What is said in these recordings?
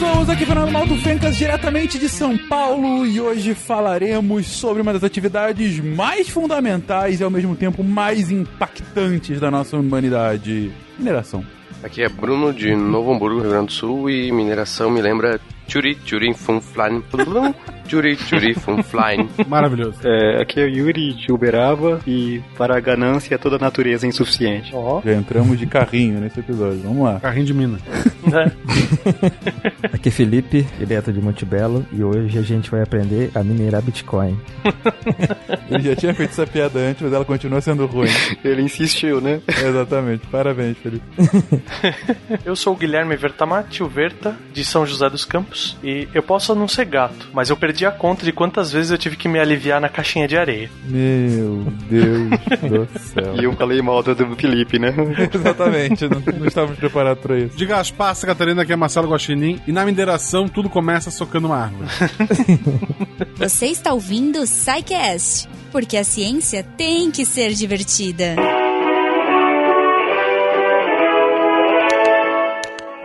Souza, aqui Fernando Maldo Fencas, diretamente de São Paulo, e hoje falaremos sobre uma das atividades mais fundamentais e ao mesmo tempo mais impactantes da nossa humanidade: mineração. Aqui é Bruno de Novo Hamburgo, Rio Grande do Sul, e mineração me lembra Churi, Churi, Fun, Flan, Churi, Churi, Fun, Flan. Maravilhoso. É, aqui é o Yuri de Uberaba e para a ganância toda a natureza é insuficiente. Ó. Já entramos de carrinho nesse episódio, vamos lá. Carrinho de mina. Aqui é Felipe, direto de Montebello, e hoje a gente vai aprender a minerar Bitcoin. Ele já tinha feito essa piada antes, mas ela continua sendo ruim. Ele insistiu, né? Exatamente. Parabéns, Felipe. Eu sou o Guilherme Vertamati, o Verta, de São José dos Campos, e eu posso não ser gato, mas eu perdi a conta de quantas vezes eu tive que me aliviar na caixinha de areia. Meu Deus do céu. E eu falei mal do do Felipe, né? Exatamente, não, não estávamos preparados para isso. De Gaspar, Santa Catarina, aqui é Marcelo Guaxinim, e na mineração tudo começa socando uma árvore. Você está ouvindo o SciCast, porque a ciência tem que ser divertida.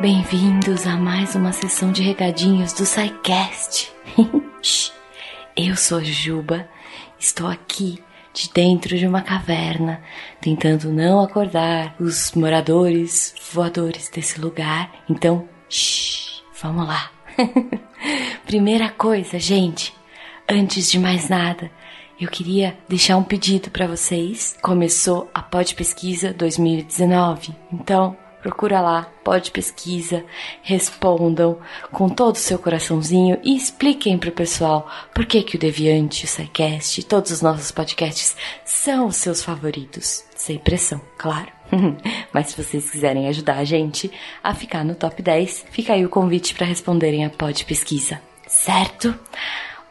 Bem-vindos a mais uma sessão de recadinhos do SciCast. Eu sou Juba, estou aqui de dentro de uma caverna, tentando não acordar os moradores voadores desse lugar. Então, shh, vamos lá. Primeira coisa, gente, antes de mais nada, eu queria deixar um pedido para vocês. Começou a Pod Pesquisa 2019, então procura lá, Pod Pesquisa, respondam com todo o seu coraçãozinho e expliquem pro pessoal por que que o Deviante, o SciCast todos os nossos podcasts são os seus favoritos. Sem pressão, claro. Mas se vocês quiserem ajudar a gente a ficar no top 10, fica aí o convite para responderem a Pod Pesquisa, certo?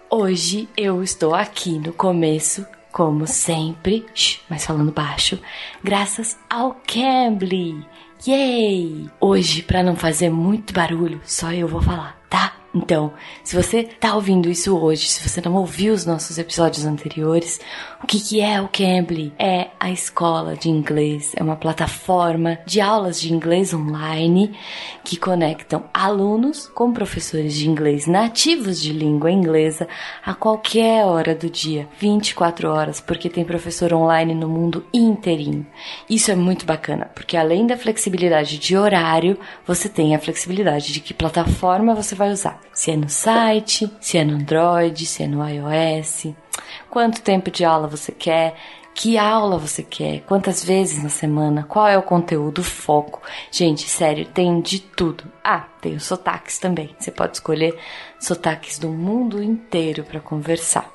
Hoje eu estou aqui no começo, como sempre, mas falando baixo, graças ao Cambly. Yay! Hoje, para não fazer muito barulho, só eu vou falar, tá? Então, se você tá ouvindo isso hoje, se você não ouviu os nossos episódios anteriores, o que, que é o Cambly? É a escola de inglês, é uma plataforma de aulas de inglês online que conectam alunos com professores de inglês nativos de língua inglesa a qualquer hora do dia, 24 horas, porque tem professor online no mundo inteirinho. Isso é muito bacana, porque além da flexibilidade de horário, você tem a flexibilidade de que plataforma você vai usar. Se é no site, se é no Android, se é no iOS, quanto tempo de aula você quer, que aula você quer, quantas vezes na semana, qual é o conteúdo, o foco. Gente, sério, tem de tudo. Ah, tem os sotaques também. Você pode escolher sotaques do mundo inteiro para conversar.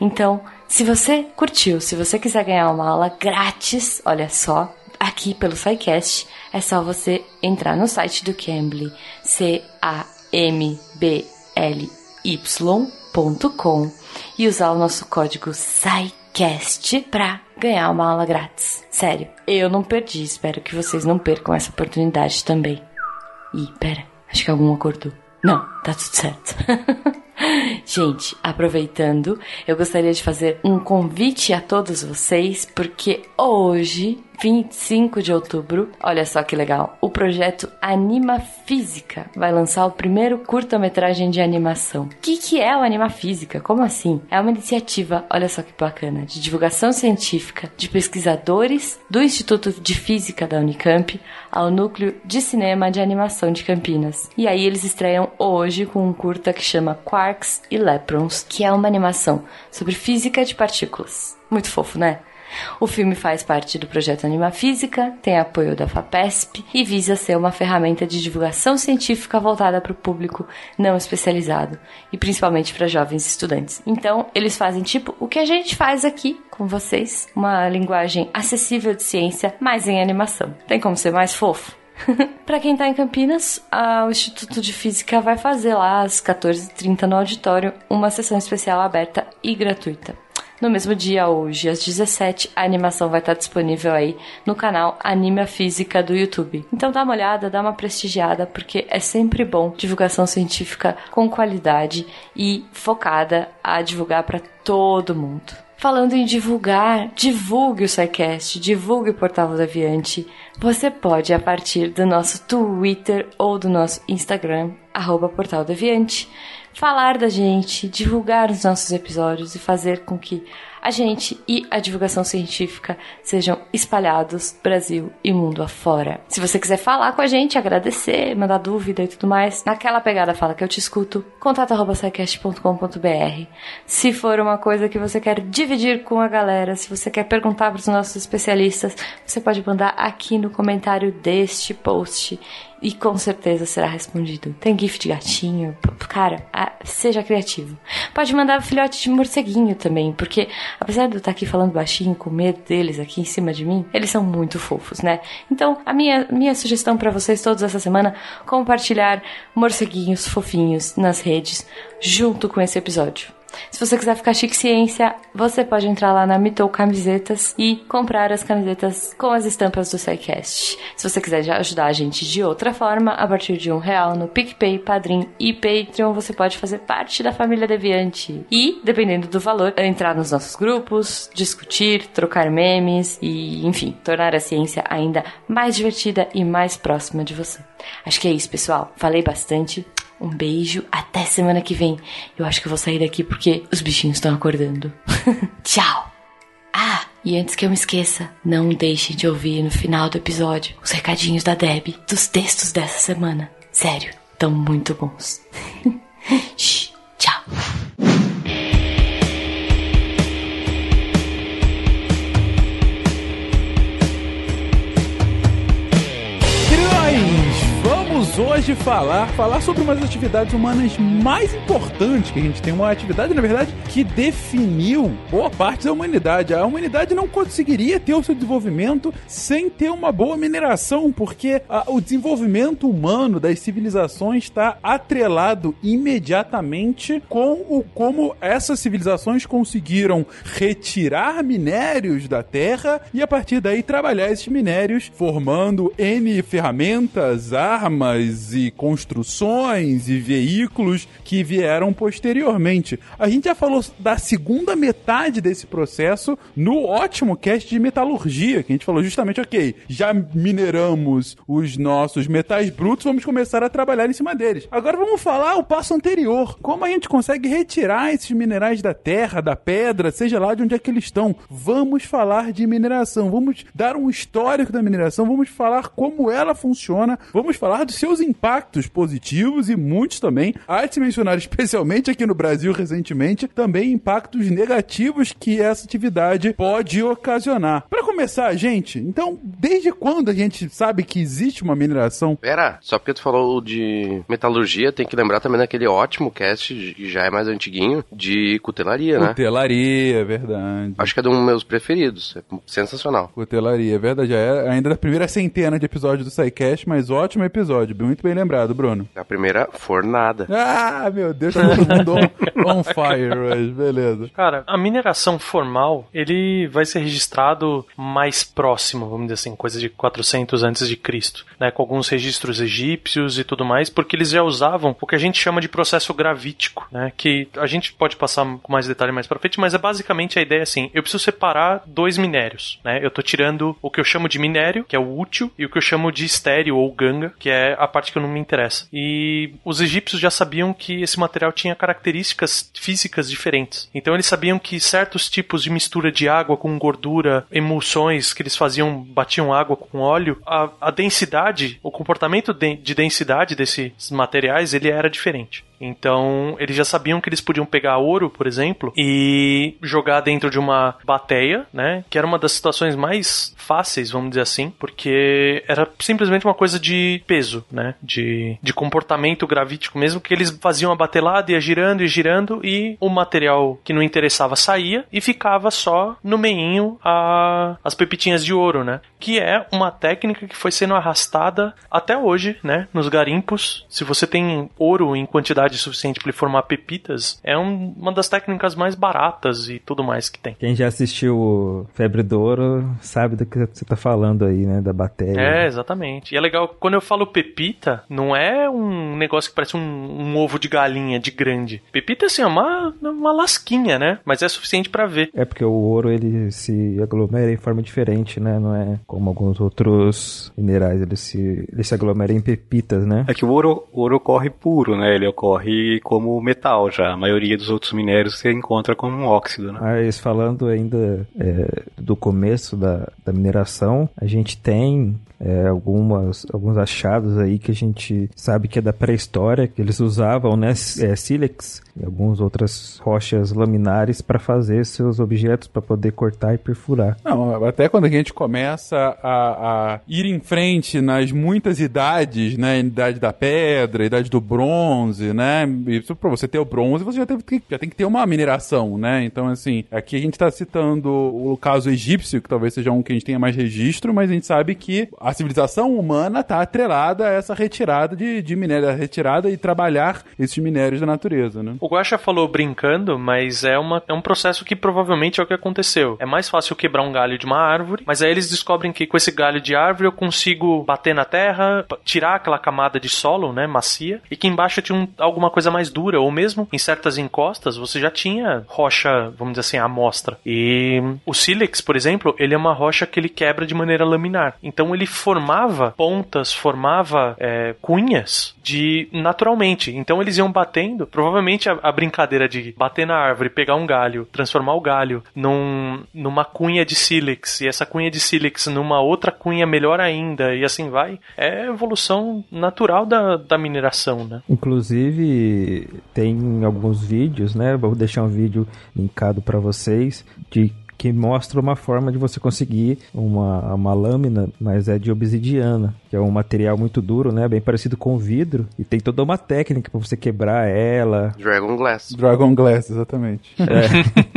Então, se você curtiu, se você quiser ganhar uma aula grátis, olha só, aqui pelo SciCast, é só você entrar no site do Cambly, C-A-M-B-L-Y.com e usar o nosso código SciCast pra ganhar uma aula grátis. Sério, eu não perdi, espero que vocês não percam essa oportunidade também. Ih, pera, acho que algum acordou. Não, tá tudo certo. Gente, aproveitando, eu gostaria de fazer um convite a todos vocês, porque hoje, 25 de outubro, olha só que legal, o projeto Anima Física vai lançar o primeiro curta-metragem de animação. O que, que é o Anima Física? Como assim? É uma iniciativa, olha só que bacana, de divulgação científica de pesquisadores do Instituto de Física da Unicamp ao Núcleo de Cinema de Animação de Campinas. E aí eles estreiam hoje com um curta que chama Quarks e Leprons, que é uma animação sobre física de partículas. Muito fofo, né? O filme faz parte do projeto Anima Física, tem apoio da FAPESP e visa ser uma ferramenta de divulgação científica voltada para o público não especializado e principalmente para jovens estudantes. Então, eles fazem tipo o que a gente faz aqui com vocês, uma linguagem acessível de ciência, mas em animação. Tem como ser mais fofo? para quem tá em Campinas, a- o Instituto de Física vai fazer lá às 14h30 no auditório uma sessão especial aberta e gratuita. No mesmo dia, hoje, às 17 a animação vai estar disponível aí no canal Anime a Física do YouTube. Então dá uma olhada, dá uma prestigiada, porque é sempre bom divulgação científica com qualidade e focada a divulgar para todo mundo. Falando em divulgar, divulgue o SciCast, divulgue o Portal Deviante. Você pode, a partir do nosso Twitter ou do nosso Instagram, arroba Portal Deviante, falar da gente, divulgar os nossos episódios e fazer com que a gente e a divulgação científica sejam espalhados Brasil e mundo afora. Se você quiser falar com a gente, agradecer, mandar dúvida e tudo mais, naquela pegada fala que eu te escuto, contato@sicast.com.br. Se for uma coisa que você quer dividir com a galera, se você quer perguntar para os nossos especialistas, você pode mandar aqui no comentário deste post e com certeza será respondido. Tem gif de gatinho? Cara, seja criativo. Pode mandar filhote de morceguinho também, porque apesar de eu estar aqui falando baixinho, com medo deles aqui em cima de mim, eles são muito fofos, né? Então, a minha, minha sugestão para vocês todos essa semana, compartilhar morceguinhos fofinhos nas redes, junto com esse episódio. Se você quiser ficar chique ciência, você pode entrar lá na Mitou Camisetas e comprar as camisetas com as estampas do SciCast. Se você quiser ajudar a gente de outra forma, a partir de um real no PicPay, Padrim e Patreon, você pode fazer parte da família Deviante. E, dependendo do valor, entrar nos nossos grupos, discutir, trocar memes e, enfim, tornar a ciência ainda mais divertida e mais próxima de você. Acho que é isso, pessoal. Falei bastante. Um beijo, até semana que vem. Eu acho que eu vou sair daqui porque os bichinhos estão acordando. Tchau! Ah, e antes que eu me esqueça, não deixem de ouvir no final do episódio os recadinhos da Deb dos textos dessa semana. Sério, estão muito bons. Shh, tchau! Hoje falar, falar sobre uma das atividades humanas mais importantes que a gente tem. Uma atividade, na verdade, que definiu boa parte da humanidade. A humanidade não conseguiria ter o seu desenvolvimento sem ter uma boa mineração, porque ah, o desenvolvimento humano das civilizações está atrelado imediatamente com o como essas civilizações conseguiram retirar minérios da Terra e a partir daí trabalhar esses minérios, formando N ferramentas, armas e construções e veículos que vieram posteriormente. A gente já falou da segunda metade desse processo no ótimo cast de metalurgia, que a gente falou justamente, ok, já mineramos os nossos metais brutos, vamos começar a trabalhar em cima deles. Agora vamos falar o passo anterior, como a gente consegue retirar esses minerais da terra, da pedra, seja lá de onde é que eles estão. Vamos falar de mineração, vamos dar um histórico da mineração, vamos falar como ela funciona, vamos falar dos seus impactos positivos e muitos também. Há de se mencionar especialmente aqui no Brasil recentemente, também impactos negativos que essa atividade pode ocasionar. Para começar, gente, então, desde quando a gente sabe que existe uma mineração? Pera, só porque tu falou de metalurgia, tem que lembrar também daquele ótimo cast, que já é mais antiguinho, de cutelaria, né? Cutelaria, é verdade. Acho que é um dos meus preferidos. É sensacional. Cutelaria, é verdade. Já é ainda da primeira centena de episódios do SciCast, mas ótimo episódio. Muito bem lembrado, Bruno. A primeira fornada. Ah, meu Deus, todo mundo on, on fire hoje. Beleza. Cara, a mineração formal, ele vai ser registrado mais próximo, vamos dizer assim, coisa de 400 antes de Cristo, né, com alguns registros egípcios e tudo mais, porque eles já usavam o que a gente chama de processo gravítico, né, que a gente pode passar com mais detalhe mais pra frente, mas é basicamente a ideia assim, eu preciso separar dois minérios, né, eu tô tirando o que eu chamo de minério, que é o útil, e o que eu chamo de estéreo ou ganga, que é a parte que não me interessa. E os egípcios já sabiam que esse material tinha características físicas diferentes. Então eles sabiam que certos tipos de mistura de água com gordura, emulsões que eles faziam, batiam água com óleo, a, a densidade, o comportamento de, de densidade desses materiais, ele era diferente. Então, eles já sabiam que eles podiam pegar ouro, por exemplo, e jogar dentro de uma bateia, né? Que era uma das situações mais fáceis, vamos dizer assim, porque era simplesmente uma coisa de peso, né? De, de comportamento gravítico mesmo, que eles faziam a batelada, ia girando e girando, e o material que não interessava saía e ficava só no meinho a, as pepitinhas de ouro, né? Que é uma técnica que foi sendo arrastada até hoje, né? Nos garimpos. Se você tem ouro em quantidade suficiente para ele formar pepitas, é um- uma das técnicas mais baratas e tudo mais que tem. Quem já assistiu Febre do Ouro sabe do que você tá falando aí, né? Da bateria. É, exatamente. E é legal, quando eu falo pepita, não é um negócio que parece um, um ovo de galinha de grande. Pepita, assim, é uma, uma lasquinha, né? Mas é suficiente para ver. É porque o ouro ele se aglomera em forma diferente, né? Não é como alguns outros minerais, ele se, ele se aglomera em pepitas, né? É que o ouro, o ouro ocorre puro, né? Ele ocorre como metal já. A maioria dos outros minérios você encontra como um óxido, né? Mas falando ainda é, do começo da, da mineração, a gente tem é, algumas, alguns achados aí que a gente sabe que é da pré-história, que eles usavam, né, é, sílex e algumas outras rochas laminares para fazer seus objetos, para poder cortar e perfurar. Não, até quando a gente começa a, a ir em frente nas muitas idades, né? Idade da pedra, idade do bronze, né? Pra você ter o bronze, você já, teve já tem que ter uma mineração, né? Então, assim, aqui a gente tá citando o caso egípcio, que talvez seja um que a gente tenha mais registro, mas a gente sabe que a civilização humana tá atrelada a essa retirada de, de minério, a retirada e trabalhar esses minérios da natureza, né? O Guaxa falou brincando, mas é, uma, é um processo que provavelmente é o que aconteceu. É mais fácil quebrar um galho de uma árvore, mas aí eles descobrem que com esse galho de árvore eu consigo bater na terra, tirar aquela camada de solo, né, macia, e que embaixo tinha um- alguma coisa mais dura, ou mesmo em certas encostas você já tinha rocha, vamos dizer assim, amostra. E o sílex, por exemplo, ele é uma rocha que ele quebra de maneira laminar. Então ele formava pontas, formava é, cunhas de naturalmente. Então eles iam batendo. Provavelmente a, a brincadeira de bater na árvore, pegar um galho, transformar o galho num, numa cunha de sílex e essa cunha de sílex numa outra cunha melhor ainda e assim vai. É evolução natural da, da mineração, né? Inclusive, tem alguns vídeos, né? Vou deixar um vídeo linkado para vocês de que mostra uma forma de você conseguir uma, uma lâmina, mas é de obsidiana, que é um material muito duro, né? Bem parecido com vidro e tem toda uma técnica para você quebrar ela. Dragon Glass. Dragon Glass, exatamente.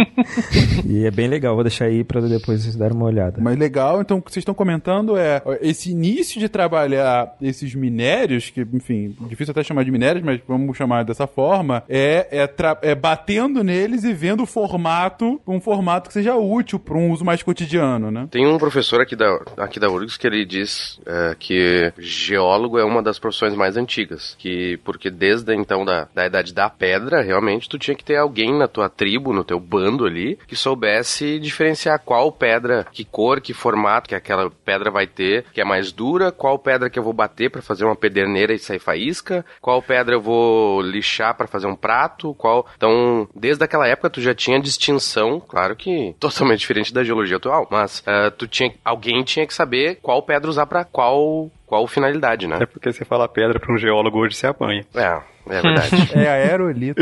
E é bem legal. Vou deixar aí para depois vocês darem uma olhada. Mas legal, então o que vocês estão comentando é esse início de trabalhar esses minérios, que, enfim, difícil até chamar de minérios, mas vamos chamar dessa forma, é, é, é batendo neles e vendo o formato, um formato que seja útil para um uso mais cotidiano, né? Tem um professor aqui da, aqui da URGS que ele diz é, que geólogo é uma das profissões mais antigas. Que, porque desde então da, da idade da pedra, realmente, tu tinha que ter alguém na tua tribo, no teu bando ali, que soubesse diferenciar qual pedra, que cor, que formato que aquela pedra vai ter, que é mais dura, qual pedra que eu vou bater para fazer uma pederneira e sair faísca, qual pedra eu vou lixar para fazer um prato, qual... Então, desde aquela época tu já tinha distinção, claro que totalmente diferente da geologia atual, mas eh, tu tinha, alguém tinha que saber qual pedra usar para qual, qual finalidade, né? É porque você fala pedra para um geólogo hoje se apanha. É, é verdade. É aerolito.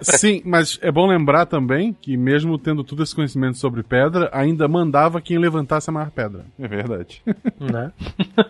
Sim, mas é bom lembrar também que, mesmo tendo todo esse conhecimento sobre pedra, ainda mandava quem levantasse a maior pedra. É verdade. né?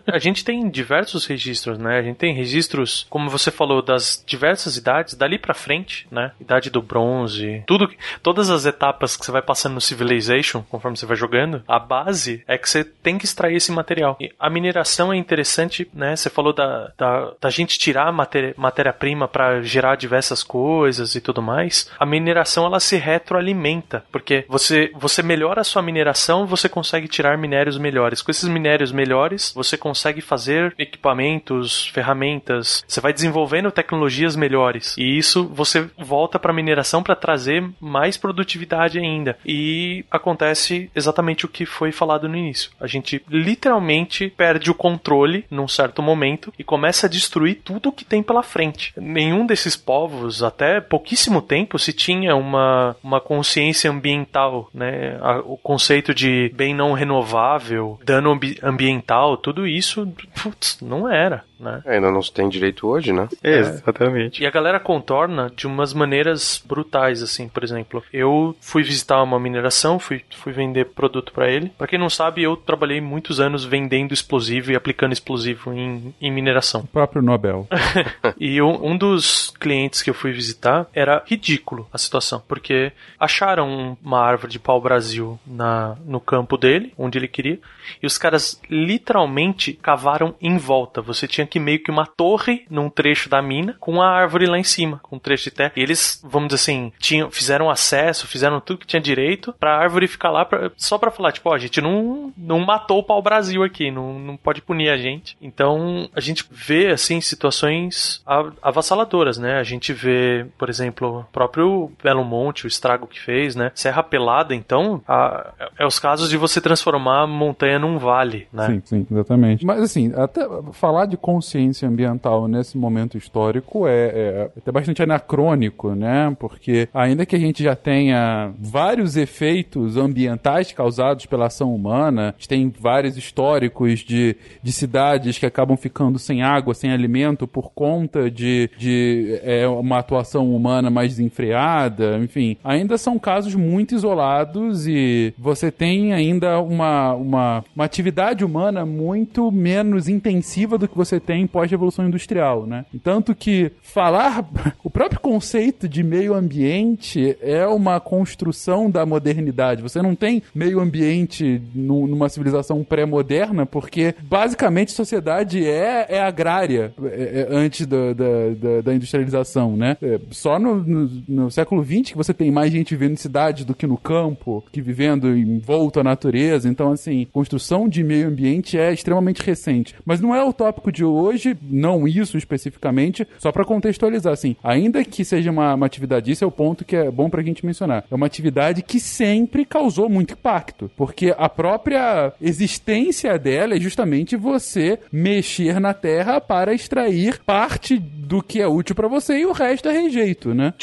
A gente tem diversos registros, né? A gente tem registros, como você falou, das diversas idades, dali pra frente, né? Idade do bronze, tudo, que- todas as etapas que você vai passando no Civilization, conforme você vai jogando, a base é que você tem que extrair esse material. E a mineração é interessante, né? Você falou da, da, da gente tirar matéria- matéria-prima pra gerar diversas coisas e tudo mais. A mineração ela se retroalimenta, porque você, você melhora a sua mineração, você consegue tirar minérios melhores. Com esses minérios melhores, você consegue fazer equipamentos, ferramentas, você vai desenvolvendo tecnologias melhores. E isso você volta para a mineração para trazer mais produtividade ainda. E acontece exatamente o que foi falado no início. A gente literalmente perde o controle num certo momento e começa a destruir tudo que tem pela frente. Nenhum desses povos, até pouquíssimo tempo, se tinha uma, uma consciência ambiental, né? O conceito de bem não renovável, dano ambi- ambiental, tudo isso, putz, não era, né? Ainda não se tem direito hoje, né? Exatamente. E a galera contorna de umas maneiras brutais, assim, por exemplo. Eu fui visitar uma mineração, fui, fui vender produto pra ele. Pra quem não sabe, eu trabalhei muitos anos vendendo explosivo e aplicando explosivo em, em mineração. O próprio Nobel. E um, um dos clientes que eu fui visitar era ridículo a situação, porque acharam uma árvore de pau-brasil na, no campo dele, onde ele queria, e os caras literalmente cavaram em volta. Você tinha que meio que uma torre num trecho da mina com uma árvore lá em cima, com um trecho de terra. E eles, vamos dizer assim, tinham, fizeram acesso, fizeram tudo que tinha direito pra árvore ficar lá pra, só pra falar, tipo, ó, a gente não, não matou o pau-brasil aqui, não, não pode punir a gente. Então, a gente vê, assim, situações avassaladoras, né? A gente vê, por exemplo, o próprio Belo Monte, o estrago que fez, né? Serra Pelada, então, a- é os casos de você transformar a montanha num vale, né? Sim, sim, exatamente. Mas assim, até falar de consciência ambiental nesse momento histórico é, é até bastante anacrônico, né? Porque ainda que a gente já tenha vários efeitos ambientais causados pela ação humana, a gente tem vários históricos de, de cidades que acabam ficando sem água, sem alimento por conta de, de é, uma atuação humana mais desenfreada, enfim, ainda são casos muito isolados e você tem ainda uma, uma, uma atividade humana muito menos intensiva do que você tem pós-revolução industrial, né? Tanto que falar o próprio conceito de meio ambiente é uma construção da modernidade. Você não tem meio ambiente nu- numa civilização pré-moderna, porque basicamente a sociedade é, é agrária é- é antes da, da, da- industrialização, né? É, só no, no, no século XX que você tem mais gente vivendo em cidades do que no campo, que vivendo envolto à natureza. Então, assim, construção de meio ambiente é extremamente recente. Mas não é o tópico de hoje, não isso especificamente, só para contextualizar, assim, ainda que seja uma, uma atividade, isso é o ponto que é bom pra gente mencionar. É uma atividade que sempre causou muito impacto, porque a própria existência dela é justamente você mexer na terra para extrair parte do que é útil pra você e o resto é rejeito, né?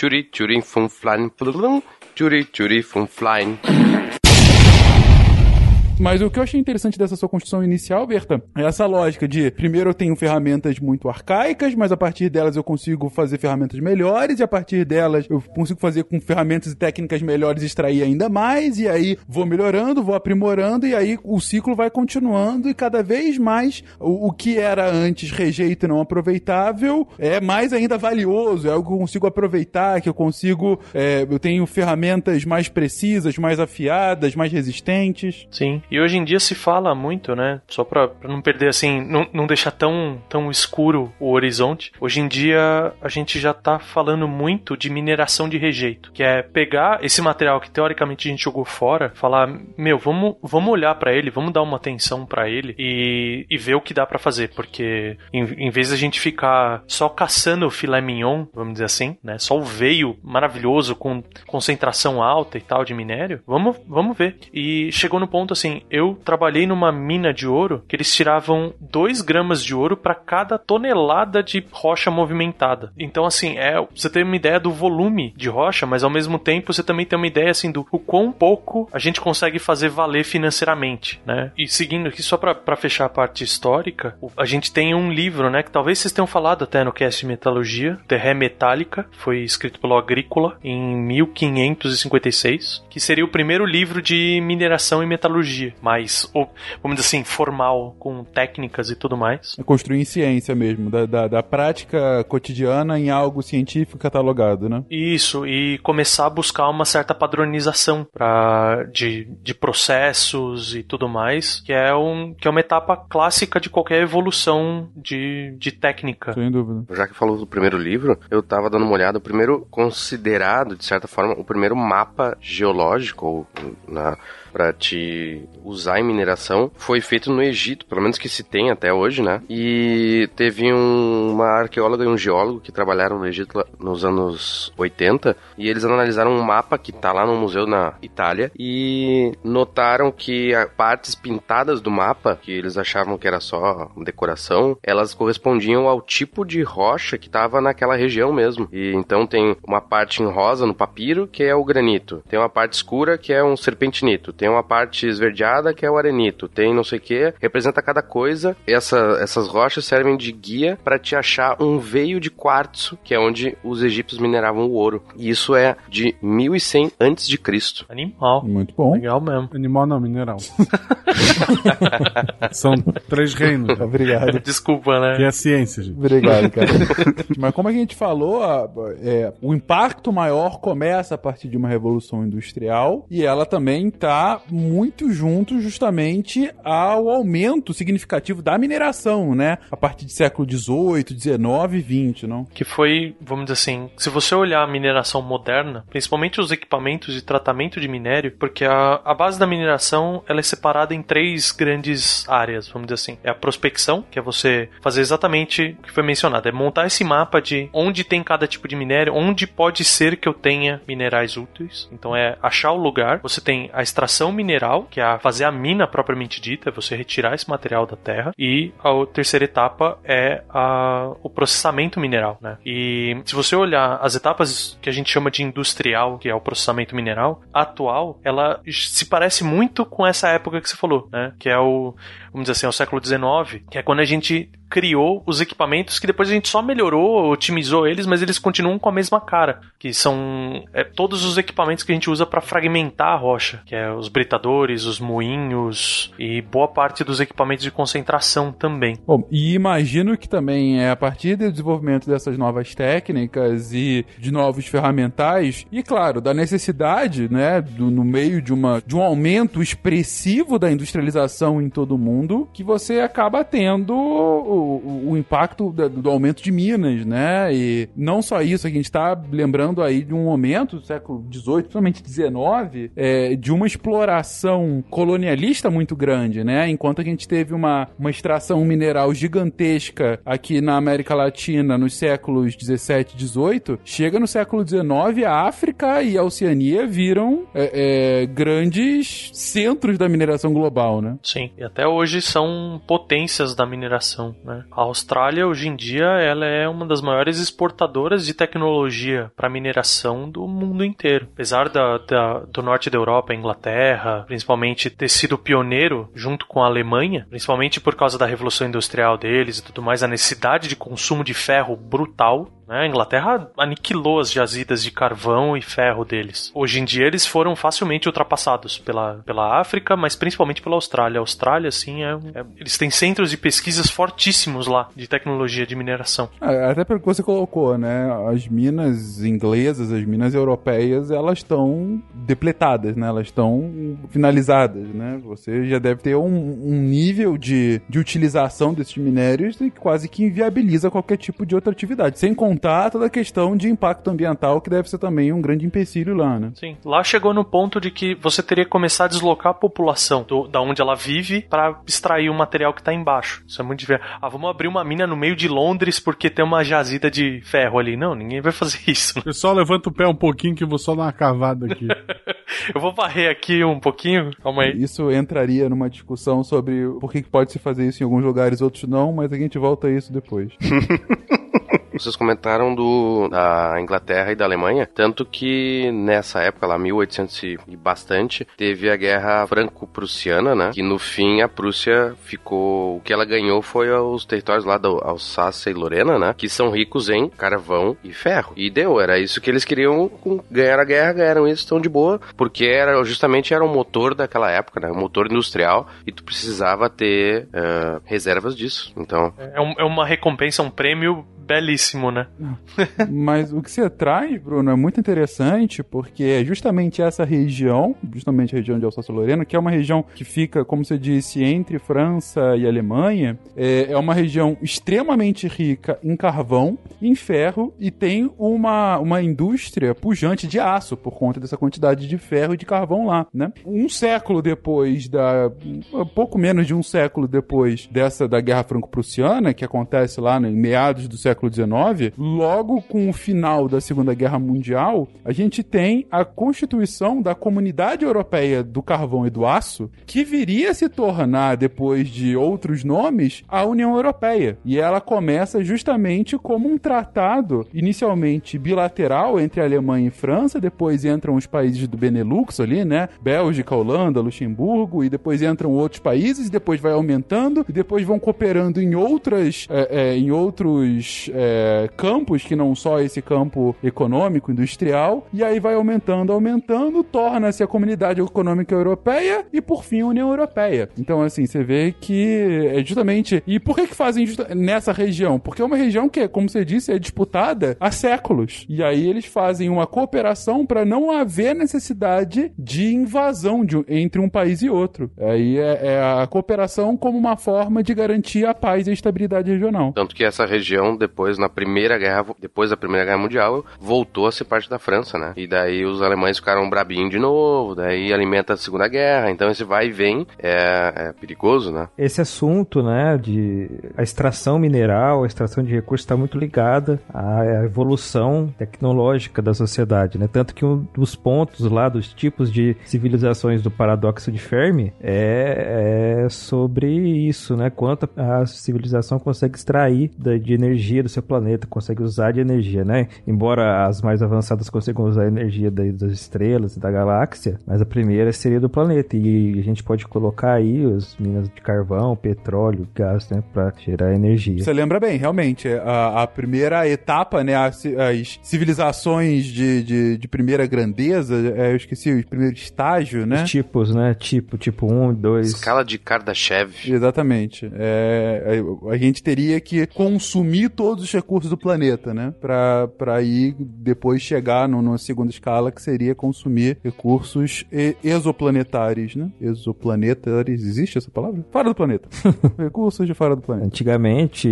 Mas o que eu achei interessante dessa sua construção inicial, Berta, é essa lógica de primeiro eu tenho ferramentas muito arcaicas, mas a partir delas eu consigo fazer ferramentas melhores, e a partir delas eu consigo fazer com ferramentas e técnicas melhores extrair ainda mais, e aí vou melhorando, vou aprimorando, e aí o ciclo vai continuando, e cada vez mais o, o que era antes rejeito e não aproveitável é mais ainda valioso, é algo que eu consigo aproveitar, que eu consigo. é, eu tenho ferramentas mais precisas, mais afiadas, mais resistentes. Sim. E hoje em dia se fala muito, né? Só pra, pra não perder assim, não, não deixar tão, tão escuro o horizonte. Hoje em dia a gente já tá falando muito de mineração de rejeito, que é pegar esse material que teoricamente a gente jogou fora, falar, meu, vamos, vamos olhar pra ele, vamos dar uma atenção pra ele e, e ver o que dá pra fazer, porque em, em vez da gente ficar só caçando o filé mignon, vamos dizer assim, né? Só o veio maravilhoso com concentração alta e tal de minério, vamos, vamos ver. E chegou no ponto assim, eu trabalhei numa mina de ouro que eles tiravam 2 gramas de ouro para cada tonelada de rocha movimentada. Então, assim, é você tem uma ideia do volume de rocha, mas ao mesmo tempo você também tem uma ideia assim do o quão pouco a gente consegue fazer valer financeiramente, né? E seguindo aqui, só para fechar a parte histórica, a gente tem um livro, né, que talvez vocês tenham falado até no cast metalurgia, Terra Metálica, foi escrito pelo Agrícola em 1556, que seria o primeiro livro de mineração e metalurgia, mais, ou, vamos dizer assim, formal, com técnicas e tudo mais. É construir em ciência mesmo, da, da, da prática cotidiana em algo científico catalogado, né? Isso, e começar a buscar uma certa padronização pra, de, de processos e tudo mais, que é, um, que é uma etapa clássica de qualquer evolução de, de técnica. Sem dúvida. Já que falou do primeiro livro, eu tava dando uma olhada, o primeiro considerado, de certa forma, o primeiro mapa geológico, ou na, pra te usar em mineração, foi feito no Egito, pelo menos que se tem até hoje, né? E teve um- uma arqueóloga e um geólogo que trabalharam no Egito nos anos 80, e eles analisaram um mapa que tá lá no museu na Itália, e notaram que as partes pintadas do mapa, que eles achavam que era só decoração, elas correspondiam ao tipo de rocha que estava naquela região mesmo. E então tem uma parte em rosa no papiro, que é o granito. Tem uma parte escura, que é um serpentinito. Tem uma parte esverdeada, que é o arenito. Tem não sei o que, representa cada coisa. Essa, essas rochas servem de guia para te achar um veio de quartzo, que é onde os egípcios mineravam o ouro. E isso é de 1100 antes de Cristo. Animal. Muito bom. Legal mesmo. Animal não, mineral. São três reinos. Obrigado. Desculpa, né? Que é a ciência, gente. Obrigado, cara. Mas como a gente falou, a- é, o impacto maior começa a partir de uma revolução industrial e ela também está muito junto justamente ao aumento significativo da mineração, né? A partir do século XVIII, XIX XX, não? Que foi, vamos dizer assim, se você olhar a mineração moderna, principalmente os equipamentos de tratamento de minério, porque a, a base da mineração ela é separada em três grandes áreas, vamos dizer assim. É a prospecção, que é você fazer exatamente o que foi mencionado, é montar esse mapa de onde tem cada tipo de minério, onde pode ser que eu tenha minerais úteis. Então é achar o lugar. Você tem a extração mineral, que é fazer a mina propriamente dita, é você retirar esse material da terra. E a terceira etapa é a, o processamento mineral, né? E se você olhar as etapas que a gente chama de industrial, que é o processamento mineral, atual, ela se parece muito com essa época que você falou, né? Que é o, vamos dizer assim, é o século XIX, que é quando a gente criou os equipamentos que depois a gente só melhorou, otimizou eles, mas eles continuam com a mesma cara, que são é, todos os equipamentos que a gente usa para fragmentar a rocha, que é os britadores, os moinhos e boa parte dos equipamentos de concentração também. Bom, e imagino que também é a partir do desenvolvimento dessas novas técnicas e de novos ferramentais e claro, da necessidade, né, do, no meio de uma de um aumento expressivo da industrialização em todo o mundo, que você acaba tendo o, o impacto do, aumento de minas, né? E não só isso, a gente está lembrando aí de um momento do século XVIII, principalmente XIX, é, de uma exploração colonialista muito grande, né? Enquanto a gente teve uma, uma extração mineral gigantesca aqui na América Latina nos séculos XVII e XVIII, chega no século XIX, a África e a Oceania viram é, é, grandes centros da mineração global, né? Sim, e até hoje são potências da mineração. Né? A Austrália, hoje em dia, ela é uma das maiores exportadoras de tecnologia para mineração do mundo inteiro. Apesar da, da, do norte da Europa, Inglaterra, principalmente ter sido pioneiro junto com a Alemanha, principalmente por causa da revolução industrial deles e tudo mais, a necessidade de consumo de ferro brutal, né? A Inglaterra aniquilou as jazidas de carvão e ferro deles. Hoje em dia eles foram facilmente ultrapassados pela, pela África, mas principalmente pela Austrália. A Austrália, assim, é, é eles têm centros de pesquisas fortíssimos lá de tecnologia de mineração. É, até pelo que você colocou, né? As minas inglesas, as minas europeias, elas estão depletadas, né? Elas estão finalizadas, né? Você já deve ter um, um nível de, de utilização desses minérios que quase que inviabiliza qualquer tipo de outra atividade. Sem contar contar toda a questão de impacto ambiental, que deve ser também um grande empecilho lá, né? Sim. Lá chegou no ponto de que você teria que começar a deslocar a população do, da onde ela vive para extrair o material que está embaixo. Isso é muito diferente. Ah, vamos abrir uma mina no meio de Londres porque tem uma jazida de ferro ali. Não, ninguém vai fazer isso. Pessoal, levanta o pé um pouquinho que eu vou só dar uma cavada aqui. eu vou varrer aqui um pouquinho. Calma aí. Isso entraria numa discussão sobre por que pode se fazer isso em alguns lugares, outros não, mas a gente volta a isso depois. Vocês comentaram do, da Inglaterra e da Alemanha, tanto que nessa época, lá 1800 e bastante, teve a guerra franco-prussiana, né? Que no fim a Prússia ficou. O que ela ganhou foi os territórios lá da Alsácia e Lorena, né? Que são ricos em carvão e ferro. E deu, era isso que eles queriam ganhar a guerra, ganharam isso, estão de boa, porque era justamente era o motor daquela época, né? O motor industrial, e tu precisava ter uh, reservas disso. Então. É, um, é uma recompensa, um prêmio belíssimo, né? Mas o que você traz, Bruno, é muito interessante, porque é justamente essa região, justamente a região de Alsácia-Lorena, que é uma região que fica, como você disse, entre França e Alemanha, é, é uma região extremamente rica em carvão, em ferro, e tem uma, uma indústria pujante de aço, por conta dessa quantidade de ferro e de carvão lá, né? Um século depois da... pouco menos de um século depois dessa da Guerra Franco-Prussiana, que acontece lá em meados do século século XIX, logo com o final da Segunda Guerra Mundial, a gente tem a constituição da Comunidade Europeia do Carvão e do Aço, que viria a se tornar, depois de outros nomes, a União Europeia. E ela começa justamente como um tratado, inicialmente bilateral entre Alemanha e França, depois entram os países do Benelux ali, né? Bélgica, Holanda, Luxemburgo, e depois entram outros países, e depois vai aumentando, e depois vão cooperando em outras, é, é, em outros é, campos que não só esse campo econômico, industrial, e aí vai aumentando, aumentando, torna-se a comunidade econômica europeia e por fim a União Europeia. Então, assim, você vê que é justamente. E por que, que fazem nessa região? Porque é uma região que, como você disse, é disputada há séculos. E aí eles fazem uma cooperação para não haver necessidade de invasão de entre um país e outro. Aí é, é a cooperação como uma forma de garantir a paz e a estabilidade regional. Tanto que essa região, depois, na Primeira Guerra, depois da Primeira Guerra Mundial, voltou a ser parte da França, né? E daí os alemães ficaram brabinhos de novo, daí alimenta a Segunda Guerra, então esse vai e vem é, é perigoso, né? Esse assunto, né, de a extração mineral, a extração de recursos está muito ligada à evolução tecnológica da sociedade, né? Tanto que um dos pontos lá dos tipos de civilizações do paradoxo de Fermi é, é sobre isso, né? Quanto a civilização consegue extrair de energia do seu planeta, consegue usar de energia, né? Embora as mais avançadas consigam usar a energia da- das estrelas e da galáxia, mas a primeira seria do planeta e a gente pode colocar aí as minas de carvão, petróleo, gás, né, para gerar energia. Você lembra bem, realmente. A, a primeira etapa, né? As, as civilizações de, de, de primeira grandeza, é, eu esqueci, o primeiro estágio, né? Os tipos, né? Tipo, tipo 1, 2. Escala de Kardashev. Exatamente. É, a, a gente teria que consumir todos os recursos do planeta, né? Pra, pra aí depois chegar no, numa segunda escala, que seria consumir recursos exoplanetários, né? Exoplanetários, existe essa palavra? Fora do planeta. recursos de fora do planeta. Antigamente,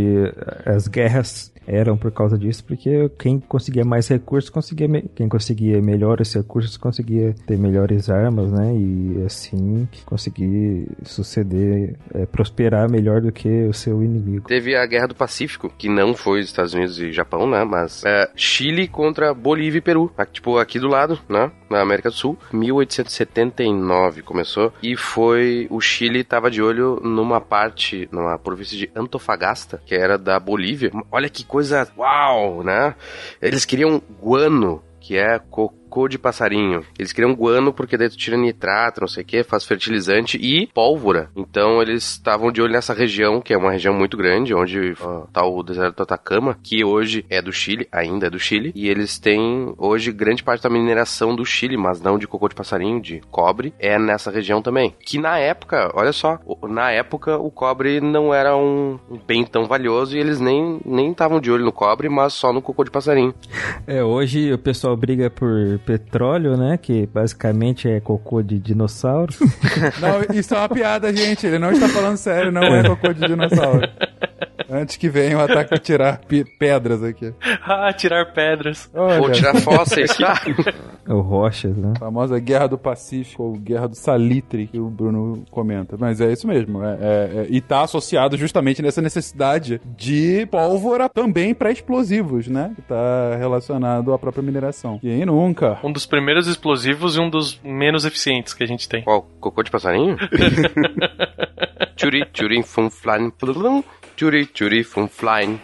as guerras eram por causa disso, porque quem conseguia mais recursos, conseguia quem conseguia melhores recursos, conseguia ter melhores armas, né? E assim conseguir suceder, é, prosperar melhor do que o seu inimigo. Teve a Guerra do Pacífico, que não foi os Estados Unidos e Japão, né? Mas é, Chile contra Bolívia e Peru. Tipo, aqui do lado, né? Na América do Sul. 1879 começou. E foi. O Chile tava de olho numa parte, numa província de Antofagasta, que era da Bolívia. Olha que coisa. Uau, né? Eles queriam guano, que é cocô de passarinho. Eles queriam guano porque daí tu tira nitrato, não sei o que, faz fertilizante e pólvora. Então eles estavam de olho nessa região, que é uma região muito grande, onde ó, tá o deserto do Atacama, que hoje é do Chile, ainda é do Chile, e eles têm hoje grande parte da mineração do Chile, mas não de cocô de passarinho, de cobre, é nessa região também. Que na época, olha só, na época o cobre não era um bem tão valioso e eles nem estavam de olho no cobre, mas só no cocô de passarinho. É, hoje o pessoal briga por petróleo, né? Que basicamente é cocô de dinossauro. Não, isso é uma piada, gente. Ele não está falando sério, não é cocô de dinossauro. Antes que venha o ataque de tirar pedras aqui. ah, tirar pedras. Olha, Ou tirar fósseis, tá? Ou rochas, né? a famosa Guerra do Pacífico, ou Guerra do Salitre, que o Bruno comenta. Mas é isso mesmo. é- é- é- e tá associado justamente nessa necessidade de pólvora também para explosivos, né? Que tá relacionado à própria mineração. Quem nunca? Um dos primeiros explosivos e um dos menos eficientes que a gente tem. Qual? Cocô de passarinho? Tchuri, tchuri, fum, flan, plum, tchuri, tchuri, fum, flan.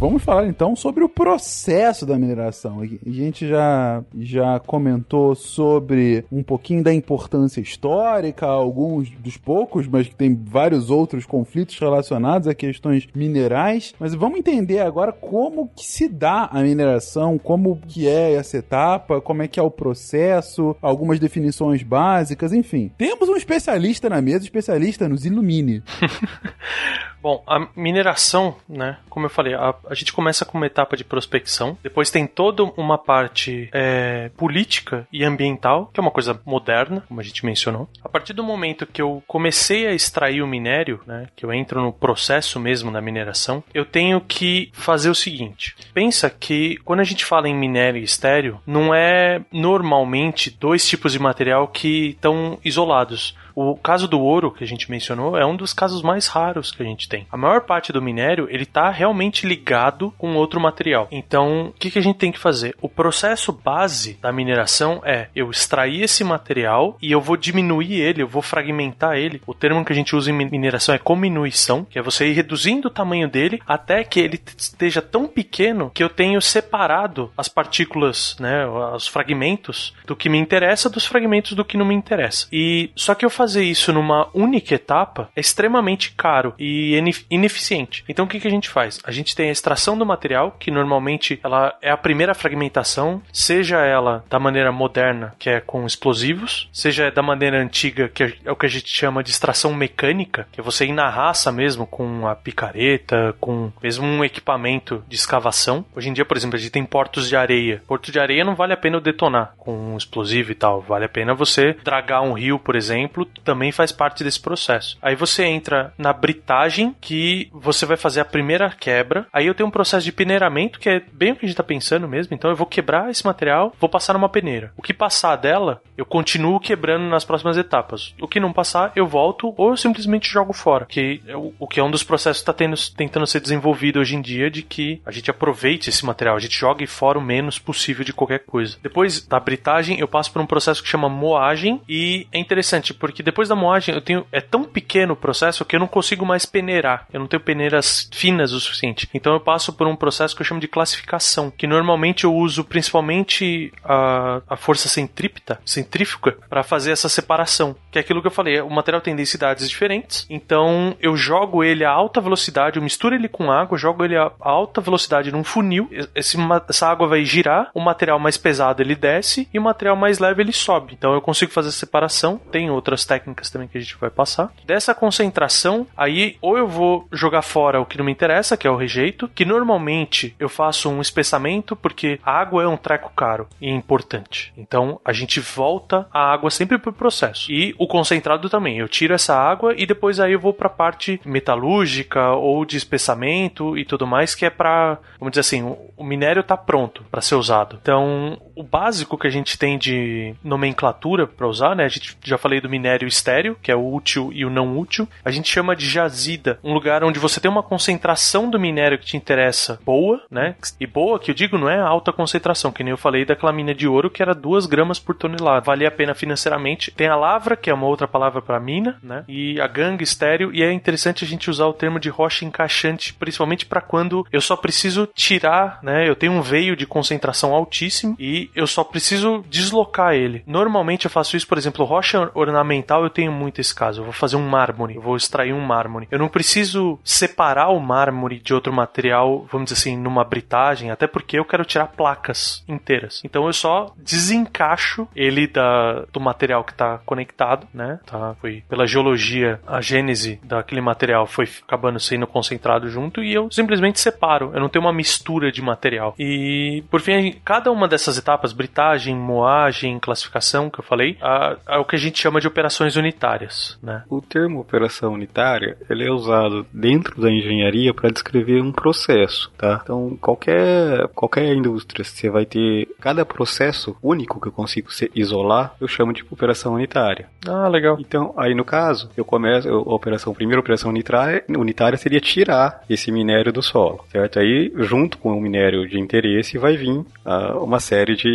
Vamos falar então sobre o processo da mineração. A gente já, já comentou sobre um pouquinho da importância histórica, alguns dos poucos, mas que tem vários outros conflitos relacionados a questões minerais. Mas vamos entender agora como que se dá a mineração, como que é essa etapa, como é que é o processo, algumas definições básicas, enfim. Temos um especialista na mesa, especialista nos ilumine. Bom, a mineração, né? Como eu falei, a, a gente começa com uma etapa de prospecção, depois tem toda uma parte é, política e ambiental, que é uma coisa moderna, como a gente mencionou. A partir do momento que eu comecei a extrair o minério, né? Que eu entro no processo mesmo da mineração, eu tenho que fazer o seguinte: pensa que quando a gente fala em minério estéreo, não é normalmente dois tipos de material que estão isolados. O caso do ouro que a gente mencionou é um dos casos mais raros que a gente tem. A maior parte do minério ele está realmente ligado com outro material. Então, o que, que a gente tem que fazer? O processo base da mineração é eu extrair esse material e eu vou diminuir ele, eu vou fragmentar ele. O termo que a gente usa em mineração é cominuição, que é você ir reduzindo o tamanho dele até que ele esteja tão pequeno que eu tenho separado as partículas, né, os fragmentos do que me interessa dos fragmentos do que não me interessa. E só que eu fazer isso numa única etapa é extremamente caro e é ine- ineficiente. Então o que, que a gente faz? A gente tem a extração do material, que normalmente ela é a primeira fragmentação, seja ela da maneira moderna, que é com explosivos, seja da maneira antiga, que é o que a gente chama de extração mecânica, que é você ir na raça mesmo com a picareta, com mesmo um equipamento de escavação. Hoje em dia, por exemplo, a gente tem portos de areia. Porto de areia não vale a pena detonar com um explosivo e tal. Vale a pena você dragar um rio, por exemplo, também faz parte desse processo. Aí você entra na britagem, que você vai fazer a primeira quebra. Aí eu tenho um processo de peneiramento, que é bem o que a gente tá pensando mesmo. Então eu vou quebrar esse material, vou passar numa peneira. O que passar dela, eu continuo quebrando nas próximas etapas. O que não passar, eu volto ou eu simplesmente jogo fora. Que é o, o que é um dos processos que tá tendo, tentando ser desenvolvido hoje em dia, de que a gente aproveite esse material, a gente jogue fora o menos possível de qualquer coisa. Depois da britagem, eu passo por um processo que chama moagem e é interessante porque depois da moagem eu tenho é tão pequeno o processo que eu não consigo mais peneirar. Eu não tenho peneiras finas o suficiente. Então eu passo por um processo que eu chamo de classificação, que normalmente eu uso principalmente a, a força centrípeta, centrífuga, para fazer essa separação. Que é aquilo que eu falei, o material tem densidades diferentes, então eu jogo ele a alta velocidade, eu misturo ele com água, jogo ele a alta velocidade num funil. Esse, essa água vai girar, o material mais pesado ele desce e o material mais leve ele sobe. Então eu consigo fazer essa separação. Tem outras técnicas também que a gente vai passar. Dessa concentração, aí ou eu vou jogar fora o que não me interessa, que é o rejeito, que normalmente eu faço um espessamento porque a água é um treco caro e importante. Então a gente volta a água sempre pro processo. E o concentrado também. Eu tiro essa água e depois aí eu vou pra parte metalúrgica ou de espessamento e tudo mais, que é pra, vamos dizer assim, o- minério tá pronto para ser usado. Então, o básico que a gente tem de nomenclatura para usar, né? A gente já falei do minério estéreo, que é o útil e o não útil. A gente chama de jazida, um lugar onde você tem uma concentração do minério que te interessa boa, né? E boa, que eu digo, não é alta concentração, que nem eu falei daquela mina de ouro que era 2 gramas por tonelada. Valia a pena financeiramente. Tem a lavra, que é uma outra palavra para mina, né? E a gangue estéreo, e é interessante a gente usar o termo de rocha encaixante, principalmente para quando eu só preciso tirar, né? Eu tenho um veio de concentração altíssimo e eu só preciso deslocar ele. Normalmente eu faço isso, por exemplo, rocha ornamental, eu tenho muito esse caso. Eu vou fazer um mármore, eu vou extrair um mármore. Eu não preciso separar o mármore de outro material, vamos dizer assim, numa britagem, até porque eu quero tirar placas inteiras. Então eu só desencaixo ele da, do material que está conectado, né? Tá, foi pela geologia, a gênese daquele material foi acabando sendo concentrado junto e eu simplesmente separo. Eu não tenho uma mistura de material. E por fim, cada uma dessas etapas, britagem, moagem, classificação que eu falei, a- é o que a gente chama de operações unitárias, né? O termo operação unitária, ele é usado dentro da engenharia para descrever um processo, tá? Então, qualquer qualquer indústria, você vai ter cada processo único que eu consigo isolar, eu chamo de operação unitária. Ah, legal. Então, aí no caso, eu começo, eu- a operação, a primeira operação unitária, unitária seria tirar esse minério do solo, certo? Aí, junto com o minério de interesse, vai vir ah, uma série de,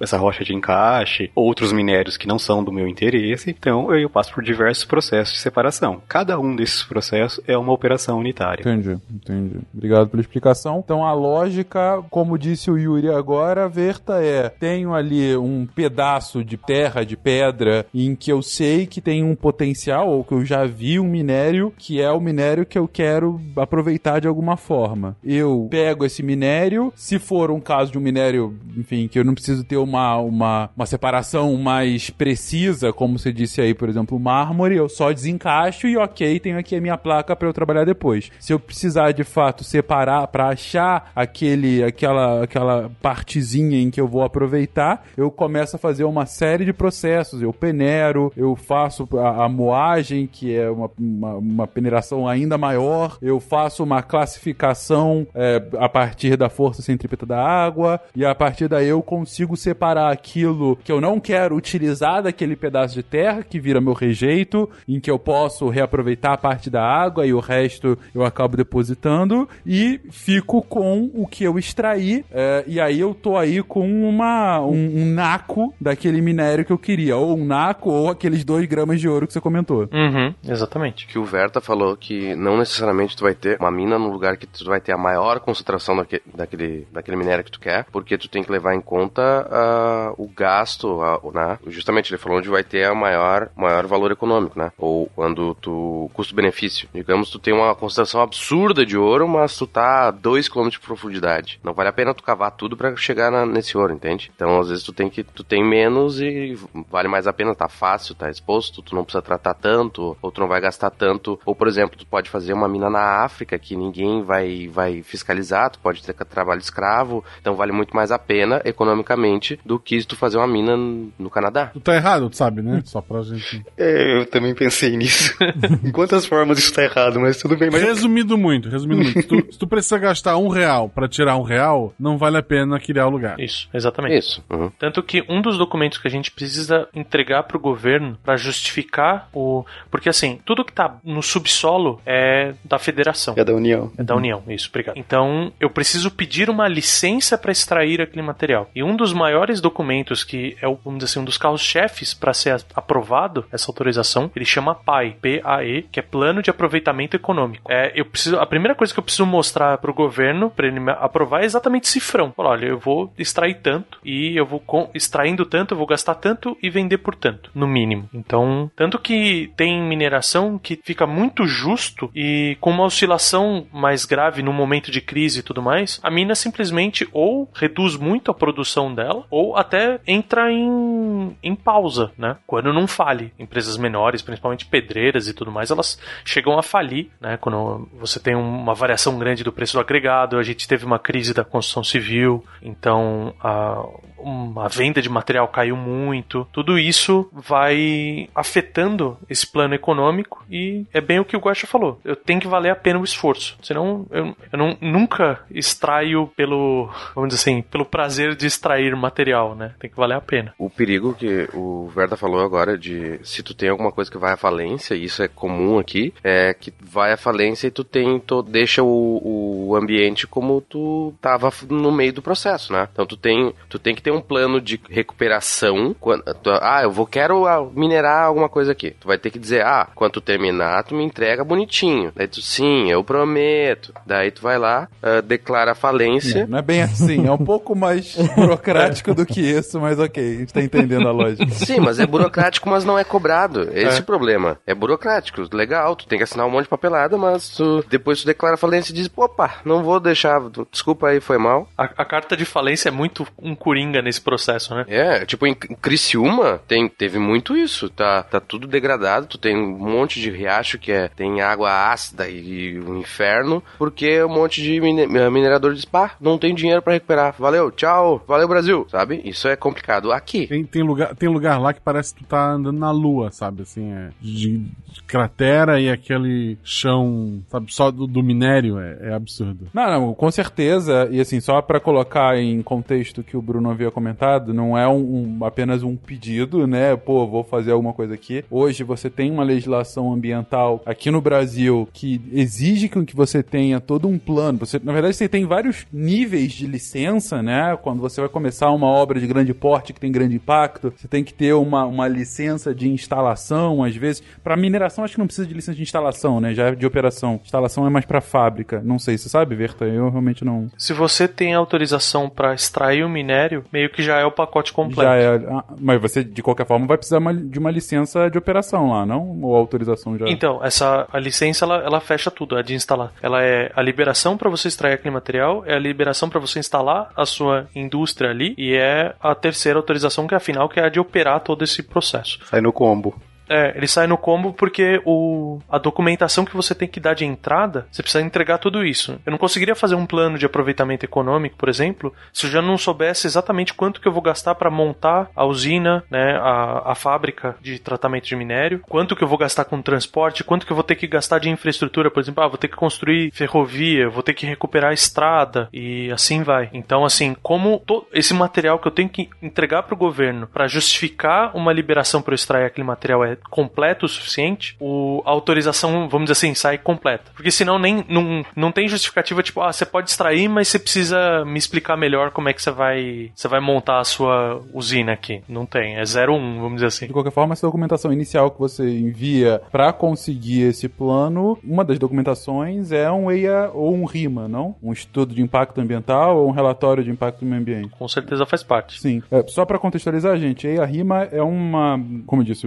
essa rocha de encaixe, outros minérios que não são do meu interesse, então eu passo por diversos processos de separação. Cada um desses processos é uma operação unitária. Entendi, entendi. Obrigado pela explicação. Então a lógica, como disse o Yuri agora, Verta é: tenho ali um pedaço de terra, de pedra, em que eu sei que tem um potencial, ou que eu já vi um minério, que é o minério que eu quero aproveitar de alguma forma. Eu pego esse minério, se for um caso de um minério, enfim, que eu não preciso ter uma, uma, uma separação mais precisa, como você disse aí, por exemplo, mármore, eu só desencaixo e ok, tenho aqui a minha placa para eu trabalhar depois. Se eu precisar de fato separar para achar aquele aquela aquela partezinha em que eu vou aproveitar, eu começo a fazer uma série de processos. Eu peneiro, eu faço a, a moagem, que é uma, uma, uma peneiração ainda maior, eu faço uma classificação é, a partir da força centrípeta da água, e a partir daí eu consigo separar aquilo que eu não quero utilizar daquele pedaço de terra, que vira meu rejeito, em que eu posso reaproveitar a parte da água e o resto eu acabo depositando, e fico com o que eu extraí, é, e aí eu tô aí com uma, um, um naco daquele minério que eu queria, ou um naco, ou aqueles dois gramas de ouro que você comentou. Uhum, exatamente. que o Verta falou que não necessariamente tu vai ter uma mina no lugar que tu vai ter a maior concentração daque- daquele, daquele minério que tu quer, porque tu tem que levar em conta conta ah, o gasto, ah, né? Justamente ele falou onde vai ter a maior, maior valor econômico, né? Ou quando tu custo-benefício. Digamos, tu tem uma concentração absurda de ouro, mas tu tá a 2 km de profundidade. Não vale a pena tu cavar tudo para chegar na, nesse ouro, entende? Então, às vezes tu tem que tu tem menos e vale mais a pena, tá fácil, tá exposto, tu não precisa tratar tanto, ou tu não vai gastar tanto. Ou, por exemplo, tu pode fazer uma mina na África que ninguém vai vai fiscalizar, tu pode ter trabalho escravo, então vale muito mais a pena economicamente do que se tu fazer uma mina no Canadá. Tu tá errado, tu sabe, né? Só pra gente. É, eu também pensei nisso. em quantas formas isso tá errado, mas tudo bem. Mas Resumindo muito, resumindo muito. Se tu, se tu precisa gastar um real pra tirar um real, não vale a pena criar o lugar. Isso, exatamente. Isso. Uhum. Tanto que um dos documentos que a gente precisa entregar pro governo para justificar o. Porque assim, tudo que tá no subsolo é da federação. é da União. É da União, isso, obrigado. Então, eu preciso pedir uma licença para extrair aquele material. E um dos maiores documentos que é, vamos dizer assim, um dos carros-chefes para ser aprovado essa autorização, ele chama PAE, P-A-E, que é Plano de Aproveitamento Econômico. É, eu preciso, a primeira coisa que eu preciso mostrar para o governo, para ele aprovar, é exatamente cifrão. Falar, olha, eu vou extrair tanto e eu vou com- extraindo tanto, eu vou gastar tanto e vender por tanto, no mínimo. Então, tanto que tem mineração que fica muito justo e com uma oscilação mais grave no momento de crise e tudo mais, a mina simplesmente ou reduz muito a produção dela ou até entra em, em pausa, né? Quando não fale. Empresas menores, principalmente pedreiras e tudo mais, elas chegam a falir, né? Quando você tem uma variação grande do preço do agregado, a gente teve uma crise da construção civil, então a, um- a venda de material caiu muito. Tudo isso vai afetando esse plano econômico e é bem o que o Guacha falou. Eu tenho que valer a pena o esforço. Senão eu, eu não, nunca extraio pelo, vamos dizer assim, pelo prazer de extrair material, né? Tem que valer a pena. O perigo que o Verda falou agora de se tu tem alguma coisa que vai à falência, e isso é comum aqui, é que vai à falência e tu tem, tu deixa o, o ambiente como tu tava no meio do processo, né? Então tu tem, tu tem que ter um plano de recuperação. Quando, tu- ah, eu vou quero ah, minerar alguma coisa aqui. Tu vai ter que dizer, ah, quando tu terminar, tu me entrega bonitinho. Daí tu, sim, eu prometo. Daí tu vai lá, ah, declara a falência. Não é bem assim, é um pouco mais burocrático do que isso, mas ok, a gente tá entendendo a lógica. Sim, mas é burocrático, mas não é cobrado. Esse é o problema. É burocrático. Legal, tu tem que assinar um monte de papelada, mas tu, depois tu declara falência e diz, opa, não vou deixar, desculpa aí, foi mal. A, a carta de falência é muito um coringa nesse processo, né? É, tipo, em Criciúma tem, teve muito isso. Tá, tá tudo degradado, tu tem um monte de riacho que é, tem água ácida e um inferno, porque um monte de mine- minerador diz, pá, não tem dinheiro pra recuperar. Valeu, tchau, valeu Brasil, sabe? Isso é complicado aqui. Tem, tem, lugar, tem lugar lá que parece que tu tá andando na lua, sabe? Assim, é de, de cratera e aquele chão, sabe, só do, do minério, é, é absurdo. Não, não, com certeza. E assim, só pra colocar em contexto que o Bruno havia comentado, não é um, um- apenas um pedido, né? Pô, vou fazer alguma coisa aqui. Hoje você tem uma legislação ambiental aqui no Brasil que exige que você tenha todo um plano. Você, na verdade, você tem vários níveis de licença, né? Quando você vai começar uma obra de grande porte que tem grande impacto, você tem que ter uma, uma licença de instalação, às vezes. Pra mineração, acho que não precisa de licença de instalação, né? Já é de operação. Instalação é mais pra fábrica. Não sei, você sabe, Verta? Eu realmente não. Se você tem autorização para extrair o minério, meio que já é o pacote completo. Já é. ah, Mas você, de qualquer forma, vai precisar de uma licença de operação lá, não? Ou autorização já? Então, essa a licença ela, ela fecha tudo, a de instalar. Ela é a liberação para você extrair aquele material, é a liberação para você instalar a sua indústria ali e é a terceira autorização que é a final, que é a de operar todo esse processo. Sai no combo. É, ele sai no combo porque o, a documentação que você tem que dar de entrada, você precisa entregar tudo isso. Eu não conseguiria fazer um plano de aproveitamento econômico, por exemplo, se eu já não soubesse exatamente quanto que eu vou gastar para montar a usina, né, a, a fábrica de tratamento de minério, quanto que eu vou gastar com transporte, quanto que eu vou ter que gastar de infraestrutura, por exemplo, ah, vou ter que construir ferrovia, vou ter que recuperar a estrada e assim vai. Então, assim, como esse material que eu tenho que entregar para o governo para justificar uma liberação para eu extrair aquele material é completo o suficiente, o, a autorização, vamos dizer assim, sai completa. Porque senão nem não, não tem justificativa, tipo, ah, você pode extrair, mas você precisa me explicar melhor como é que você vai, você vai montar a sua usina aqui. Não tem, é 01, um, vamos dizer assim. De qualquer forma, essa documentação inicial que você envia para conseguir esse plano, uma das documentações é um EIA ou um RIMA, não? Um estudo de impacto ambiental ou um relatório de impacto do meio ambiente. Com certeza faz parte. Sim. É, só para contextualizar, gente, EIA RIMA é uma, como eu disse,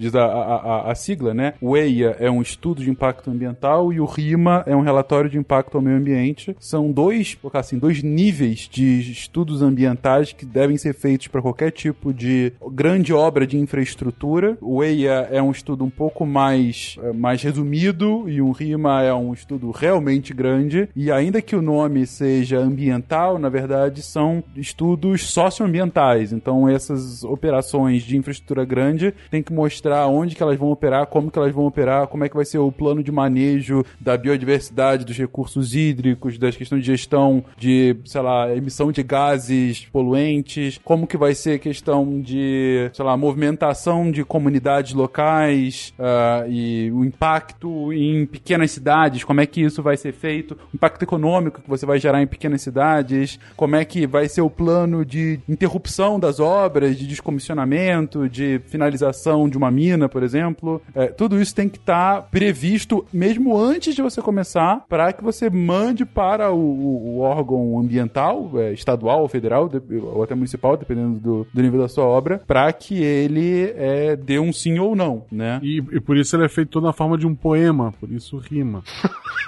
diz a, a, a, sigla, né? O EIA é um estudo de impacto ambiental e o RIMA é um relatório de impacto ao meio ambiente. São dois, assim, dois níveis de estudos ambientais que devem ser feitos para qualquer tipo de grande obra de infraestrutura. O EIA é um estudo um pouco mais, é, mais resumido e o RIMA é um estudo realmente grande. E ainda que o nome seja ambiental, na verdade são estudos socioambientais. Então essas operações de infraestrutura grande têm que mostrar onde que elas vão operar, como que elas vão operar, como é que vai ser o plano de manejo da biodiversidade, dos recursos hídricos, das questões de gestão de, sei lá, emissão de gases poluentes, como que vai ser a questão de, sei lá, movimentação de comunidades locais uh, e o impacto em pequenas cidades, como é que isso vai ser feito, o impacto econômico que você vai gerar em pequenas cidades, como é que vai ser o plano de interrupção das obras, de descomissionamento, de finalização de uma mina, por exemplo. É, tudo isso tem que estar tá previsto mesmo antes de você começar, para que você mande para o, o, o órgão ambiental, é, estadual ou federal, de, ou até municipal, dependendo do, do nível da sua obra, para que ele é, dê um sim ou não, né? E, e por isso ele é feito na forma de um poema, por isso rima.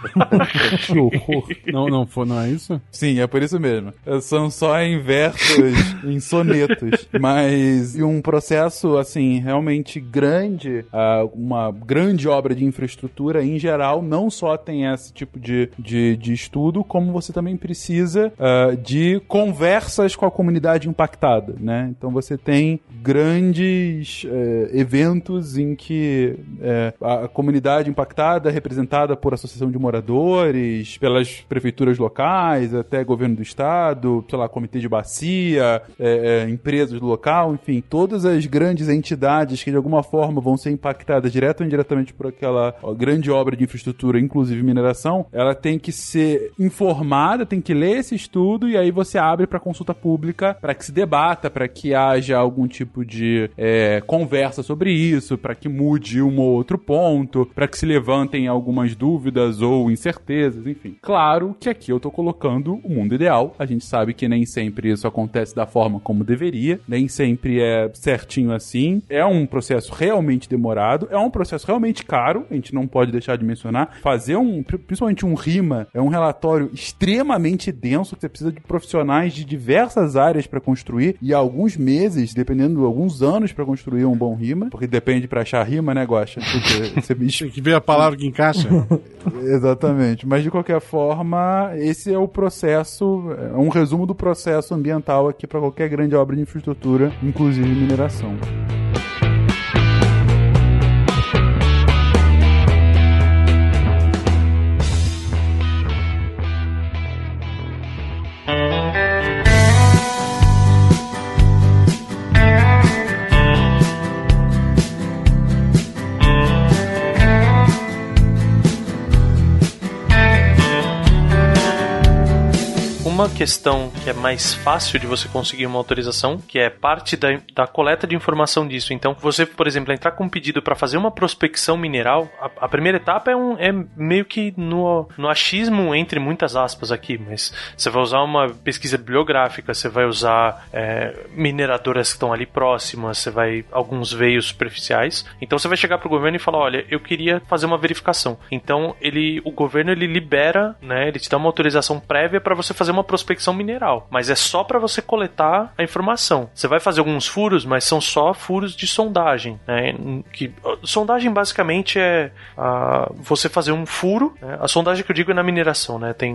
que horror. Não, não, foi, não é isso? Sim, é por isso mesmo. São só em versos, em sonetos. Mas um processo, assim, realmente grande, uh, uma grande obra de infraestrutura, em geral, não só tem esse tipo de, de, de estudo, como você também precisa uh, de conversas com a comunidade impactada, né? Então você tem grandes uh, eventos em que uh, a comunidade impactada é representada por associação de moradores, pelas prefeituras locais, até governo do estado, sei lá, comitê de bacia, é, empresas do local, enfim, todas as grandes entidades que de alguma forma vão ser impactadas direto ou indiretamente por aquela grande obra de infraestrutura, inclusive mineração, ela tem que ser informada, tem que ler esse estudo e aí você abre para consulta pública para que se debata, para que haja algum tipo de é, conversa sobre isso, para que mude um ou outro ponto, para que se levantem algumas dúvidas ou incertezas, enfim. Claro que aqui eu tô colocando o mundo ideal. A gente sabe que nem sempre isso acontece da forma como deveria, nem sempre é certinho assim. É um processo realmente demorado, é um processo realmente caro, a gente não pode deixar de mencionar. Fazer um, principalmente um RIMA, é um relatório extremamente denso que você precisa de profissionais de diversas áreas para construir e alguns meses, dependendo de alguns anos para construir um bom RIMA, porque depende para achar RIMA, né, Gosta? Você... Tem que ver a palavra que encaixa. Exatamente. Mas de qualquer forma, esse é o processo, é um resumo do processo ambiental aqui para qualquer grande obra de infraestrutura, inclusive mineração. Uma questão que é mais fácil de você conseguir uma autorização, que é parte da, da coleta de informação disso. Então, você, por exemplo, entrar com um pedido para fazer uma prospecção mineral, a, a, primeira etapa é, um, é meio que no, no achismo, entre muitas aspas aqui, mas você vai usar uma pesquisa bibliográfica, você vai usar é, mineradoras que estão ali próximas, você vai alguns veios superficiais. Então, você vai chegar para o governo e falar: olha, eu queria fazer uma verificação. Então, ele, o governo ele libera, né, ele te dá uma autorização prévia para você fazer uma prospecção mineral, mas é só para você coletar a informação. Você vai fazer alguns furos, mas são só furos de sondagem. Né? Que, sondagem basicamente é você fazer um furo. Né? A sondagem que eu digo é na mineração, né? Tem,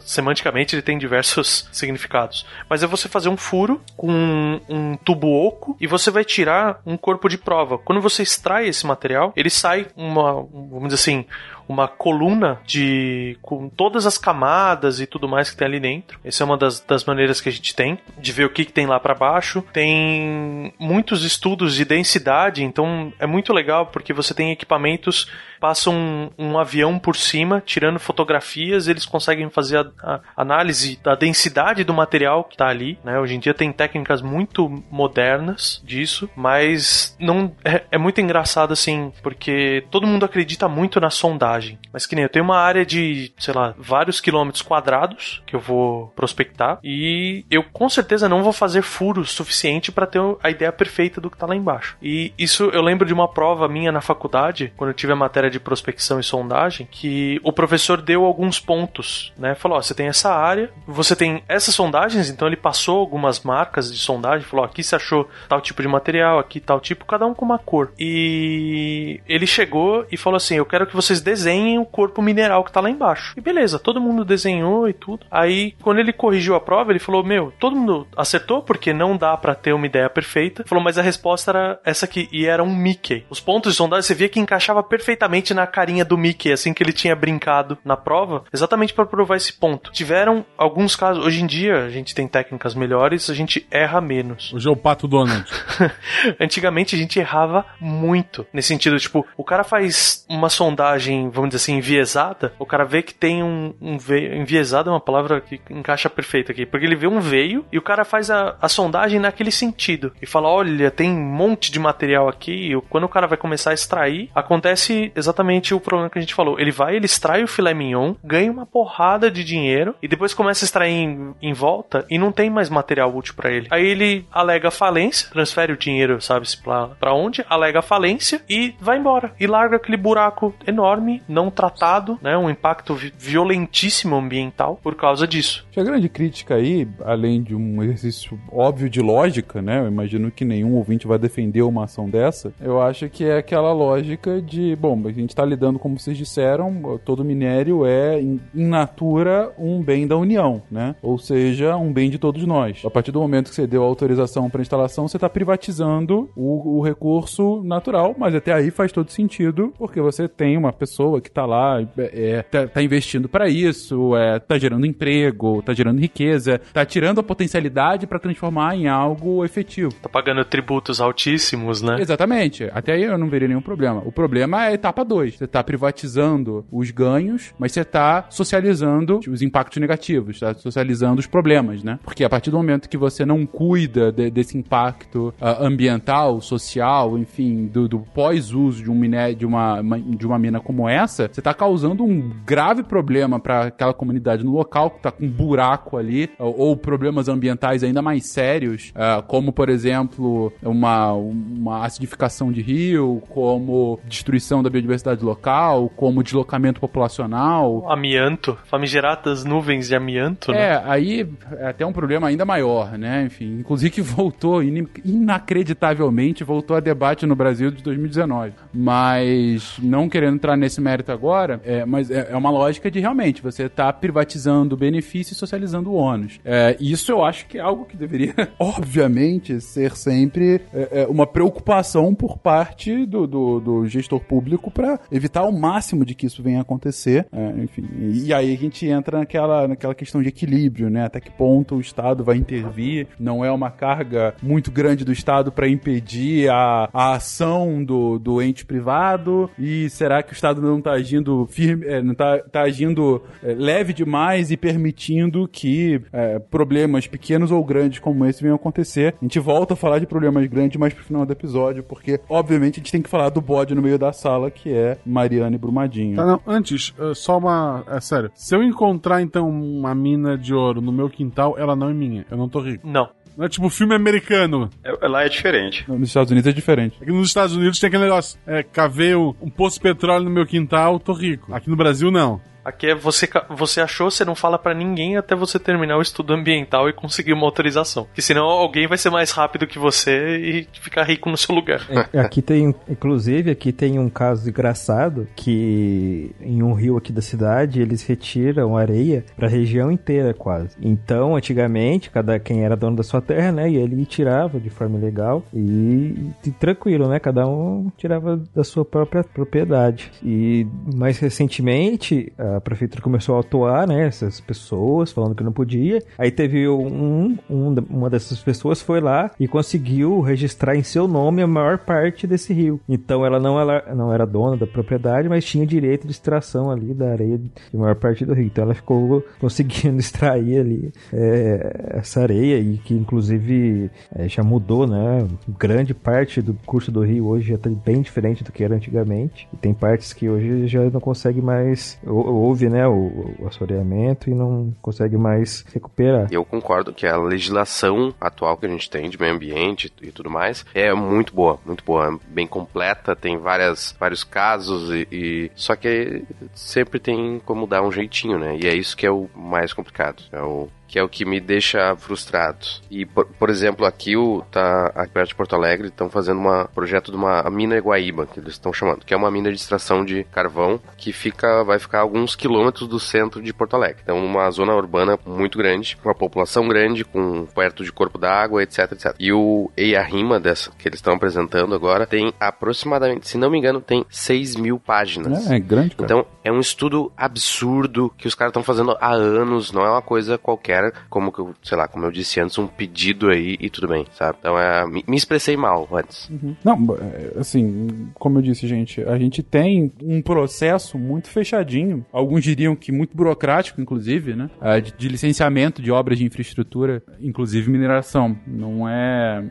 semanticamente ele tem diversos significados. Mas é você fazer um furo com um, um tubo oco e você vai tirar um corpo de prova. Quando você extrai esse material, ele sai uma, vamos dizer assim, uma coluna de com todas as camadas e tudo mais que tem ali dentro. Essa é uma das, das maneiras que a gente tem de ver o que, que tem lá para baixo. Tem muitos estudos de densidade, então é muito legal porque você tem equipamentos passa um, um, avião por cima, tirando fotografias, eles conseguem fazer a, a análise da densidade do material que está ali. Né? Hoje em dia tem técnicas muito modernas disso, mas não é, é, muito engraçado assim, porque todo mundo acredita muito na sondagem. Mas que nem eu tenho uma área de, sei lá, vários quilômetros quadrados que eu vou prospectar e eu com certeza não vou fazer furos suficiente para ter a ideia perfeita do que está lá embaixo. E isso eu lembro de uma prova minha na faculdade, quando eu tive a matéria de prospecção e sondagem, que o professor deu alguns pontos, né? Falou: ó, você tem essa área, você tem essas sondagens, então ele passou algumas marcas de sondagem, falou: aqui você achou tal tipo de material, aqui tal tipo, cada um com uma cor. E ele chegou e falou assim: eu quero que vocês desenhem o corpo mineral que tá lá embaixo. E beleza, todo mundo desenhou e tudo. Aí, quando ele corrigiu a prova, ele falou: meu, todo mundo acertou porque não dá para ter uma ideia perfeita. Falou, mas a resposta era essa aqui, e era um Mickey. Os pontos de sondagem você via que encaixava perfeitamente exatamente na carinha do Mickey, assim que ele tinha brincado na prova, exatamente para provar esse ponto. Tiveram alguns casos, hoje em dia a gente tem técnicas melhores, a gente erra menos. Hoje é o pato Donald. Antigamente a gente errava muito, nesse sentido, tipo, o cara faz uma sondagem, vamos dizer assim, enviesada, o cara vê que tem um, um veio, enviesado é uma palavra que encaixa perfeito aqui, porque ele vê um veio e o cara faz a, a sondagem naquele sentido e fala, olha, tem um monte de material aqui, e quando o cara vai começar a extrair, acontece exatamente o problema que a gente falou. Ele vai, ele extrai o filé mignon, ganha uma porrada de dinheiro e depois começa a extrair em, em volta e não tem mais material útil para ele. Aí ele alega falência, transfere o dinheiro, sabe-se pra, onde, alega falência e vai embora. E larga aquele buraco enorme, não tratado, né? Um impacto violentíssimo ambiental por causa disso. A grande crítica aí, além de um exercício óbvio de lógica, né? Eu imagino que nenhum ouvinte vai defender uma ação dessa. Eu acho que é aquela lógica de, bom, gente está lidando, como vocês disseram, todo minério é, in natura, um bem da União, né? Ou seja, um bem de todos nós. A partir do momento que você deu autorização para instalação, você está privatizando o, o, recurso natural, mas até aí faz todo sentido, porque você tem uma pessoa que está lá, é, tá, tá, investindo para isso, é, tá gerando emprego, tá gerando riqueza, tá tirando a potencialidade para transformar em algo efetivo. Tá pagando tributos altíssimos, né? Exatamente. Até aí eu não veria nenhum problema. O problema é a etapa 2. Você está privatizando os ganhos, mas você está socializando os impactos negativos, está socializando os problemas, né? Porque a partir do momento que você não cuida de, desse impacto uh, ambiental, social, enfim, do, do pós-uso de um de uma, de uma mina como essa, você está causando um grave problema para aquela comunidade no local que está com um buraco ali, ou, ou, problemas ambientais ainda mais sérios, uh, como por exemplo uma, uma acidificação de rio, como destruição da biodiversidade biodiversidade local, como deslocamento populacional. Amianto, famigeradas nuvens de amianto, né? É, aí é até um problema ainda maior, né? Enfim, inclusive que voltou, in inacreditavelmente, voltou a debate no Brasil de 2019. Mas, não querendo entrar nesse mérito agora, é, mas é, é uma lógica de realmente você tá privatizando o benefício e socializando o ônus. É, isso eu acho que é algo que deveria, obviamente, ser sempre é, é, uma preocupação por parte do, do, do gestor público para evitar ao máximo de que isso venha a acontecer. É, enfim, e aí a gente entra naquela, naquela questão de equilíbrio, né? Até que ponto o Estado vai intervir? Não é uma carga muito grande do Estado para impedir a, a ação do, do ente privado? E será que o Estado não está agindo firme, é, não está tá agindo é, leve demais e permitindo que é, problemas pequenos ou grandes como esse venham a acontecer? A gente volta a falar de problemas grandes mais pro final do episódio, porque obviamente a gente tem que falar do bode no meio da sala, que é Mariane Brumadinho. Tá, não, antes, uh, só uma. É sério. Se eu encontrar, então, uma mina de ouro no meu quintal, ela não é minha. Eu não tô rico. Não. Não é tipo filme americano. É, lá é diferente. Nos Estados Unidos é diferente. Aqui nos Estados Unidos tem aquele negócio: é, cavei um, um poço de petróleo no meu quintal, tô rico. Aqui no Brasil, não. Aqui é você, você achou, você não fala para ninguém até você terminar o estudo ambiental e conseguir uma autorização. Que senão alguém vai ser mais rápido que você e ficar rico no seu lugar. É, aqui tem, inclusive, aqui tem um caso engraçado que em um rio aqui da cidade eles retiram areia para a região inteira quase. Então, antigamente, cada quem era dono da sua terra, né, e ele tirava de forma legal e, e tranquilo, né, cada um tirava da sua própria propriedade. E mais recentemente a prefeitura começou a atuar, né, essas pessoas falando que não podia. Aí teve um, um uma dessas pessoas foi lá e conseguiu registrar em seu nome a maior parte desse rio. Então ela não, ela não era dona da propriedade, mas tinha direito de extração ali da areia de maior parte do rio. Então ela ficou conseguindo extrair ali é, essa areia e que inclusive é, já mudou, né? Grande parte do curso do rio hoje já está bem diferente do que era antigamente. E tem partes que hoje já não consegue mais houve, né, o, o assoreamento e não consegue mais recuperar. Eu concordo que a legislação atual que a gente tem de meio ambiente e tudo mais é muito boa, muito boa, bem completa, tem várias, vários casos e, e, só que sempre tem como dar um jeitinho, né? E é isso que é o mais complicado. É o que é o que me deixa frustrado. E, por, por exemplo, aqui o, tá, aqui perto de Porto Alegre estão fazendo um projeto de uma mina Guaíba, que eles estão chamando, que é uma mina de extração de carvão que fica, vai ficar alguns quilômetros do centro de Porto Alegre. Então, uma zona urbana muito grande, com uma população grande, com perto de corpo d'água, etc, etc. E o EIA-RIMA dessa que eles estão apresentando agora tem aproximadamente, se não me engano, tem 6 mil páginas. É, é grande, cara. Então, é um estudo absurdo que os caras estão fazendo há anos, não é uma coisa qualquer era, como que eu, sei lá, como eu disse antes, um pedido aí e tudo bem, sabe? Então é, me, me expressei mal antes. Uhum. Não, é, assim, como eu disse, gente, a gente tem um processo muito fechadinho, alguns diriam que muito burocrático, inclusive, né? É, de, de licenciamento de obras de infraestrutura, inclusive mineração. Não é.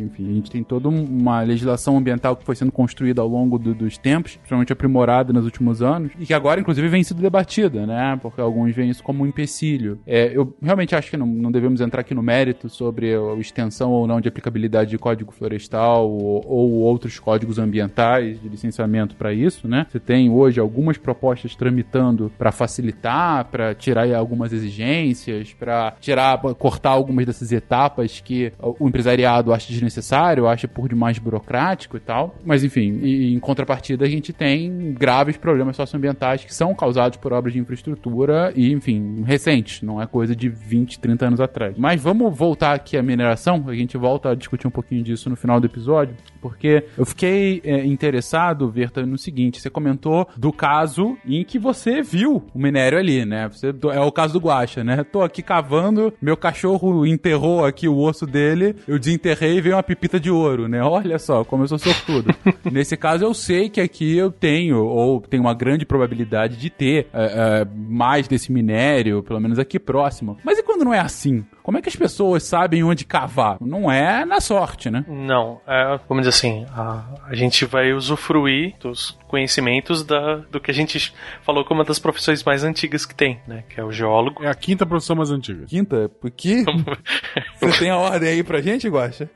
Enfim, a gente tem toda uma legislação ambiental que foi sendo construída ao longo do, dos tempos, principalmente aprimorada nos últimos anos, e que agora, inclusive, vem sendo debatida, né? Porque alguns veem isso como um empecilho. É, eu realmente acho que não, não, devemos entrar aqui no mérito sobre a extensão ou não de aplicabilidade de código florestal ou, ou outros códigos ambientais de licenciamento para isso, né? Você tem hoje algumas propostas tramitando para facilitar, para tirar algumas exigências, para tirar, cortar algumas dessas etapas que o empresariado acha desnecessário, acha por demais burocrático e tal. Mas enfim, em contrapartida a gente tem graves problemas socioambientais que são causados por obras de infraestrutura e, enfim, recentes, não é coisa de 20, 30 anos atrás. Mas vamos voltar aqui à mineração, a gente volta a discutir um pouquinho disso no final do episódio, porque eu fiquei é, interessado, Verta, no seguinte, você comentou do caso em que você viu o minério ali, né? Você, é o caso do Guacha, né? Tô aqui cavando, meu cachorro enterrou aqui o osso dele, eu desenterrei veio uma pipita de ouro, né? Olha só, como eu sou sortudo. Nesse caso, eu sei que aqui eu tenho, ou tenho uma grande probabilidade de ter é, é, mais desse minério, pelo menos aqui próximo. Mas e quando não é assim? Como é que as pessoas sabem onde cavar? Não é na sorte, né? Não. É, vamos dizer assim, a, a gente vai usufruir dos conhecimentos da, do que a gente falou como uma das profissões mais antigas que tem, né? Que é o geólogo. É a quinta profissão mais antiga. Quinta? Por quê? Você tem a ordem aí pra gente, Guaxa?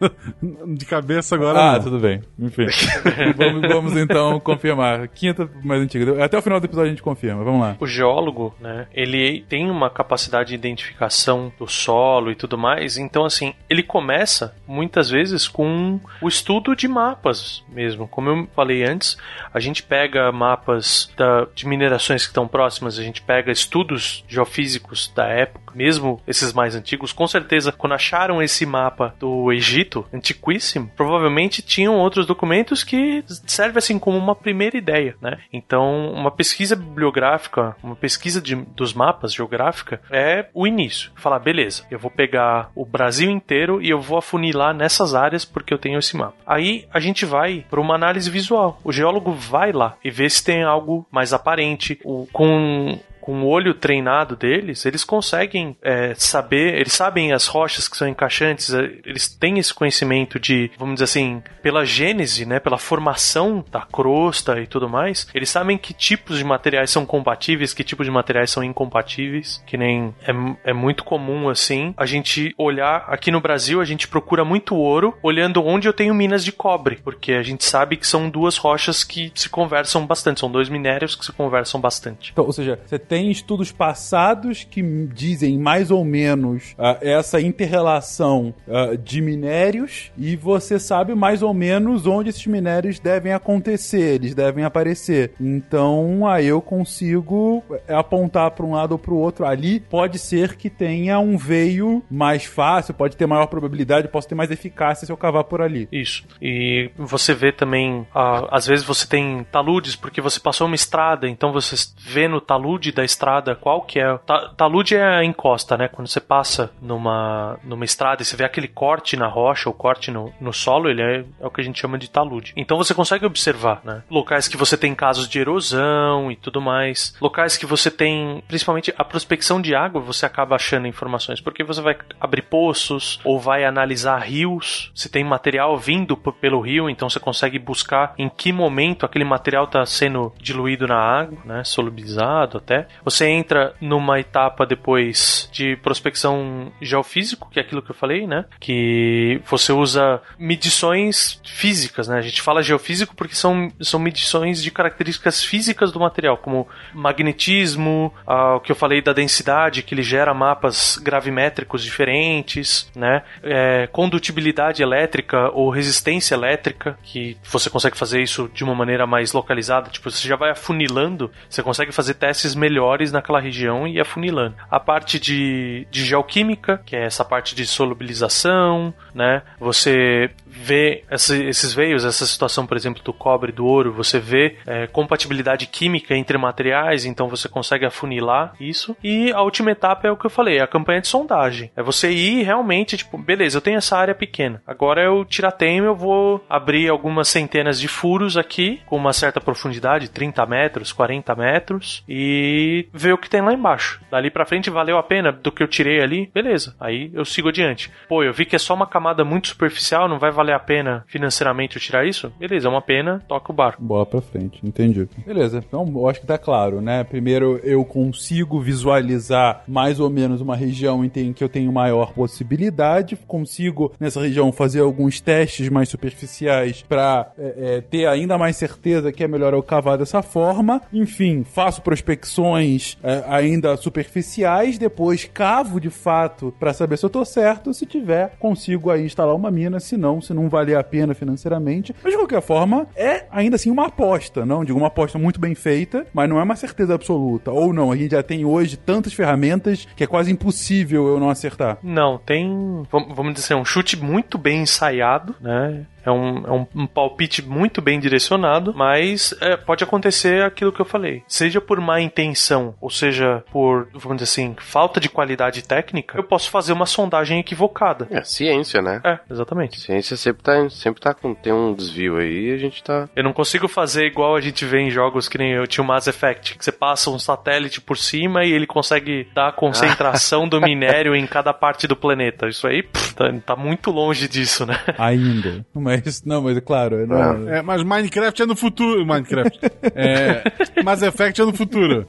De cabeça agora. Ah, não. tudo bem. Enfim. vamos, vamos, então confirmar. Quinta mais antiga. Até o final do episódio a gente confirma. Vamos lá. O geólogo, né? Ele tem uma capacidade de identificação do solo e tudo mais. Então, assim, ele começa muitas vezes com o estudo de mapas mesmo. Como eu falei antes, a gente pega mapas da, de minerações que estão próximas, a gente pega estudos geofísicos da época, mesmo esses mais antigos. Com certeza, quando acharam esse mapa do Egito, antiquíssimo, provavelmente tinham outros documentos que servem assim como uma primeira ideia, né? Então, uma pesquisa bibliográfica, uma pesquisa de, dos mapas geográfica é o início. Falar, beleza, eu vou pegar o Brasil inteiro e eu vou afunilar nessas áreas porque eu tenho esse mapa. Aí a gente vai para uma análise visual. O geólogo vai lá e vê se tem algo mais aparente, com com o olho treinado deles, eles conseguem é, saber, eles sabem as rochas que são encaixantes, é, eles têm esse conhecimento de, vamos dizer assim, pela gênese, né, pela formação da crosta e tudo mais, eles sabem que tipos de materiais são compatíveis, que tipos de materiais são incompatíveis, que nem é, é muito comum assim, a gente olhar, aqui no Brasil a gente procura muito ouro, olhando onde eu tenho minas de cobre, porque a gente sabe que são duas rochas que se conversam bastante, são dois minérios que se conversam bastante. Então, ou seja, você tem tem estudos passados que dizem mais ou menos uh, essa interrelação uh, de minérios e você sabe mais ou menos onde esses minérios devem acontecer, eles devem aparecer. Então aí eu consigo apontar para um lado ou para o outro. Ali pode ser que tenha um veio mais fácil, pode ter maior probabilidade, posso ter mais eficácia se eu cavar por ali. Isso. E você vê também, uh, às vezes você tem taludes porque você passou uma estrada, então você vê no talude da estrada qual que é. talude é a encosta, né? Quando você passa numa, numa estrada e você vê aquele corte na rocha ou corte no, no solo, ele é, é o que a gente chama de talude. Então você consegue observar, né? Locais que você tem casos de erosão e tudo mais. Locais que você tem, principalmente a prospecção de água, você acaba achando informações, porque você vai abrir poços ou vai analisar rios. Se tem material vindo pelo rio, então você consegue buscar em que momento aquele material está sendo diluído na água, né? Solubilizado até. Você entra numa etapa depois de prospecção geofísico, que é aquilo que eu falei, né? Que você usa medições físicas, né? A gente fala geofísico porque são, são medições de características físicas do material, como magnetismo, ah, o que eu falei da densidade, que ele gera mapas gravimétricos diferentes, né? É, condutibilidade elétrica ou resistência elétrica, que você consegue fazer isso de uma maneira mais localizada, tipo, você já vai afunilando, você consegue fazer testes melhores naquela região e afunilando. A parte de, de geoquímica, que é essa parte de solubilização, né? Você vê essa, esses veios, essa situação, por exemplo, do cobre, do ouro, você vê é, compatibilidade química entre materiais, então você consegue afunilar isso. E a última etapa é o que eu falei, é a campanha de sondagem. É você ir realmente, tipo, beleza, eu tenho essa área pequena. Agora eu tiratenho, eu vou abrir algumas centenas de furos aqui, com uma certa profundidade, 30 metros, 40 metros, e ver o que tem lá embaixo. Dali pra frente valeu a pena do que eu tirei ali, beleza. Aí eu sigo adiante. Pô, eu vi que é só uma camada muito superficial, não vai valer a pena financeiramente eu tirar isso? Beleza, é uma pena, toca o barco. Bola pra frente, entendi. Beleza, então eu acho que tá claro, né? Primeiro eu consigo visualizar mais ou menos uma região em que eu tenho maior possibilidade, consigo nessa região fazer alguns testes mais superficiais para é, é, ter ainda mais certeza que é melhor eu cavar dessa forma. Enfim, faço prospecções é, ainda superficiais, depois cavo de fato para saber se eu tô certo. Se tiver, consigo aí instalar uma mina, se não, se não valer a pena financeiramente. Mas de qualquer forma, é ainda assim uma aposta, não? Digo uma aposta muito bem feita, mas não é uma certeza absoluta. Ou não, a gente já tem hoje tantas ferramentas que é quase impossível eu não acertar. Não, tem, vamos dizer, um chute muito bem ensaiado, né? É um, é um, um palpite muito bem direcionado, mas é, pode acontecer aquilo que eu falei. Seja por má intenção, ou seja por, vamos dizer assim, falta de qualidade técnica, eu posso fazer uma sondagem equivocada. É ciência, né? É, exatamente. Ciência sempre tá, sempre tá com tem um desvio aí e a gente tá. Eu não consigo fazer igual a gente vê em jogos que nem eu tinha o Mass Effect, que você passa um satélite por cima e ele consegue dar a concentração do minério em cada parte do planeta. Isso aí pff, tá, tá, muito longe disso, né? Ainda. Mas mas. Não, mas é claro. Não... É, mas Minecraft é no futuro. Minecraft. é, Mass Effect é no futuro.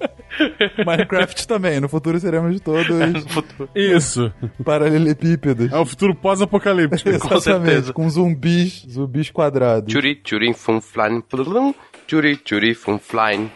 Minecraft também. No futuro seremos todos. É no futuro. Isso. Paralelepípedos. É o futuro pós-apocalíptico. Exatamente. Com, com zumbis, zumbis quadrados. Churi, churi, fum. Churi, churi, fum, flying.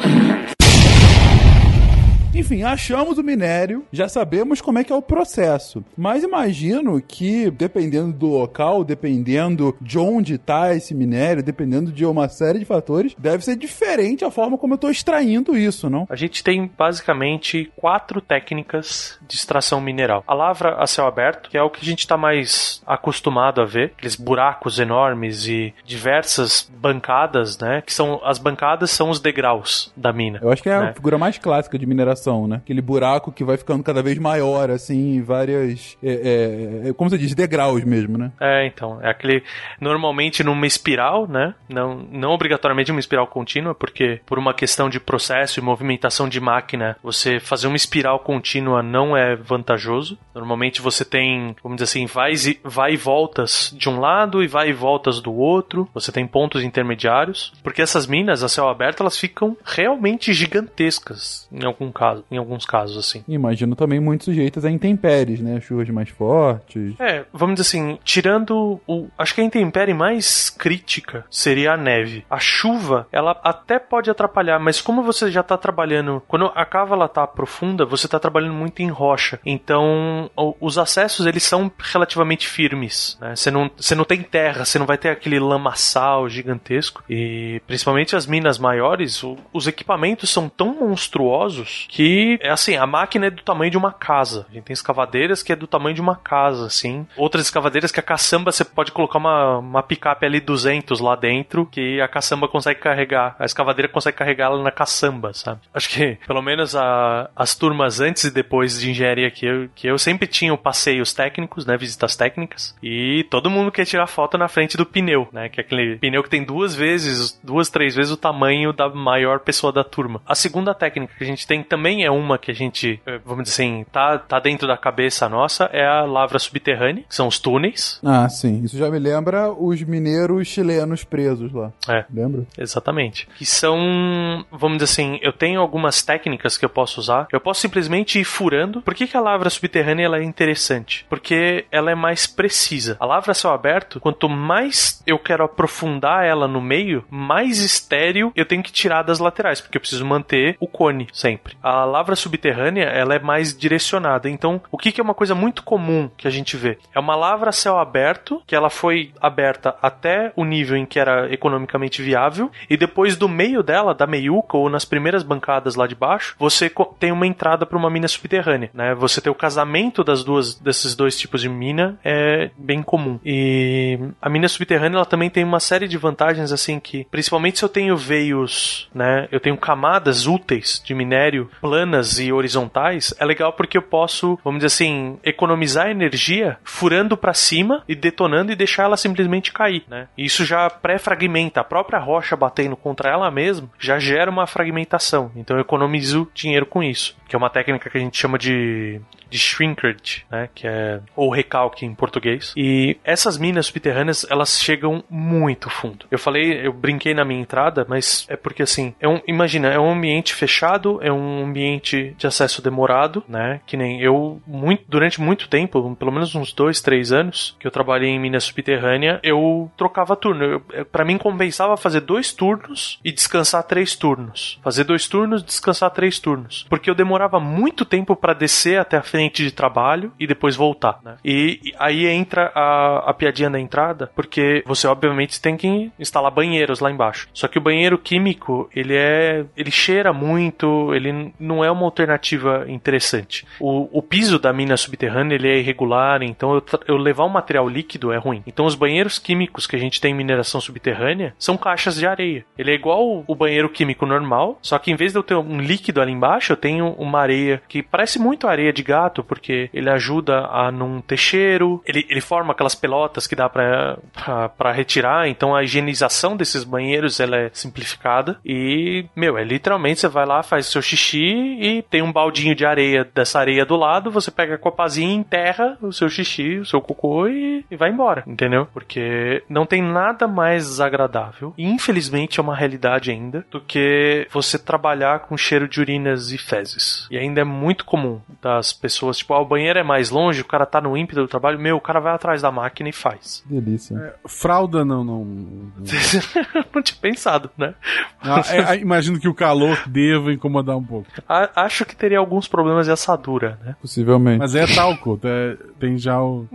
Enfim, achamos o minério, já sabemos como é que é o processo. Mas imagino que, dependendo do local, dependendo de onde está esse minério, dependendo de uma série de fatores, deve ser diferente a forma como eu estou extraindo isso, não? A gente tem basicamente quatro técnicas de extração mineral. A lavra a céu aberto, que é o que a gente está mais acostumado a ver, aqueles buracos enormes e diversas bancadas, né? Que são as bancadas são os degraus da mina. Eu acho que é né? a figura mais clássica de mineração né? Aquele buraco que vai ficando cada vez maior, assim, várias. É, é, é, como você diz, degraus mesmo, né? É, então. É aquele. Normalmente numa espiral, né? Não, não obrigatoriamente uma espiral contínua, porque por uma questão de processo e movimentação de máquina, você fazer uma espiral contínua não é vantajoso. Normalmente você tem, vamos dizer assim, vai, vai e voltas de um lado e vai e voltas do outro. Você tem pontos intermediários. Porque essas minas a céu aberto elas ficam realmente gigantescas em algum caso em alguns casos, assim. Imagino também muito sujeitas a intempéries, né? Chuvas mais fortes. É, vamos dizer assim, tirando o. Acho que a intempérie mais crítica seria a neve. A chuva, ela até pode atrapalhar, mas como você já tá trabalhando. Quando a cava ela tá profunda, você tá trabalhando muito em rocha. Então, os acessos, eles são relativamente firmes. Né? Você, não, você não tem terra, você não vai ter aquele lamaçal gigantesco. E principalmente as minas maiores, o- os equipamentos são tão monstruosos que, é assim, a máquina é do tamanho de uma casa. A gente tem escavadeiras que é do tamanho de uma casa, assim. Outras escavadeiras que a caçamba você pode colocar uma, uma picape ali 200 lá dentro, que a caçamba consegue carregar. A escavadeira consegue carregar ela na caçamba, sabe? Acho que, pelo menos a- as turmas antes e depois de engenharia que eu, que eu sempre tinha passeios técnicos, né? Visitas técnicas. E todo mundo quer tirar foto na frente do pneu, né? Que é aquele pneu que tem duas vezes, duas, três vezes o tamanho da maior pessoa da turma. A segunda técnica que a gente tem também é uma que a gente, eh, vamos dizer assim, tá, tá dentro da cabeça nossa, é a lavra subterrânea, que são os túneis. Ah, sim. Isso já me lembra os mineiros chilenos presos lá. É. Lembra? Exatamente. Que são, vamos dizer assim, eu tenho algumas técnicas que eu posso usar. Eu posso simplesmente ir furando. Por que, que a lavra subterrânea ela é interessante? Porque ela é mais precisa. A lavra céu aberto, quanto mais eu quero aprofundar ela no meio, mais estéreo eu tenho que tirar das laterais, porque eu preciso manter o cone sempre. A lavra subterrânea, ela é mais direcionada. Então, o que, que é uma coisa muito comum que a gente vê? É uma lavra a céu aberto, que ela foi aberta até o nível em que era economicamente viável, e depois do meio dela, da meiuca ou nas primeiras bancadas lá de baixo, você tem uma entrada para uma mina subterrânea, né? Você ter o casamento das duas desses dois tipos de mina é bem comum. E a mina subterrânea ela também tem uma série de vantagens assim que, principalmente se eu tenho veios, né? Eu tenho camadas úteis de minério planas e horizontais, é legal porque eu posso, vamos dizer assim, economizar energia furando para cima e detonando e deixar ela simplesmente cair, né? E isso já pré-fragmenta a própria rocha batendo contra ela mesma, já gera uma fragmentação. Então eu economizo dinheiro com isso, que é uma técnica que a gente chama de de shrinkage, né, que é ou recalque em português. E essas minas subterrâneas, elas chegam muito fundo. Eu falei, eu brinquei na minha entrada, mas é porque assim, é um, imagina, é um ambiente fechado, é um ambiente de acesso demorado, né, que nem eu muito durante muito tempo, pelo menos uns dois, três anos que eu trabalhei em mina subterrânea, eu trocava turno. Eu- Pra mim compensava fazer dois turnos e descansar três turnos. Fazer dois turnos, descansar três turnos, porque eu demorava muito tempo pra descer até a frente de trabalho e depois voltar, né? E, e aí entra a, a piadinha da entrada, porque você obviamente tem que instalar banheiros lá embaixo. Só que o banheiro químico, ele é, ele cheira muito, ele não é uma alternativa interessante. O, o piso da mina subterrânea, ele é irregular, então eu, eu levar um material líquido é ruim. Então os banheiros químicos que a gente tem em mineração subterrânea são caixas de areia. Ele é igual o banheiro químico normal, só que em vez de eu ter um líquido ali embaixo, eu tenho uma areia que parece muito areia de gato, porque ele ajuda a não ter cheiro, ele, ele forma aquelas pelotas que dá pra retirar, então a higienização desses banheiros ela é simplificada e, meu, é literalmente você vai lá, faz seu xixi e tem um baldinho de areia dessa areia do lado, você pega a copazinha, enterra o seu xixi, o seu cocô e, e vai embora, entendeu? Porque não tem nada mais desagradável, e infelizmente é uma realidade ainda, do que você trabalhar com cheiro de urinas e fezes. E ainda é muito comum das pessoas, tipo, ah, o banheiro é mais longe, o cara tá no ímpeto do trabalho, meu, o cara vai atrás da máquina e faz. Delícia. Fralda não, não. não- não tinha pensado, né? Ah, é, é, imagino que o calor deva incomodar um pouco. A- Acho que teria alguns problemas de assadura, né? Possivelmente. Mas é talco, é- tem já o.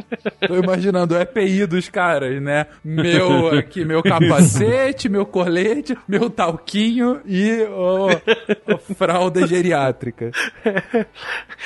Tô imaginando o EPI dos caras, né? Meu aqui, meu capacete, meu colete, meu talquinho e o, o fralda geriátrica.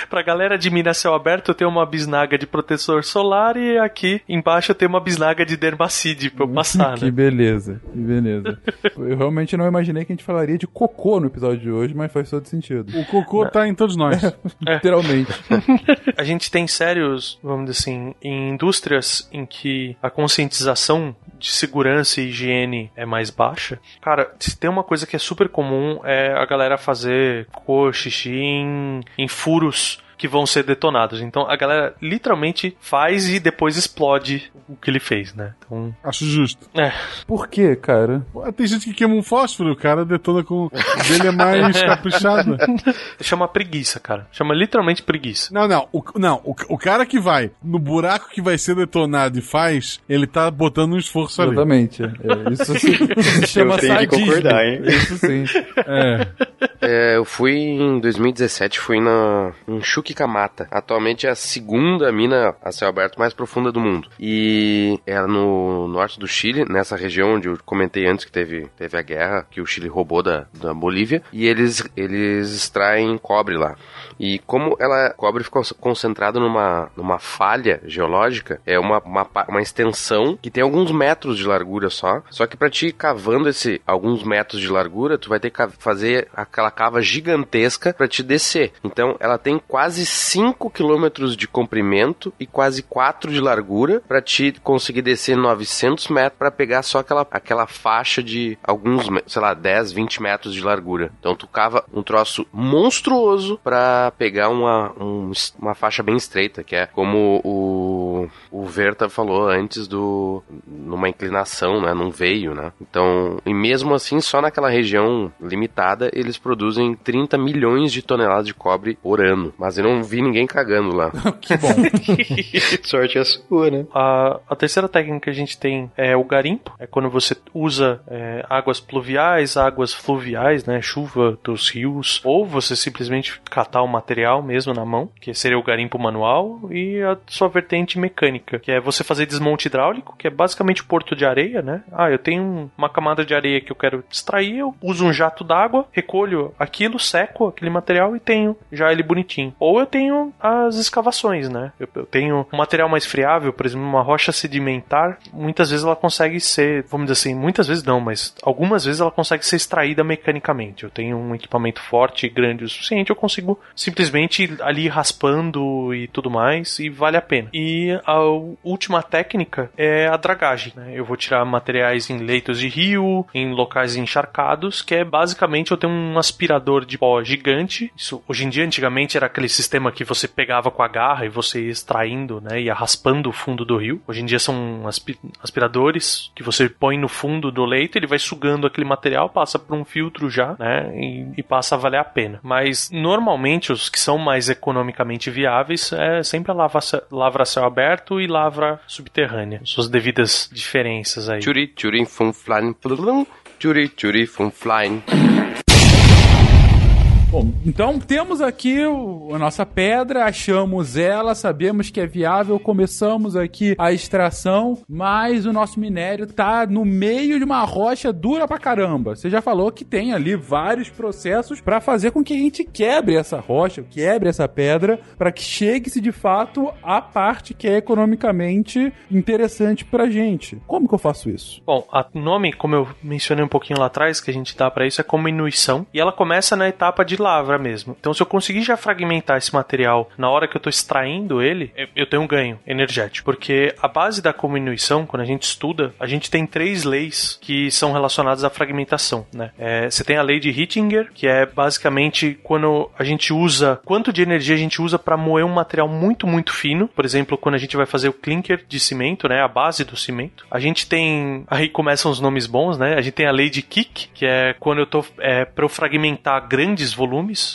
Pra galera de Minas Céu Aberto, eu tenho uma bisnaga de protetor solar e aqui embaixo eu tenho uma bisnaga de dermacide pra eu passar, que né? beleza, que beleza. Eu realmente não imaginei que a gente falaria de cocô no episódio de hoje, mas faz todo sentido. O cocô tá em todos nós. Literalmente. A gente tem sérios, vamos dizer assim, em indústrias em que a conscientização de segurança e higiene é mais baixa. Cara, se tem uma coisa que é super comum é a galera fazer cocô, xixi em, em furos que vão ser detonados. Então a galera literalmente faz e depois explode o que ele fez, né? Então, Acho justo. é. Por quê, cara? Tem gente que queima um fósforo, o cara detona com. O dele é mais caprichado. Chama preguiça, cara. Chama literalmente preguiça. Não, não. O, não, o, o cara que vai no buraco que vai ser detonado e faz, ele tá botando um esforço ali. Exatamente. É, isso se, se chama Eu tenho que sadismo. concordar, hein? Isso sim. É. É, eu fui em 2017, fui na, em Chuquicamata. Atualmente é a segunda mina a céu aberto mais profunda do mundo. E é no norte do Chile, nessa região onde eu comentei antes que teve, teve a guerra que o Chile roubou da, da Bolívia. E eles, eles extraem cobre lá. E como ela cobre ficou concentrado numa, numa falha geológica, é uma, uma, uma extensão que tem alguns metros de largura só. Só que pra ti cavando esse alguns metros de largura, tu vai ter que fazer aquela cava gigantesca pra te descer. Então ela tem quase 5 quilômetros de comprimento e quase 4 de largura pra te conseguir descer 900 metros pra pegar só aquela, aquela faixa de alguns, sei lá, 10, 20 metros de largura. Então tu cava um troço monstruoso pra pegar uma, um- uma faixa bem estreita, que é como o, o Verta falou antes do numa inclinação, né, num veio, né? Então, e mesmo assim, só naquela região limitada, eles produzem 30 milhões de toneladas de cobre por ano. Mas eu não vi ninguém cagando lá. Que bom. Sorte é sua, né? A, a terceira técnica que a gente tem é o garimpo. É quando você usa é, águas pluviais, águas fluviais, né? Chuva dos rios. Ou você simplesmente catar o material mesmo na mão, que seria o garimpo manual. E a sua vertente mecânica, que é você fazer desmonte hidráulico, que é basicamente o porto de areia, né? Ah, eu tenho um- uma camada de areia que eu quero extrair, eu uso um jato d'água, recolho aquilo, seco aquele material e tenho já ele bonitinho. Ou eu tenho as escavações, né? Eu, eu tenho um material mais friável, por exemplo, uma rocha sedimentar, muitas vezes ela consegue ser, vamos dizer assim, muitas vezes não, mas algumas vezes ela consegue ser extraída mecanicamente. Eu tenho um equipamento forte e grande o suficiente, eu consigo simplesmente ali raspando e tudo mais, e vale a pena. E a última técnica é a dragagem, né? Eu vou tirar materiais em leitos de rio, em locais encharcados, que é basicamente eu tenho um aspirador de pó gigante. Isso hoje em dia, antigamente, era aquele sistema que você pegava com a garra e você ia extraindo, né? Ia raspando o fundo do rio. Hoje em dia são aspi- aspiradores que você põe no fundo do leito, ele vai sugando aquele material, passa por um filtro já, né? E, e passa a valer a pena. Mas normalmente os que são mais economicamente viáveis é sempre a lavra, lavra céu aberto e lavra subterrânea. Suas devidas diferenças aí. Churi, churi, fum, flying, plum, churi, churi, fum, flying. Bom, então temos aqui o- a nossa pedra, achamos ela, sabemos que é viável, começamos aqui a extração, mas o nosso minério tá no meio de uma rocha dura pra caramba. Você já falou que tem ali vários processos pra fazer com que a gente quebre essa rocha, quebre essa pedra, pra que chegue-se de fato à parte que é economicamente interessante pra gente. Como que eu faço isso? Bom, o nome, como eu mencionei um pouquinho lá atrás, que a gente dá pra isso, é como inuição. E ela começa na etapa de lavra mesmo. Então, se eu conseguir já fragmentar esse material na hora que eu tô extraindo ele, eu- tenho um ganho energético. Porque a base da cominuição, quando a gente estuda, a gente tem três leis que são relacionadas à fragmentação, né? É, você tem a lei de Hittinger, que é basicamente quando a gente usa, quanto de energia a gente usa para moer um material muito, muito fino. Por exemplo, quando a gente vai fazer o clinker de cimento, né? A base do cimento. A gente tem, aí começam os nomes bons, né? A gente tem a lei de Kick, que é quando eu tô, é, para eu fragmentar grandes volumes,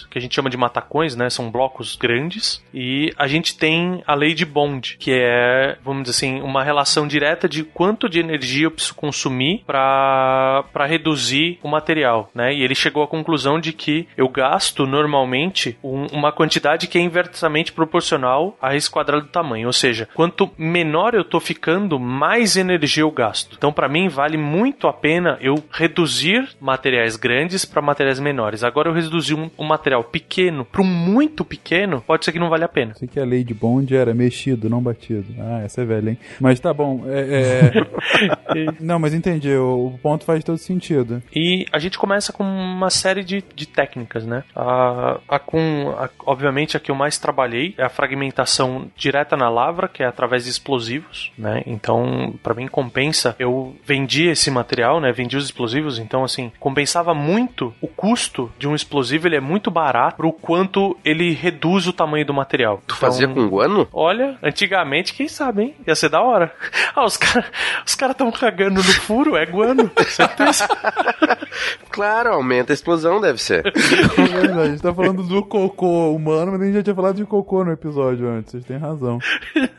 que a gente chama de matacões, né? São blocos grandes. E a gente tem a lei de Bond, que é, vamos dizer assim, uma relação direta de quanto de energia eu preciso consumir para reduzir o material, né? E ele chegou à conclusão de que eu gasto normalmente um- uma quantidade que é inversamente proporcional a esse quadrado do tamanho. Ou seja, quanto menor eu tô ficando, mais energia eu gasto. Então, para mim, vale muito a pena eu reduzir materiais grandes para materiais menores. Agora, eu reduzir um, um material pequeno para um muito pequeno, pode ser que não vale a pena. Sei que a lei de Bond era mexido, não batido. Ah, essa é velha, hein? Mas tá bom. É, é... não, mas entendi. O o ponto faz todo sentido. E a gente começa com uma série de, de técnicas, né? A, a com, a- obviamente, a que eu mais trabalhei é a fragmentação direta na lavra, que é através de explosivos, né? Então, para mim, compensa. Eu vendi esse material, né? Vendi os explosivos, então, assim, compensava muito o custo de um explosivo ele ele é muito barato pro quanto ele reduz o tamanho do material. Tu fazia com guano? Olha, antigamente, quem sabe, hein? Ia ser da hora. Ah, os caras os cara tão cagando no furo, é guano, certeza. Claro, aumenta a explosão, deve ser. É verdade, a gente tá falando do cocô humano, mas a gente já tinha falado de cocô no episódio antes, vocês têm razão.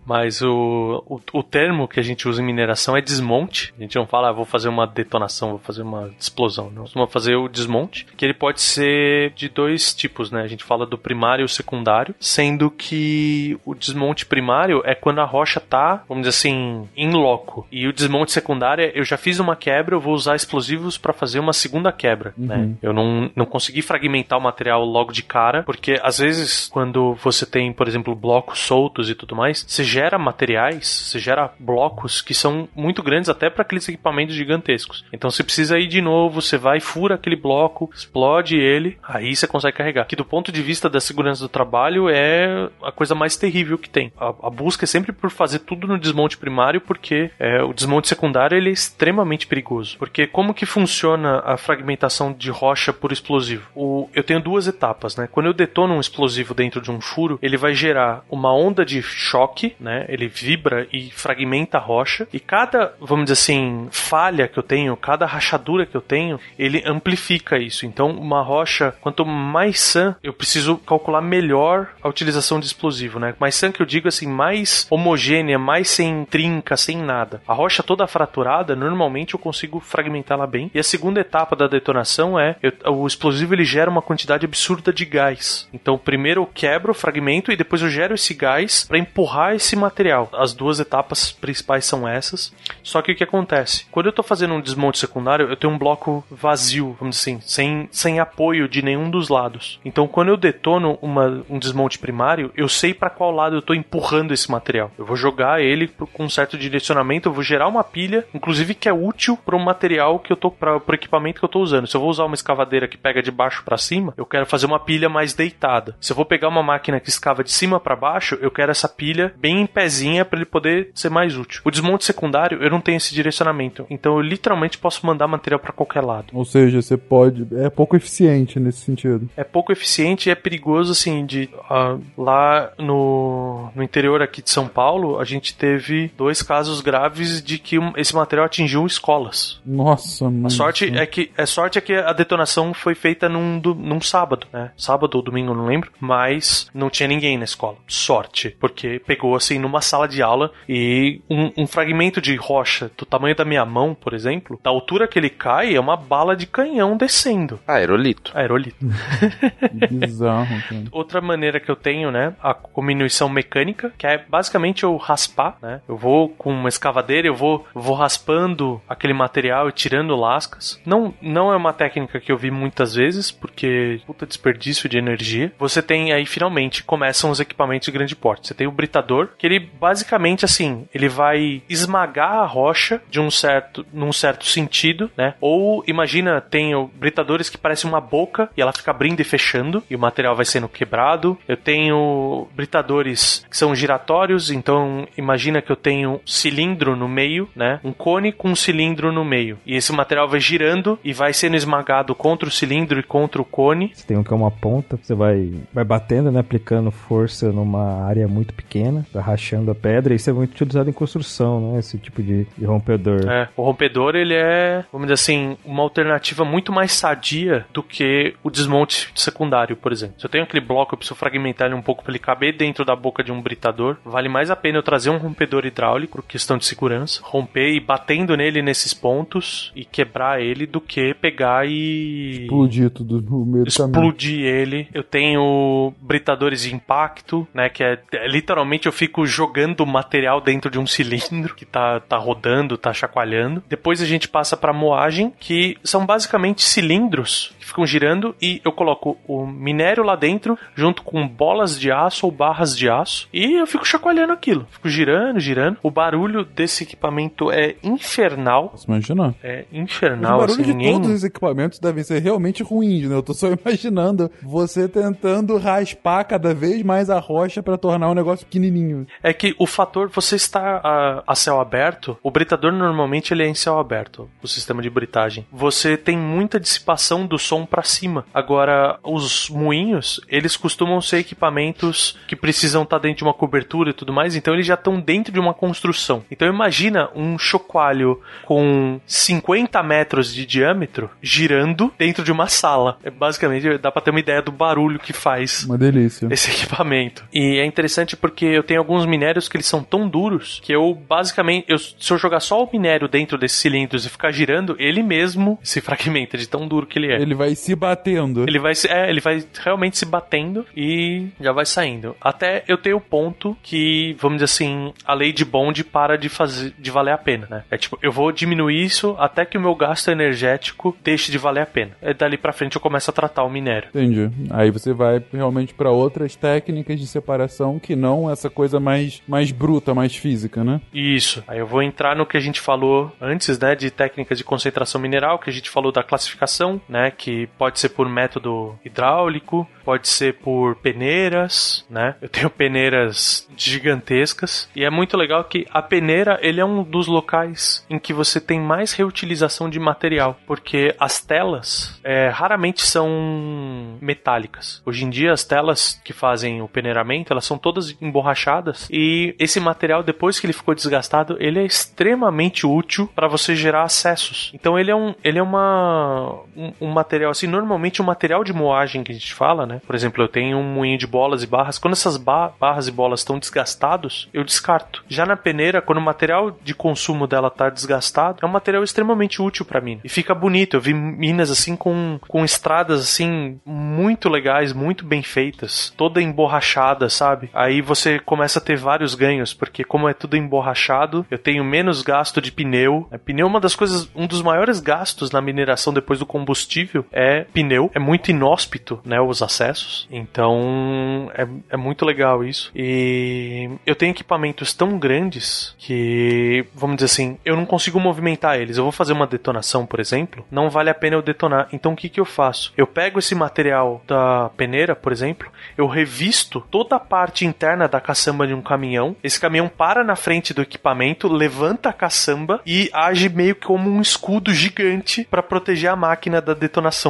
Mas o, o, o termo que a gente usa em mineração é desmonte. A gente não fala, ah, vou fazer uma detonação, vou fazer uma explosão. Não, vamos fazer o desmonte, que ele pode ser de dois tipos, né? A gente fala do primário e o secundário, sendo que o desmonte primário é quando a rocha tá, vamos dizer assim, em loco. E o desmonte secundário é, eu já fiz uma quebra, eu vou usar explosivos para fazer uma segunda quebra, né? Eu não, não consegui fragmentar o material logo de cara, porque às vezes quando você tem, por exemplo, blocos soltos e tudo mais, você gera materiais, você gera blocos que são muito grandes até para aqueles equipamentos gigantescos. Então você precisa ir de novo, você vai, fura aquele bloco, explode ele, aí você consegue carregar. Que do ponto de vista da segurança do trabalho é a coisa mais terrível que tem. A, a busca é sempre por fazer tudo no desmonte primário, porque é, o desmonte secundário ele é extremamente perigoso. Porque como que funciona a fragmentação de rocha por explosivo? O, eu tenho duas etapas, né? Quando eu detono um explosivo dentro de um furo, ele vai gerar uma onda de choque, né? Ele vibra e fragmenta a rocha. E cada, vamos dizer assim, falha que eu tenho, cada rachadura que eu tenho, ele amplifica isso. Então, uma rocha, quanto mais sã, eu preciso calcular melhor a utilização de explosivo, né? Mais sã que eu digo assim, mais homogênea, mais sem trinca, sem nada. A rocha toda fraturada, normalmente eu consigo fragmentá-la bem. E a segunda etapa da detonação é eu, o explosivo ele gera uma quantidade absurda de gás. Então, primeiro eu quebro o fragmento e depois eu gero esse gás para empurrar esse material. As duas etapas principais são essas. Só que o que acontece? Quando eu estou fazendo um desmonte secundário, eu tenho um bloco vazio, vamos dizer assim, sem, sem apoio de nenhum dos lados. Então, quando eu detono uma, um desmonte primário, eu sei para qual lado eu estou empurrando esse material. Eu vou jogar ele com um certo direcionamento, eu vou gerar uma pilha, inclusive que é útil para o material que eu tô para o equipamento que eu estou usando. Se eu vou usar uma escavadeira que pega de baixo para cima, eu quero fazer uma pilha mais deitada. Se eu vou pegar uma máquina que escava de cima para baixo, eu quero essa pilha bem em pezinha para ele poder ser mais útil. O desmonte secundário, eu não tenho esse direcionamento. Então eu literalmente posso mandar material para qualquer lado. Ou seja, você pode. É pouco eficiente nesse sentido. É pouco eficiente e é perigoso, assim, de. Uh, lá no, no interior aqui de São Paulo, a gente teve dois casos graves de que um- esse material atingiu escolas. Nossa, mano. A sorte é que a sorte é que a detonação foi feita num, do- num sábado, né? Sábado ou domingo, não lembro. Mas não tinha ninguém na escola. Sorte. Porque pegou assim numa sala de aula e um, um fragmento de rocha do tamanho da minha mão, por exemplo, da altura que ele cai, é uma bala de canhão descendo. Aerolito. Aerolito. Bizarro, cara. Outra maneira que eu tenho, né, a diminuição mecânica, que é basicamente eu raspar, né? Eu vou com uma escavadeira, eu vou, vou raspando aquele material e tirando lascas. Não, não é uma técnica que eu vi muitas vezes, porque puta desperdício de energia. Você tem aí finalmente começam os equipamentos de grande porte. Você tem o britador, que ele basicamente assim, ele vai esmagar a rocha de um certo, num certo sentido, né? Ou imagina, tem britadores que parecem uma boca e ela fica abrindo e fechando e o material vai sendo quebrado. Eu tenho britadores que são giratórios, então imagina que eu tenho um cilindro no meio, né? Um cone com um cilindro no meio. E esse material vai girando e vai sendo esmagado contra o cilindro e contra o cone. Você tem um que é uma ponta, você vai, vai batendo, né? Aplicando força numa área muito pequena, vai rachando a pedra. Isso é muito utilizado em construção, né? Esse tipo de, de rompedor. É, o rompedor ele é, vamos dizer assim, uma alternativa muito mais sadia do que o desmonte secundário, por exemplo. Se eu tenho aquele bloco, eu preciso fragmentar ele um pouco para ele caber dentro da boca de um britador. Vale mais a pena eu trazer um rompedor hidráulico, por questão de segurança, romper e batendo nele nesses pontos e quebrar ele do que pegar e Explodir tudo no meio do caminho. explodir ele. Eu tenho britadores de impacto, né? Que é, é, literalmente eu fico jogando material dentro de um cilindro que tá, tá rodando, tá chacoalhando. Depois a gente passa pra moagem, que são basicamente cilindros ficam girando e eu coloco o minério lá dentro junto com bolas de aço ou barras de aço e eu fico chacoalhando aquilo. Fico girando, girando. O barulho desse equipamento é infernal. Posso imaginar. É Os infernal, barulhos assim, de ninguém... todos os equipamentos devem ser realmente ruins, né? Eu tô só imaginando você tentando raspar cada vez mais a rocha pra tornar um negócio pequenininho. É que o fator você está a, a céu aberto, o britador normalmente ele é em céu aberto, o sistema de britagem. Você tem muita dissipação do som para cima. Agora, os moinhos, eles costumam ser equipamentos que precisam estar dentro de uma cobertura e tudo mais, então eles já estão dentro de uma construção. Então imagina um chocalho com 50 metros de diâmetro girando dentro de uma sala. É basicamente dá para ter uma ideia do barulho que faz Uma delícia. esse equipamento. E é interessante porque eu tenho alguns minérios que eles são tão duros que eu basicamente, eu, se eu jogar só o minério dentro desses cilindros e ficar girando, ele mesmo se fragmenta de tão duro que ele é. Ele vai se batendo. Ele vai, é, ele vai realmente se batendo e já vai saindo. Até eu tenho o ponto que, vamos dizer assim, a lei de Bond para de fazer de valer a pena, né? É tipo, eu vou diminuir isso até que o meu gasto energético deixe de valer a pena. É dali pra frente eu começo a tratar o minério. Entendi. Aí você vai realmente pra outras técnicas de separação que não essa coisa mais, mais bruta, mais física, né? Isso. Aí eu vou entrar no que a gente falou antes, né, de técnicas de concentração mineral, que a gente falou da classificação, né, que pode ser por método hidráulico, pode ser por peneiras, né? Eu tenho peneiras gigantescas e é muito legal que a peneira, ele é um dos locais em que você tem mais reutilização de material, porque as telas é, raramente são metálicas. Hoje em dia as telas que fazem o peneiramento, elas são todas emborrachadas e esse material depois que ele ficou desgastado, ele é extremamente útil para você gerar acessos. Então ele é um ele é uma um, um material assim, normalmente o material de moagem que a gente fala, né? Por exemplo, eu tenho um moinho de bolas e barras, quando essas ba- barras e bolas estão desgastados, eu descarto. Já na peneira, quando o material de consumo dela tá desgastado, é um material extremamente útil para mim. E fica bonito. Eu vi minas assim com com estradas assim muito legais, muito bem feitas, toda emborrachada, sabe? Aí você começa a ter vários ganhos, porque como é tudo emborrachado, eu tenho menos gasto de pneu. É, Pneu é uma das coisas, um dos maiores gastos na mineração depois do combustível é pneu. É muito inóspito, né, os acessos. Então, é, é muito legal isso. E eu tenho equipamentos tão grandes que, vamos dizer assim, eu não consigo movimentar eles. Eu vou fazer uma detonação, por exemplo, não vale a pena eu detonar. Então, o que que eu faço? Eu pego esse material da peneira, por exemplo, eu revisto toda a parte interna da caçamba de um caminhão. Esse caminhão para na frente do equipamento, levanta a caçamba e age meio que como um escudo gigante para proteger a máquina da detonação,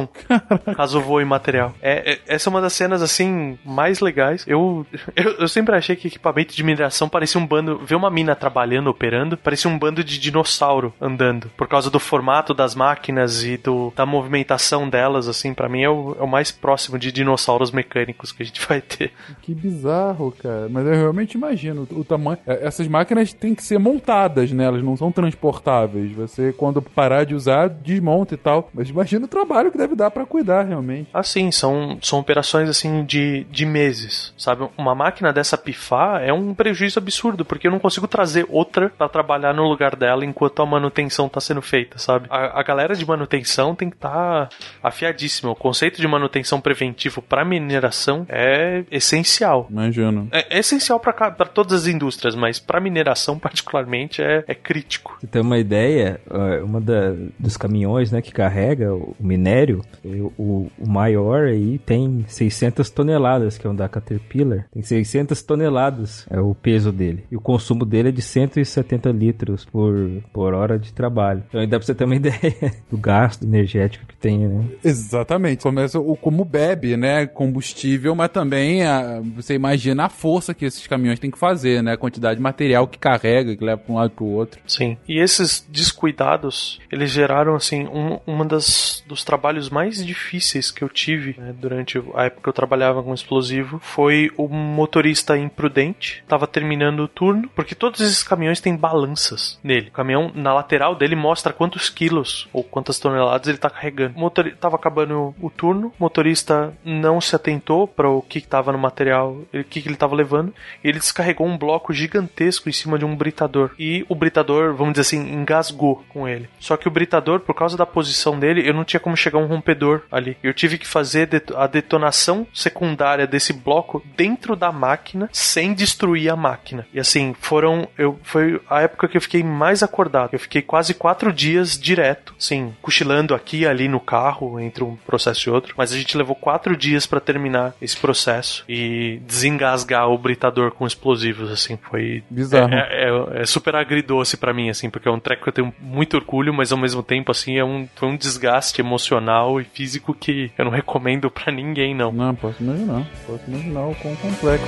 caso voe material. É, é- essa é uma das cenas assim mais legais. Eu, eu, eu sempre achei que equipamento de mineração parecia um bando, ver uma mina trabalhando, operando, parecia um bando de dinossauro andando, por causa do formato das máquinas e do, da movimentação delas, assim, para mim é o, é o mais próximo de dinossauros mecânicos que a gente vai ter. Que bizarro, cara. Mas eu realmente imagino o tamanho. é, Essas máquinas têm que ser montadas, né? Elas não são transportáveis. Você, quando parar de usar, desmonta e tal. Mas imagina o trabalho que deve dar pra cuidar, realmente. Assim, são, são operações assim de, de meses, sabe? Uma máquina dessa pifar é um prejuízo absurdo, porque eu não consigo trazer outra pra trabalhar no lugar dela enquanto a manutenção tá sendo feita, sabe? A, a galera de manutenção tem que estar afiadíssima. O conceito de manutenção preventivo pra mineração é essencial. Imagino. É, é essencial pra todas as indústrias, mas pra mineração particularmente é, é crítico. Você tem uma ideia, ó, uma da- dos caminhões, né, que carrega o minério, o, o maior aí tem 600 toneladas, que é um da Caterpillar. Tem 600 toneladas é o peso dele. E o consumo dele é de 170 litros por, por hora de trabalho. Então aí dá pra você ter uma ideia do gasto energético que tem, né? Exatamente. Começa o como bebe, né? Combustível, mas também a- você imagina a força que esses caminhões têm que fazer, né? A quantidade de material que carrega, que leva pra um lado pro outro. Sim. E esses descuidados, eles geraram, assim, um, uma das dos trabalhos mais difíceis que eu tive né, durante a época que eu trabalhava com explosivo foi o motorista imprudente. Tava terminando o turno, porque todos esses caminhões têm balanças nele. O caminhão, na lateral dele, mostra quantos quilos ou quantas toneladas ele tá carregando. O motor, tava acabando o turno, o motorista não se atentou para o que, que tava no material, o que, que ele tava levando, e ele descarregou um bloco gigantesco em cima de um britador. E o britador, vamos dizer assim, engasgou com ele. Só que o britador, por causa da posição dele, eu não tinha como chegar um rompedor ali. Eu tive que fazer a detonação secundária desse bloco dentro da máquina, sem destruir a máquina. E assim, foram. Eu, foi a época que eu fiquei mais acordado. Eu fiquei quase quatro dias direto, assim, cochilando aqui e ali no carro, entre um processo e outro. Mas a gente levou quatro dias pra terminar esse processo e desengasgar o britador com explosivos, assim. Foi. Bizarro. É, é- é super agridoce pra mim, assim, porque é um treco que eu tenho muito orgulho, mas ao mesmo tempo, assim, é um, foi um desgaste emocional e físico que que eu não recomendo para ninguém, não. Não, posso imaginar. Posso imaginar o quão complexo.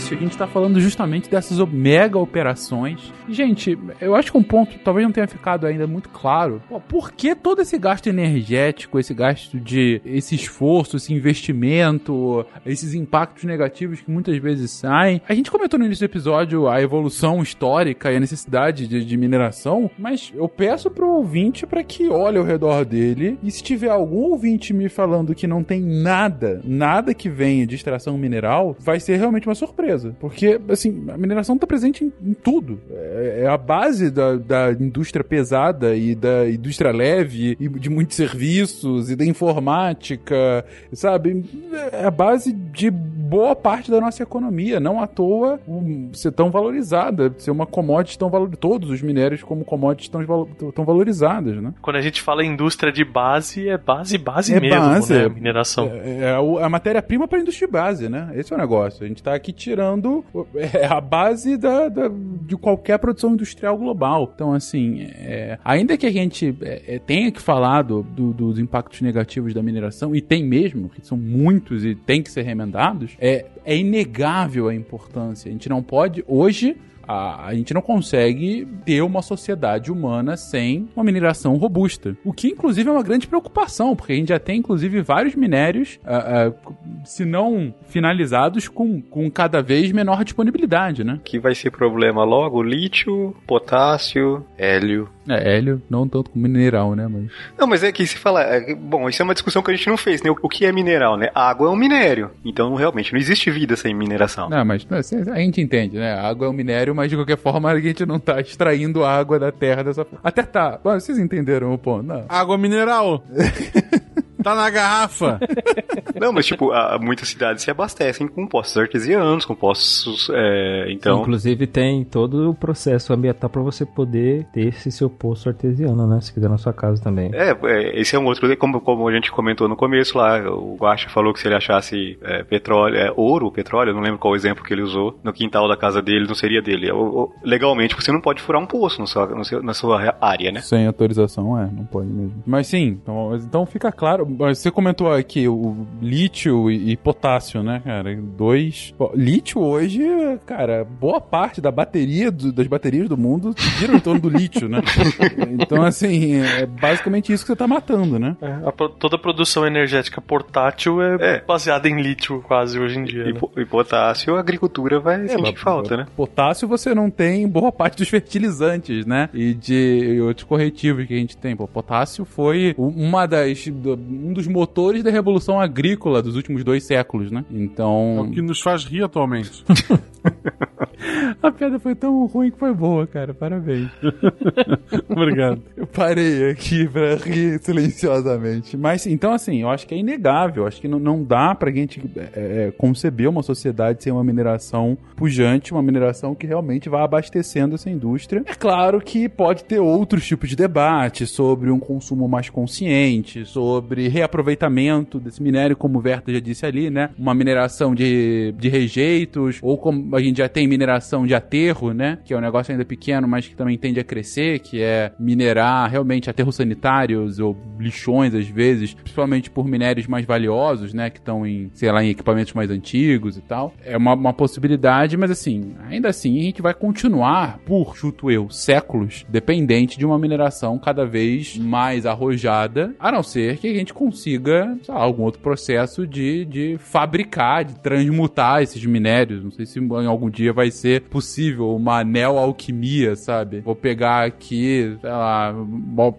Início a gente tá falando justamente dessas mega operações. Gente, eu acho que um ponto talvez não tenha ficado ainda muito claro. Pô, por que todo esse gasto energético, esse gasto de esse esforço, esse investimento, esses impactos negativos que muitas vezes saem? A gente comentou no início do episódio a evolução histórica e a necessidade de, de mineração, mas eu peço pro ouvinte para que olhe ao redor dele e se tiver algum ouvinte me falando que não tem nada, nada que venha de extração mineral, vai ser realmente uma surpresa. Porque, assim, a mineração está presente em, em tudo. É, é, a base da, da indústria pesada e da indústria leve e de muitos serviços e da informática, sabe? É a base de boa parte da nossa economia. Não à toa um, ser tão valorizada, ser uma commodity tão valorizada. Todos os minérios como commodities estão tão valorizadas, né? Quando a gente fala indústria de base, é base, base é mesmo, base, né? Mineração. É, é a, a matéria-prima para a indústria de base, né? Esse é o negócio. A gente está aqui tirando é, a base da, da, de qualquer produção industrial global. Então, assim, é, ainda que a gente é, é tenha que falar do, do, dos impactos negativos da mineração, e tem mesmo, que são muitos e tem que ser remendados, é, é inegável a importância. A gente não pode, hoje, a, a gente não consegue ter uma sociedade humana sem uma mineração robusta. O que, inclusive, é uma grande preocupação, porque a gente já tem, inclusive, vários minérios, uh, uh, se não finalizados, com, com cada vez menor disponibilidade, né? Que vai ser problema logo: lítio, potássio, hélio. É, hélio, não tanto como mineral, né? Mas... Não, mas é que se fala. É, bom, isso é uma discussão que a gente não fez, né? O, o que é mineral, né? água é um minério. Então, realmente, não existe vida sem mineração. Não, mas a gente entende, né? A água é um minério, mas de qualquer forma a gente não tá extraindo água da terra dessa forma. Até tá. Mas vocês entenderam o ponto? Não. Água mineral. Tá na garrafa. Não, mas tipo, muitas cidades se abastecem com postos artesianos, com postos. É, então. Inclusive tem todo o processo ambiental para você poder ter esse seu posto artesiano, né? Se quiser na sua casa também. É, é esse é um outro. Como, como a gente comentou no começo lá, o Guacha falou que se ele achasse é, petróleo, é, ouro, petróleo, não lembro qual o exemplo que ele usou, no quintal da casa dele, não seria dele. Legalmente você não pode furar um poço no seu, no seu, na sua área, né? Sem autorização, é, não pode mesmo. Mas sim, então, então fica claro você comentou aqui o lítio e, e potássio, né, cara? Dois. lítio hoje, cara, boa parte da bateria do, das baterias do mundo giram em torno do lítio, né? então, assim, é basicamente isso que você tá matando, né? É, a, toda a produção energética portátil é, é, baseada em lítio quase hoje em dia. E, né? e potássio, a agricultura vai é, sentir falta, né? Potássio você não tem boa parte dos fertilizantes, né? E de e outros corretivos que a gente tem. Pô, potássio foi uma das. Um dos motores da revolução agrícola dos últimos dois séculos, né? Então. É o que nos faz rir atualmente. A piada foi tão ruim que foi boa, cara. Parabéns. Obrigado. Eu parei aqui pra rir silenciosamente. Mas, então, assim, eu acho que é inegável. Acho que não, não dá pra gente é, é, conceber uma sociedade sem uma mineração pujante, uma mineração que realmente vai abastecendo essa indústria. É claro que pode ter outros tipos de debate sobre um consumo mais consciente, sobre reaproveitamento desse minério, como o Verta já disse ali, né? Uma mineração de, de rejeitos, ou como a gente já tem mineração de aterro, né? Que é um negócio ainda pequeno, mas que também tende a crescer, que é minerar realmente aterros sanitários ou lixões, às vezes, principalmente por minérios mais valiosos, né? Que estão em, sei lá, em equipamentos mais antigos e tal. É uma, uma possibilidade, mas assim, ainda assim, a gente vai continuar, por, chuto eu, séculos, dependente de uma mineração cada vez mais arrojada, a não ser que a gente consiga, sei lá, algum outro processo de, de fabricar, de transmutar esses minérios. Não sei se em algum dia vai ser possível uma neo-alquimia, sabe? Vou pegar aqui, sei lá,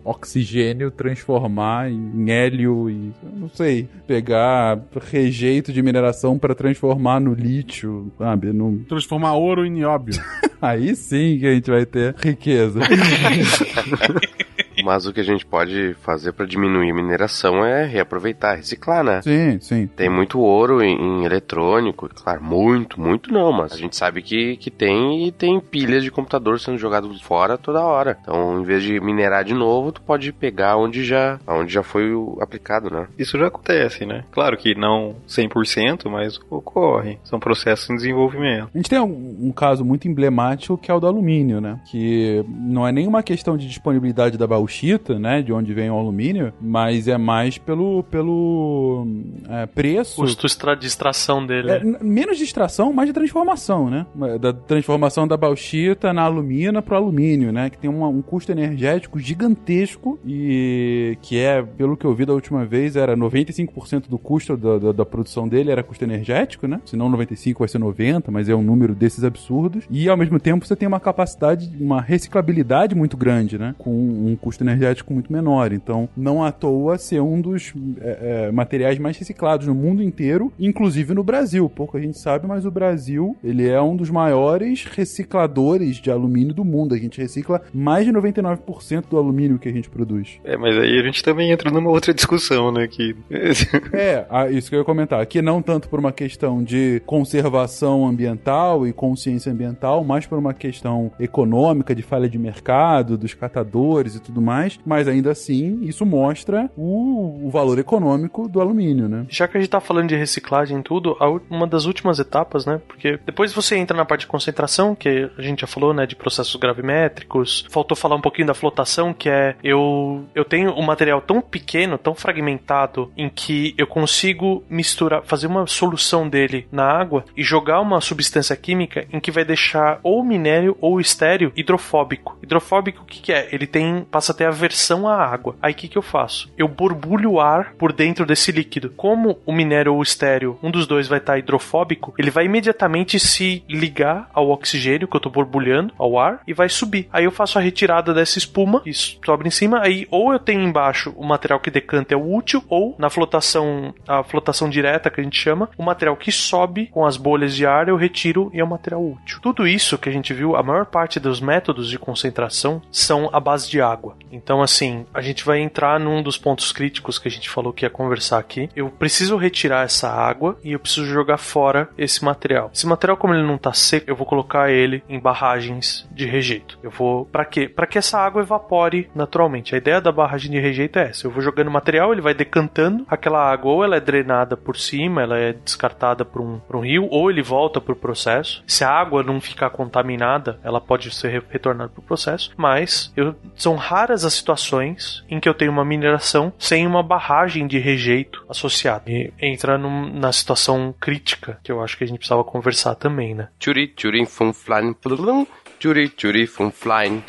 oxigênio, transformar em hélio e, não sei, pegar rejeito de mineração para transformar no lítio, sabe? No... Transformar ouro em nióbio. Aí sim que a gente vai ter riqueza. Mas o que a gente pode fazer para diminuir a mineração é reaproveitar, reciclar, né? Sim, sim. Tem muito ouro em, em eletrônico, claro, muito, muito não, mas a gente sabe que, que tem e tem pilhas de computador sendo jogado fora toda hora. Então, em vez de minerar de novo, tu pode pegar onde já, onde já foi aplicado, né? Isso já acontece, né? Claro que não 100%, mas ocorre. São processos em desenvolvimento. A gente tem um, um caso muito emblemático que é o do alumínio, né? Que não é nenhuma questão de disponibilidade da bauxita, né? De onde vem o alumínio, mas é mais pelo, pelo é, preço. Custo extra- de extração dele. É, né? menos de extração, mais de transformação, né? Da transformação da bauxita na alumina pro alumínio, né? Que tem uma- um custo energético gigantesco e que é, pelo que eu vi da última vez, era 95% do custo da, da, da produção dele era custo energético, né? Se não 95 vai ser 90, mas é um número desses absurdos. E ao mesmo tempo você tem uma capacidade, uma reciclabilidade muito grande, né? Com um custo energético muito menor. Então, não à toa ser um dos é, é, materiais mais reciclados no mundo inteiro, inclusive no Brasil. Pouco a gente sabe, mas o Brasil, ele é um dos maiores recicladores de alumínio do mundo. A gente recicla mais de 99% do alumínio que a gente produz. É, mas aí a gente também entra numa outra discussão, né? Que É, ah, isso que eu ia comentar. Aqui não tanto por uma questão de conservação ambiental e consciência ambiental, mas por uma questão econômica, de falha de mercado, dos catadores e tudo mais. Mas ainda assim, isso mostra o, o valor econômico do alumínio, né? Já que a gente tá falando de reciclagem e tudo, uma das últimas etapas, né? Porque depois você entra na parte de concentração, que a gente já falou, né? De processos gravimétricos. Faltou falar um pouquinho da flotação, que é eu, eu tenho um material tão pequeno, tão fragmentado, em que eu consigo misturar, fazer uma solução dele na água e jogar uma substância química em que vai deixar ou minério ou estéreo hidrofóbico. Hidrofóbico, o que, que é? Ele tem passa a ter aversão à água. Aí o que, que eu faço? Eu borbulho o ar por dentro desse líquido. Como o minério ou o estéreo, um dos dois vai estar hidrofóbico, ele vai imediatamente se ligar ao oxigênio que eu tô borbulhando, ao ar, e vai subir. Aí eu faço a retirada dessa espuma, que sobe em cima, aí ou eu tenho embaixo o material que decanta é o útil, ou na flotação, a flotação direta que a gente chama, o material que sobe com as bolhas de ar eu retiro e é o material útil. Tudo isso que a gente viu, a maior parte dos métodos de concentração são à base de água. Então, assim, a gente vai entrar num dos pontos críticos que a gente falou que ia conversar aqui. Eu preciso retirar essa água e eu preciso jogar fora esse material. Esse material, como ele não tá seco, eu vou colocar ele em barragens de rejeito. Eu vou. Pra quê? Pra que essa água evapore naturalmente. A ideia da barragem de rejeito é essa. Eu vou jogando material, ele vai decantando. Aquela água ou ela é drenada por cima, ela é descartada por um, por um rio, ou ele volta pro processo. Se a água não ficar contaminada, ela pode ser re- retornada pro processo. Mas eu, são raras as situações em que eu tenho uma mineração sem uma barragem de rejeito associada. E entra num- na situação crítica que eu acho que a gente precisava conversar também, né? Tchuri, tchuri, plum, tchuri, tchuri, fum, flying.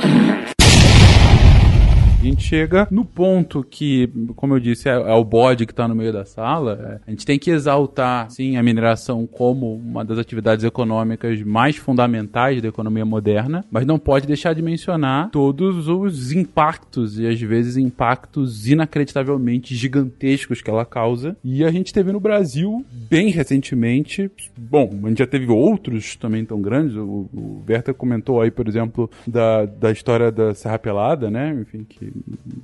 A gente chega no ponto que, como eu disse, é, é o bode que está no meio da sala. é, a gente tem que exaltar, sim, a mineração como uma das atividades econômicas mais fundamentais da economia moderna, mas não pode deixar de mencionar todos os impactos e às vezes impactos inacreditavelmente gigantescos que ela causa. E a gente teve no Brasil bem recentemente, bom, a gente já teve outros também tão grandes. O, o Berta comentou aí, por exemplo, da, da história da Serra Pelada, né? Enfim, que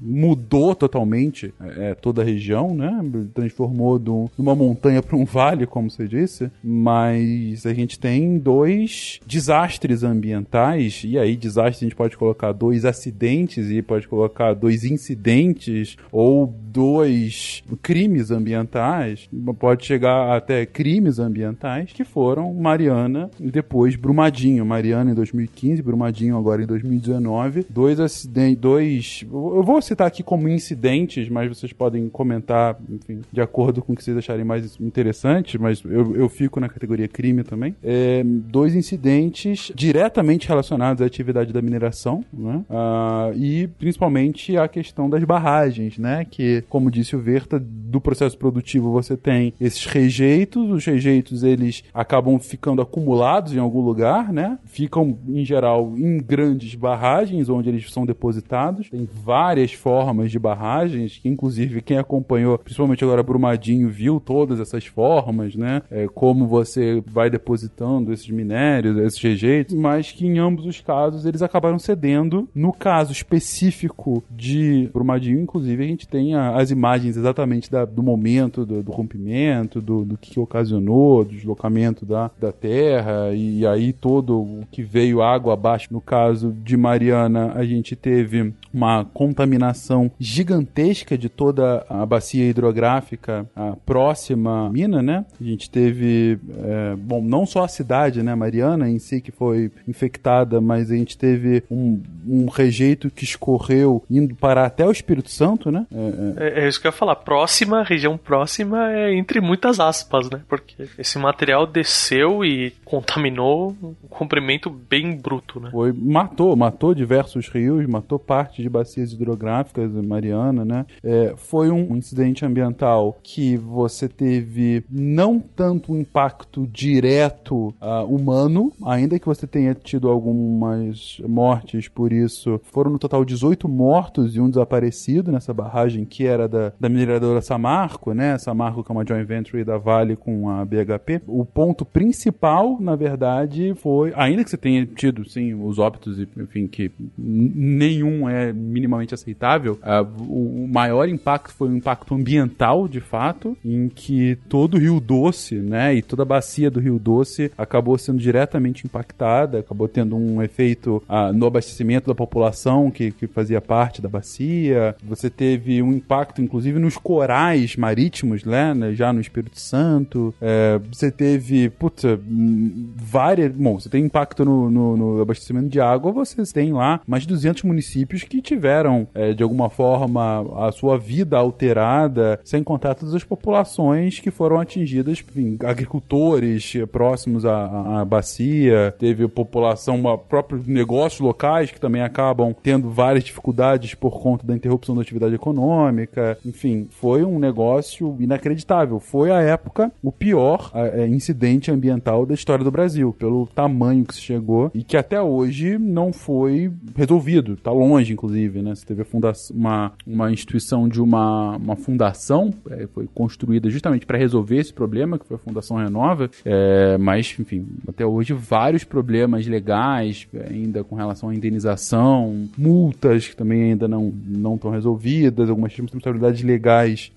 mudou totalmente é, toda a região, né? Transformou de de uma montanha para um vale, como você disse. Mas a gente tem dois desastres ambientais, e aí desastre a gente pode colocar dois acidentes e pode colocar dois incidentes ou dois crimes ambientais, pode chegar até crimes ambientais que foram Mariana e depois Brumadinho. Mariana em 2015, Brumadinho agora em 2019. Dois acidentes, dois. Eu vou citar aqui como incidentes, mas vocês podem comentar, enfim, de acordo com o que vocês acharem mais interessante, mas eu, eu fico na categoria crime também. É, dois incidentes diretamente relacionados à atividade da mineração, né? Ah, e principalmente a questão das barragens, né? Que, como disse o Verta, do processo produtivo você tem esses rejeitos, os rejeitos eles acabam ficando acumulados em algum lugar, né? Ficam, em geral, em grandes barragens onde eles são depositados. Tem várias formas de barragens, que inclusive quem acompanhou, principalmente agora Brumadinho, viu todas essas formas, né? É, como você vai depositando esses minérios, esses rejeitos, mas que em ambos os casos eles acabaram cedendo. No caso específico de Brumadinho, inclusive, a gente tem a, as imagens exatamente da, do momento do, do rompimento, do, do que, ocasionou, do deslocamento da, da terra, e, e aí todo o que veio água abaixo. No caso de Mariana, a gente teve uma contaminação gigantesca de toda a bacia hidrográfica a próxima à mina, né? A gente teve, é, bom, não só a cidade, né, Mariana em si que foi infectada, mas a gente teve um, um rejeito que escorreu indo para até o Espírito Santo, né? É, é... é isso que eu ia falar. Próxima, região próxima é entre muitas aspas, né? Porque esse material desceu e contaminou um comprimento bem bruto, né? Foi, matou, matou diversos rios, matou parte de bacias hidrográficas, Mariana, né? É, foi um incidente ambiental que você teve não tanto impacto direto uh, humano, ainda que você tenha tido algumas mortes por isso. Foram no total 18 mortos e um desaparecido nessa barragem que era da, da mineradora Samarco, né? Samarco que é uma joint venture da Vale com a BHP. O ponto principal, na verdade, foi, ainda que você tenha tido, sim, os óbitos, enfim, que nenhum é minimamente aceitável, uh, o, o maior impacto foi o impacto ambiental, de fato, em que todo o Rio Doce, né, e toda a bacia do Rio Doce acabou sendo diretamente impactada, acabou tendo um efeito uh, no abastecimento da população que, que fazia parte da bacia. Você teve um impacto, inclusive, nos corais marítimos, né, né já no Espírito Santo. É, você teve, putz, várias. Bom, você tem impacto no, no, no, abastecimento de água, vocês têm lá mais de 200 municípios que tiveram, é, de alguma forma, a sua vida alterada, sem contar todas as populações que foram atingidas, enfim, agricultores próximos à, à bacia, teve população, próprios negócios locais que também acabam tendo várias dificuldades por conta da interrupção da atividade econômica, enfim, foi um negócio inacreditável. Foi a época o pior é, incidente ambiental da história do Brasil, pelo tamanho que se chegou e que até hoje não foi resolvido. Tá longe, inclusive, né? Você teve uma, uma instituição de uma, uma fundação, é, foi construída justamente para resolver esse problema, que foi a Fundação Renova, é, mas, enfim, até hoje vários problemas legais, ainda com relação à indenização, multas que também ainda não estão resolvidas, algumas responsabilidades legais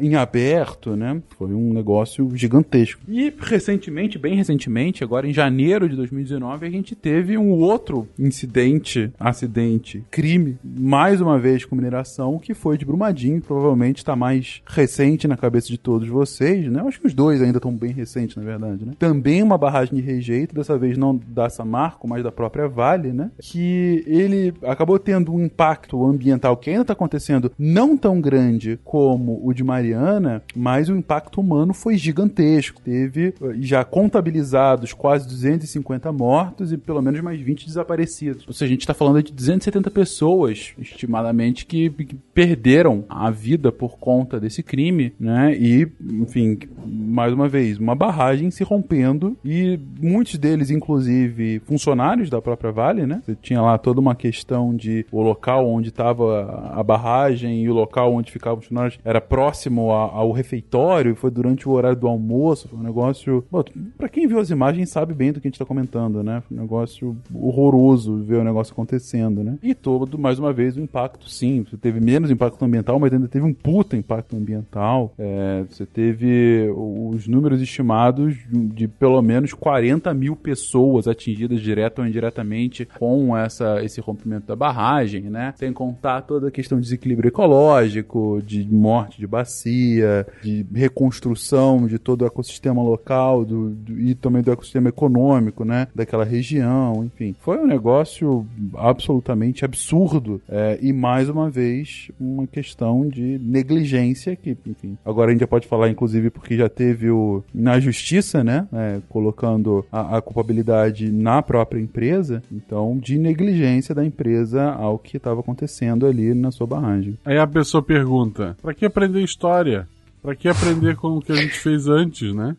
em aberto, né? Foi um negócio gigantesco. E recentemente, bem recentemente, agora em janeiro de 2019, a gente teve um outro incidente, acidente, crime, mais uma vez com mineração, que foi de Brumadinho, provavelmente está mais recente na cabeça de todos vocês, né? Acho que os dois ainda estão bem recentes, na verdade, né? Também uma barragem de rejeito, dessa vez não da Samarco, mas da própria Vale, né? Que ele acabou tendo um impacto ambiental que ainda está acontecendo não tão grande como o de Mariana, mas o impacto humano foi gigantesco. Teve eh, já contabilizados quase 250 mortos e pelo menos mais 20 desaparecidos. Ou seja, a gente está falando de 270 pessoas, estimadamente, que, perderam a vida por conta desse crime, né? E, enfim, mais uma vez, uma barragem se rompendo e muitos deles, inclusive, funcionários da própria Vale, né? Você tinha lá toda uma questão de o local onde estava a barragem e o local onde ficavam os funcionários era próximo a, ao refeitório, foi durante o horário do almoço, foi um negócio. Bom, pra quem viu as imagens sabe bem do que a gente tá comentando, né? Foi um negócio horroroso ver o negócio acontecendo, né? E todo, mais uma vez, o impacto, sim. Você teve menos impacto ambiental, mas ainda teve um puta impacto ambiental. É, você teve os números estimados de pelo menos 40 mil pessoas atingidas direta ou indiretamente com essa, esse rompimento da barragem, né? Sem contar toda a questão de desequilíbrio ecológico, de morte de bacia, de reconstrução de todo o ecossistema local do, do, e também do ecossistema econômico, né? Daquela região, enfim. Foi um negócio absolutamente absurdo é, e mais uma vez uma questão de negligência que, enfim, agora a gente já pode falar inclusive porque já teve o na justiça, né? É, colocando a, a culpabilidade na própria empresa, então de negligência da empresa ao que estava acontecendo ali na sua barragem. Aí a pessoa pergunta: para que aprender história? Para que aprender com o que a gente fez antes, né?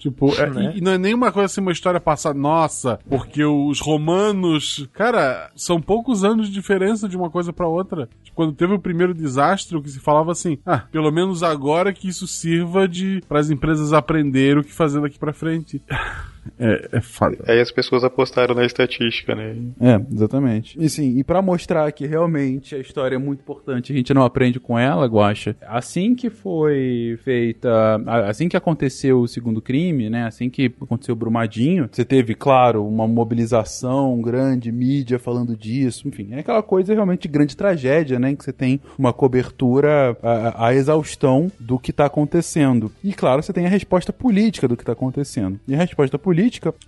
Tipo, é, Né? e não é nenhuma coisa assim, uma história passada, nossa, porque os romanos. Cara, são poucos anos de diferença de uma coisa pra outra. Tipo, quando teve o primeiro desastre, o que se falava assim, ah, pelo menos agora que isso sirva de para as empresas aprenderem o que fazer daqui pra frente. É, é foda. Aí as pessoas apostaram na estatística, né? É, exatamente. E sim, e pra mostrar que realmente a história é muito importante, a gente não aprende com ela, Guaxa. Assim que foi feita, assim que aconteceu o segundo crime, né, assim que aconteceu o Brumadinho, você teve, claro, uma mobilização grande, mídia falando disso, enfim, é aquela coisa realmente de grande tragédia, né, que você tem uma cobertura a, a exaustão do que tá acontecendo. E claro, você tem a resposta política do que tá acontecendo. E a resposta política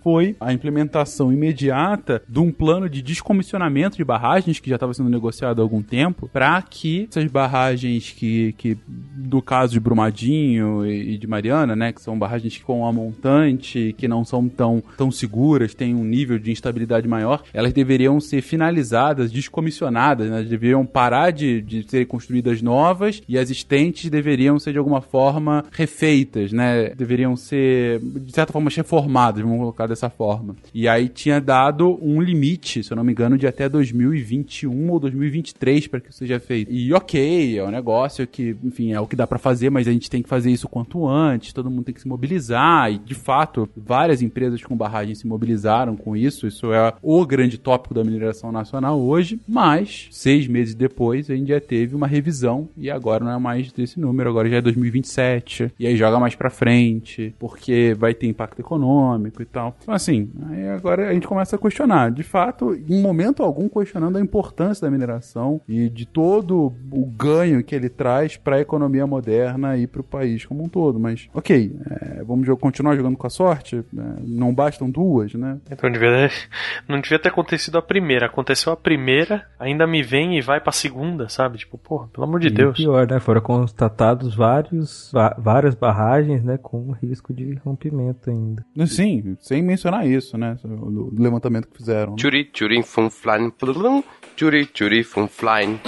foi a implementação imediata de um plano de descomissionamento de barragens que já estava sendo negociado há algum tempo, para que essas barragens que, que, do caso de Brumadinho e, e de Mariana, né, que são barragens com a montante, que não são tão, tão seguras, têm um nível de instabilidade maior, elas deveriam ser finalizadas, descomissionadas, né, deveriam parar de, de serem construídas novas e as existentes deveriam ser de alguma forma refeitas, né, deveriam ser de certa forma reformadas, vamos colocar dessa forma. E aí tinha dado um limite, se eu não me engano, de até 2021 ou 2023 para que isso seja feito. E ok, é um negócio que, enfim, é o que dá para fazer, mas a gente tem que fazer isso quanto antes, todo mundo tem que se mobilizar e, de fato, várias empresas com barragem se mobilizaram com isso, isso é o grande tópico da mineração nacional hoje, mas seis meses depois a gente já teve uma revisão e agora não é mais desse número, agora já é 2027 e aí joga mais para frente, porque vai ter impacto econômico e tal. Então, assim, aí agora a gente começa a questionar, de fato, em momento algum questionando a importância da mineração e de todo o ganho que ele traz para a economia moderna e para o país como um todo. Mas, ok, é, vamos continuar jogando com a sorte? É, não bastam duas, né? Então devia, não devia ter acontecido a primeira. Aconteceu a primeira, ainda me vem e vai pra segunda, sabe? Tipo, porra, pelo amor de E Deus. pior, né? Foram constatados vários, várias barragens, né? Com risco de rompimento ainda. Sim, sem mencionar isso, né? Do do levantamento que fizeram. né? Tchuri, tchuri, fum, flan, plulum. Tchuri, tchuri, fum, flan.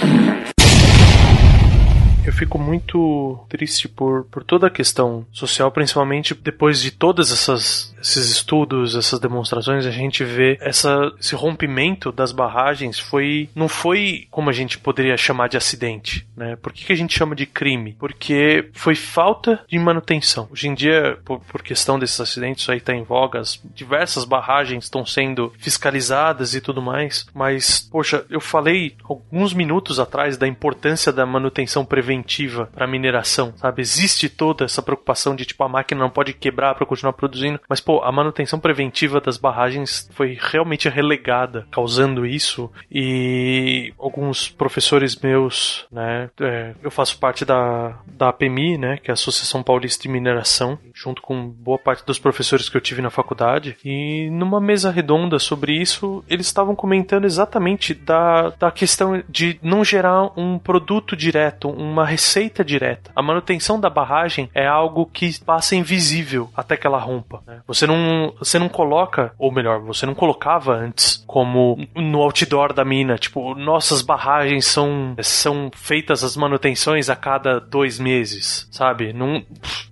Eu fico muito triste por, por toda a questão social, principalmente depois de todas essas esses estudos, essas demonstrações, a gente vê essa, esse rompimento das barragens foi não foi como a gente poderia chamar de acidente, né? Por que, que a gente chama de crime? Porque foi falta de manutenção. Hoje em dia, por, por questão desses acidentes, isso aí está em voga, as diversas barragens estão sendo fiscalizadas e tudo mais, mas, poxa, eu falei alguns minutos atrás da importância da manutenção preventiva para mineração, sabe? Existe toda essa preocupação de, tipo, a máquina não pode quebrar para continuar produzindo, mas, pô, a manutenção preventiva das barragens foi realmente relegada, causando isso. E alguns professores meus, né, é, eu faço parte da, da APMI, né, que é a Associação Paulista de Mineração, junto com boa parte dos professores que eu tive na faculdade. E numa mesa redonda sobre isso, eles estavam comentando exatamente da, da questão de não gerar um produto direto, uma receita direta. A manutenção da barragem é algo que passa invisível até que ela rompa. né? Você não, você não coloca, ou melhor, você não colocava antes como no outdoor da mina, tipo, nossas barragens são, são feitas as manutenções a cada dois meses, sabe? Não,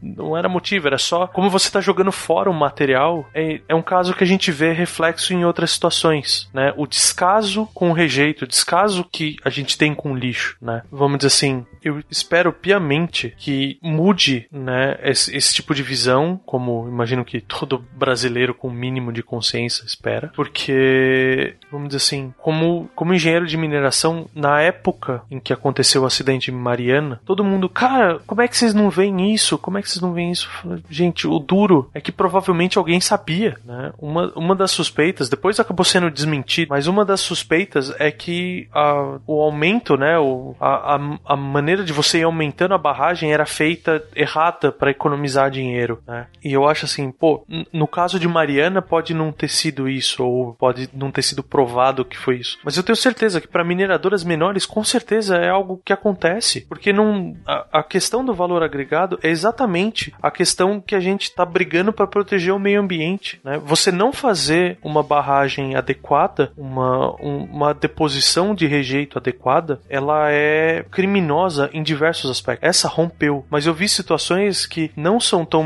não era motivo, era só como você tá jogando fora o material. É, é um caso que a gente vê reflexo em outras situações, né? O descaso com o rejeito, o descaso que a gente tem com o lixo, né? Vamos dizer assim, eu espero piamente que mude, né, esse, esse tipo de visão, como imagino que todo brasileiro com o mínimo de consciência espera, porque, vamos dizer assim, como, como engenheiro de mineração, na época em que aconteceu o acidente em Mariana, todo mundo, cara, como é que vocês não veem isso? Como é que vocês não veem isso? Gente, o duro é que provavelmente alguém sabia, né? Uma, uma das suspeitas, depois acabou sendo desmentido, mas uma das suspeitas é que a, o aumento, né, o, a, a, a maneira de você ir aumentando a barragem era feita errada para economizar dinheiro, né? E eu acho assim, pô, no caso de Mariana pode não ter sido isso ou pode não ter sido provado que foi isso, mas eu tenho certeza que para mineradoras menores com certeza é algo que acontece, porque não a, a questão do valor agregado é exatamente a questão questão que a gente está brigando para proteger o meio ambiente. Né? Você não fazer uma barragem adequada, uma, um, uma deposição de rejeito adequada, ela é criminosa em diversos aspectos. Essa rompeu, mas eu vi situações que não são tão,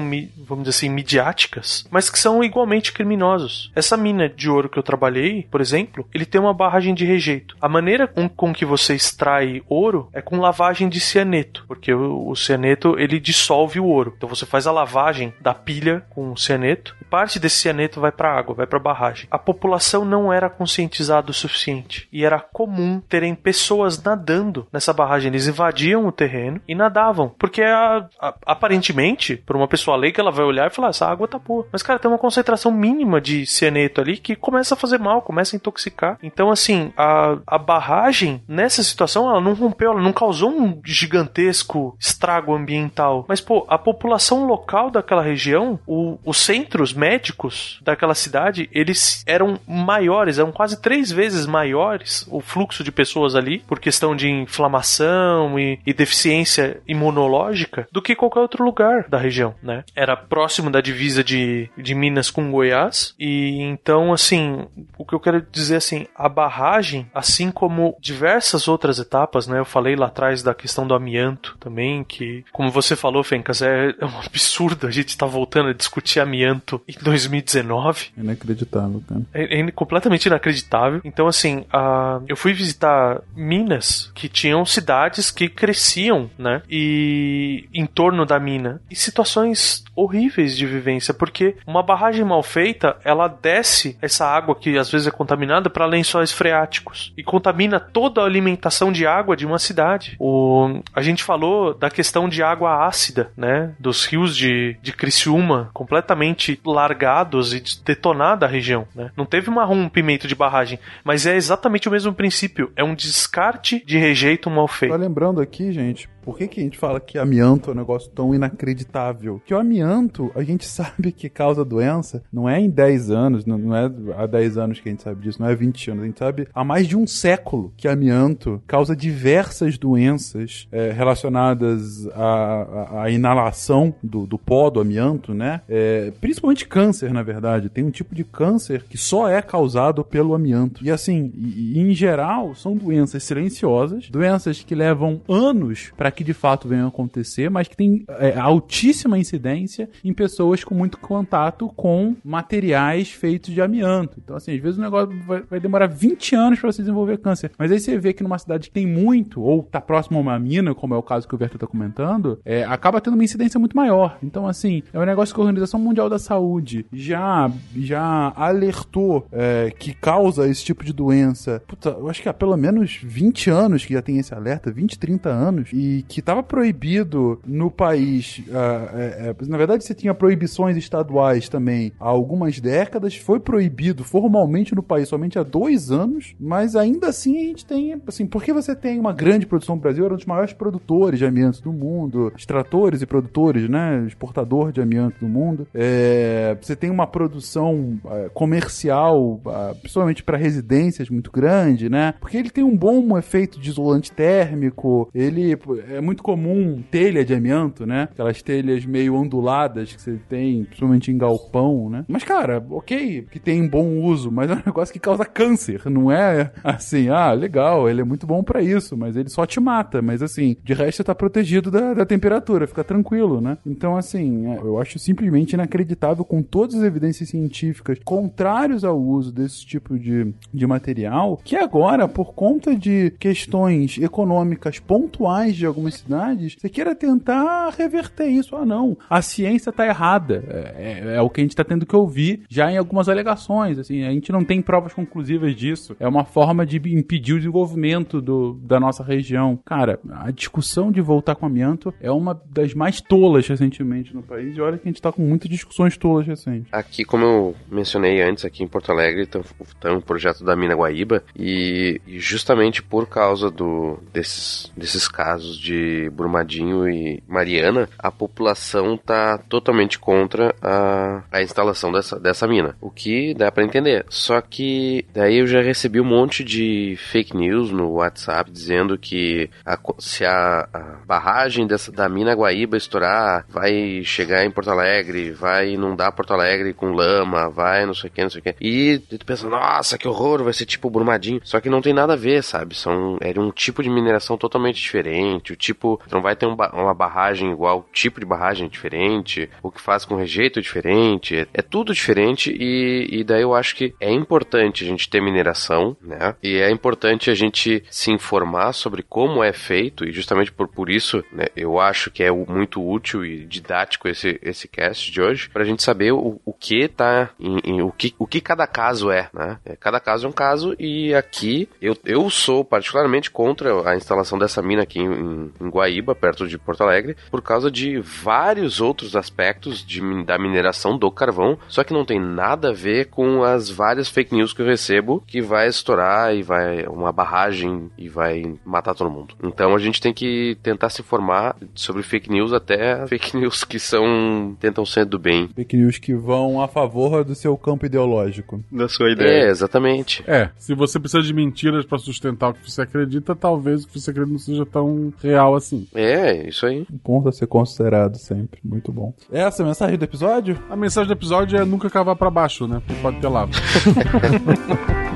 vamos dizer assim, midiáticas, mas que são igualmente criminosos. Essa mina de ouro que eu trabalhei, por exemplo, ele tem uma barragem de rejeito. A maneira com, com que você extrai ouro é com lavagem de cianeto, porque o, o cianeto ele dissolve o ouro. Então você faz a lavagem da pilha com cianeto parte desse cianeto vai para água, vai para barragem. A população não era conscientizada o suficiente e era comum terem pessoas nadando nessa barragem. Eles invadiam o terreno e nadavam, porque a, a, aparentemente, por uma pessoa leiga, ela vai olhar e falar: essa água tá boa. Mas cara, tem uma concentração mínima de cianeto ali que começa a fazer mal, começa a intoxicar. Então assim, a, a barragem nessa situação ela não rompeu, ela não causou um gigantesco estrago ambiental. Mas, pô, a população local daquela região, o, os centros médicos daquela cidade, eles eram maiores, eram quase três vezes maiores o fluxo de pessoas ali, por questão de inflamação e, e deficiência imunológica, do que qualquer outro lugar da região, né? Era próximo da divisa de, de Minas com Goiás, e então, assim, o que eu quero dizer assim, a barragem, assim como diversas outras etapas, né? Eu falei lá atrás da questão do amianto também, que, como você falou, Fencas, é, é um absurdo a gente estar tá voltando a discutir amianto em 2019. Inacreditável, cara. É, é completamente inacreditável. Então, assim, a, eu fui visitar Minas, que tinham cidades que cresciam, né? E em torno da mina. E situações horríveis de vivência, porque uma barragem mal feita, ela desce essa água que às vezes é contaminada para lençóis freáticos e contamina toda a alimentação de água de uma cidade. O, a gente falou da questão de água ácida, né? Dos rios de, de Criciúma completamente largados e detonada a região, né? Não teve um rompimento de barragem, mas é exatamente o mesmo princípio. É um descarte de rejeito mal feito. Só lembrando aqui, gente, por que, que a gente fala que amianto é um negócio tão inacreditável? Que o amianto, a gente sabe que causa doença, não é em 10 anos, não é há 10 anos que a gente sabe disso, não é 20 anos, a gente sabe há mais de um século que amianto causa diversas doenças é, relacionadas à, à, inalação do, do pó do amianto, né? É, principalmente câncer, na verdade. Tem um tipo de câncer que só é causado pelo amianto. E assim, e, em geral, são doenças silenciosas, doenças que levam anos para que de fato venham acontecer, mas que tem é, altíssima incidência em pessoas com muito contato com materiais feitos de amianto. Então, assim, às vezes o negócio vai, vai demorar 20 anos para você desenvolver câncer. Mas aí você vê que numa cidade que tem muito, ou tá próximo a uma mina, como é o caso que o Berto tá comentando, é, acaba tendo uma incidência muito maior. Então, assim, é um negócio que a Organização Mundial da Saúde já, já alertou é, que causa esse tipo de doença. Puta, eu acho que há pelo menos 20 anos que já tem esse alerta, 20, 30 anos. E que estava proibido no país. Uh, é, é, na verdade, você tinha proibições estaduais também há algumas décadas. Foi proibido formalmente no país somente há dois anos, mas ainda assim a gente tem. Assim, porque você tem uma grande produção no Brasil, era um dos maiores produtores de amianto do mundo, extratores e produtores, né? Exportador de amianto do mundo. É, você tem uma produção uh, comercial, uh, principalmente para residências, muito grande, né? Porque ele tem um bom efeito de isolante térmico, ele é muito comum telha de amianto, né? Aquelas telhas meio onduladas que você tem, principalmente em galpão, né? Mas, cara, ok, que tem bom uso, mas é um negócio que causa câncer, não é assim, ah, legal, ele é muito bom para isso, mas ele só te mata, mas assim, de resto tá protegido da, da temperatura, fica tranquilo, né? Então, assim, é, eu acho simplesmente inacreditável com todas as evidências científicas contrários ao uso desse tipo de, de material, que agora, por conta de questões econômicas pontuais de algumas cidades, você queira tentar reverter isso. Ah, não, a ciência tá errada. É, é, é o que a gente tá tendo que ouvir já em algumas alegações. Assim, a gente não tem provas conclusivas disso. É uma forma de impedir o desenvolvimento do, da nossa região. Cara, a discussão de voltar com amianto é uma das mais tolas recentemente no país. E olha que a gente tá com muitas discussões tolas recentes. Aqui, como eu mencionei antes, aqui em Porto Alegre, tem um projeto da Mina Guaíba e justamente por causa do, desses, desses casos de Brumadinho e Mariana, a população tá totalmente contra a, a instalação dessa, dessa mina. O que dá para entender. Só que daí eu já recebi um monte de fake news no WhatsApp dizendo que a, se a, a barragem dessa, da mina Guaíba estourar, vai chegar em Porto Alegre, vai inundar Porto Alegre com lama, vai não sei o que, não sei o que. E tu pensa, nossa, que horror, vai ser tipo Brumadinho. Só que não tem nada a ver, sabe? São, é um tipo de mineração totalmente diferente. Tipo, não vai ter um, uma barragem igual, tipo de barragem diferente, o que faz com rejeito é diferente. É, é tudo diferente e, e daí eu acho que é importante a gente ter mineração, né? E é importante a gente se informar sobre como é feito e justamente por, por isso, né, eu acho que é muito útil e didático esse, esse cast de hoje, pra gente saber o, o que tá em, em, o, que, o que cada caso é, né? É, cada caso é um caso e aqui eu, eu sou particularmente contra a instalação dessa mina aqui em, em Guaíba, perto de Porto Alegre, por causa de vários outros aspectos de, da mineração do carvão, só que não tem nada a ver com as várias fake news que eu recebo que vai estourar e vai uma barragem e vai matar todo mundo. Então a gente tem que tentar se informar sobre fake news até fake news que são tentam ser do bem. Fake news que vão a favor do seu campo ideológico. Da sua ideia. É, exatamente. É, se você precisa de mentiras para sustentar o que você acredita, talvez o que você acredita não seja tão real assim. É, isso aí. Um ponto a ser considerado sempre. Muito bom. Essa é a mensagem do episódio? A mensagem do episódio é nunca cavar para baixo, né? Porque pode ter lava.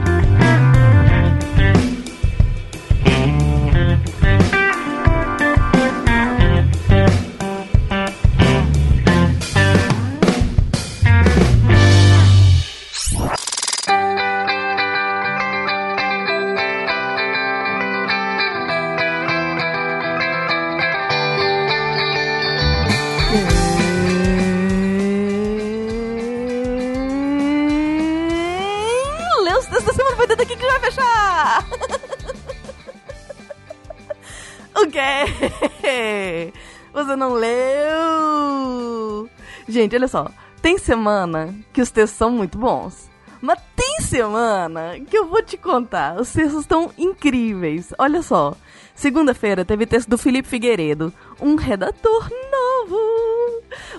quê? Você não leu? Gente, olha só. Tem semana que os textos são muito bons. Mas tem semana que eu vou te contar. Os textos estão incríveis. Olha só. Segunda-feira teve texto do Felipe Figueiredo, um redator.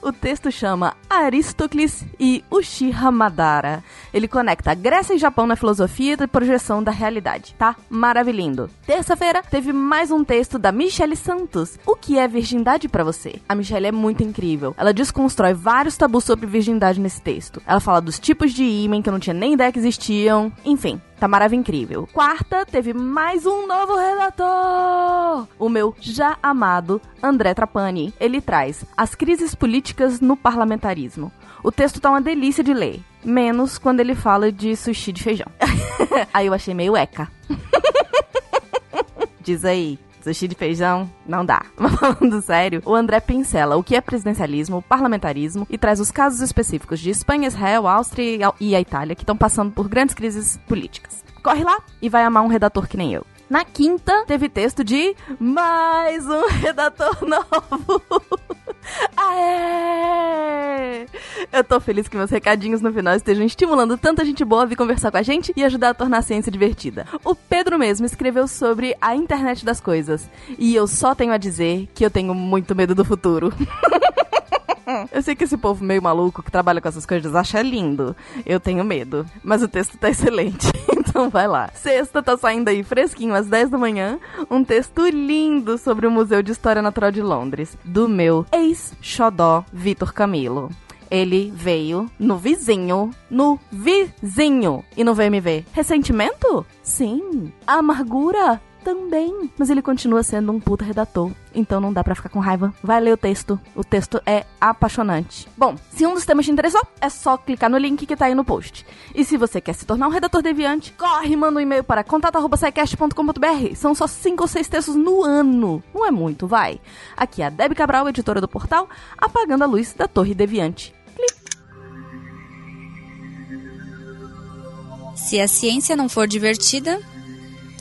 O texto chama Aristócles e Uchiha Madara. Ele conecta Grécia e Japão na filosofia e projeção da realidade, tá? Maravilhindo. Terça-feira teve mais um texto da Michele Santos. O que é virgindade pra você? A Michele é muito incrível. Ela desconstrói vários tabus sobre virgindade nesse texto. Ela fala dos tipos de ímen que eu não tinha nem ideia que existiam. Enfim, Tá maravilhoso incrível. Quarta, teve mais um novo redator! O meu já amado André Trapani. Ele traz as crises políticas no parlamentarismo. O texto tá uma delícia de ler. Menos quando ele fala de sushi de feijão. aí eu achei meio eca. Diz aí. Sushi de feijão? Não dá. Mas falando sério, o André pincela o que é presidencialismo, parlamentarismo e traz os casos específicos de Espanha, Israel, Áustria e a Itália que estão passando por grandes crises políticas. Corre lá e vai amar um redator que nem eu. Na quinta, teve texto de mais um redator novo. Aê! Eu tô feliz que meus recadinhos no final estejam estimulando tanta gente boa a vir conversar com a gente e ajudar a tornar a ciência divertida. O Pedro mesmo escreveu sobre a internet das coisas. E eu só tenho a dizer que eu tenho muito medo do futuro. Eu sei que esse povo meio maluco que trabalha com essas coisas acha lindo. Eu tenho medo. Mas o texto tá excelente. Então vai lá. Sexta tá saindo aí fresquinho às 10 da manhã. Um texto lindo sobre o Museu de História Natural de Londres. Do meu ex-xodó Vitor Camilo. Ele veio no vizinho, no vizinho, e no VMV. Ressentimento? Sim. Amargura? Também. Mas ele continua sendo um puta redator. Então não dá pra ficar com raiva. Vai ler o texto. O texto é apaixonante. Bom, se um dos temas te interessou, é só clicar no link que tá aí no post. E se você quer se tornar um redator deviante, corre manda um e-mail para contato.sicast.com.br. São só 5 ou 6 textos no ano. Não é muito, vai. Aqui é a Debbie Cabral, editora do portal, apagando a luz da Torre Deviante. Se a ciência não for divertida,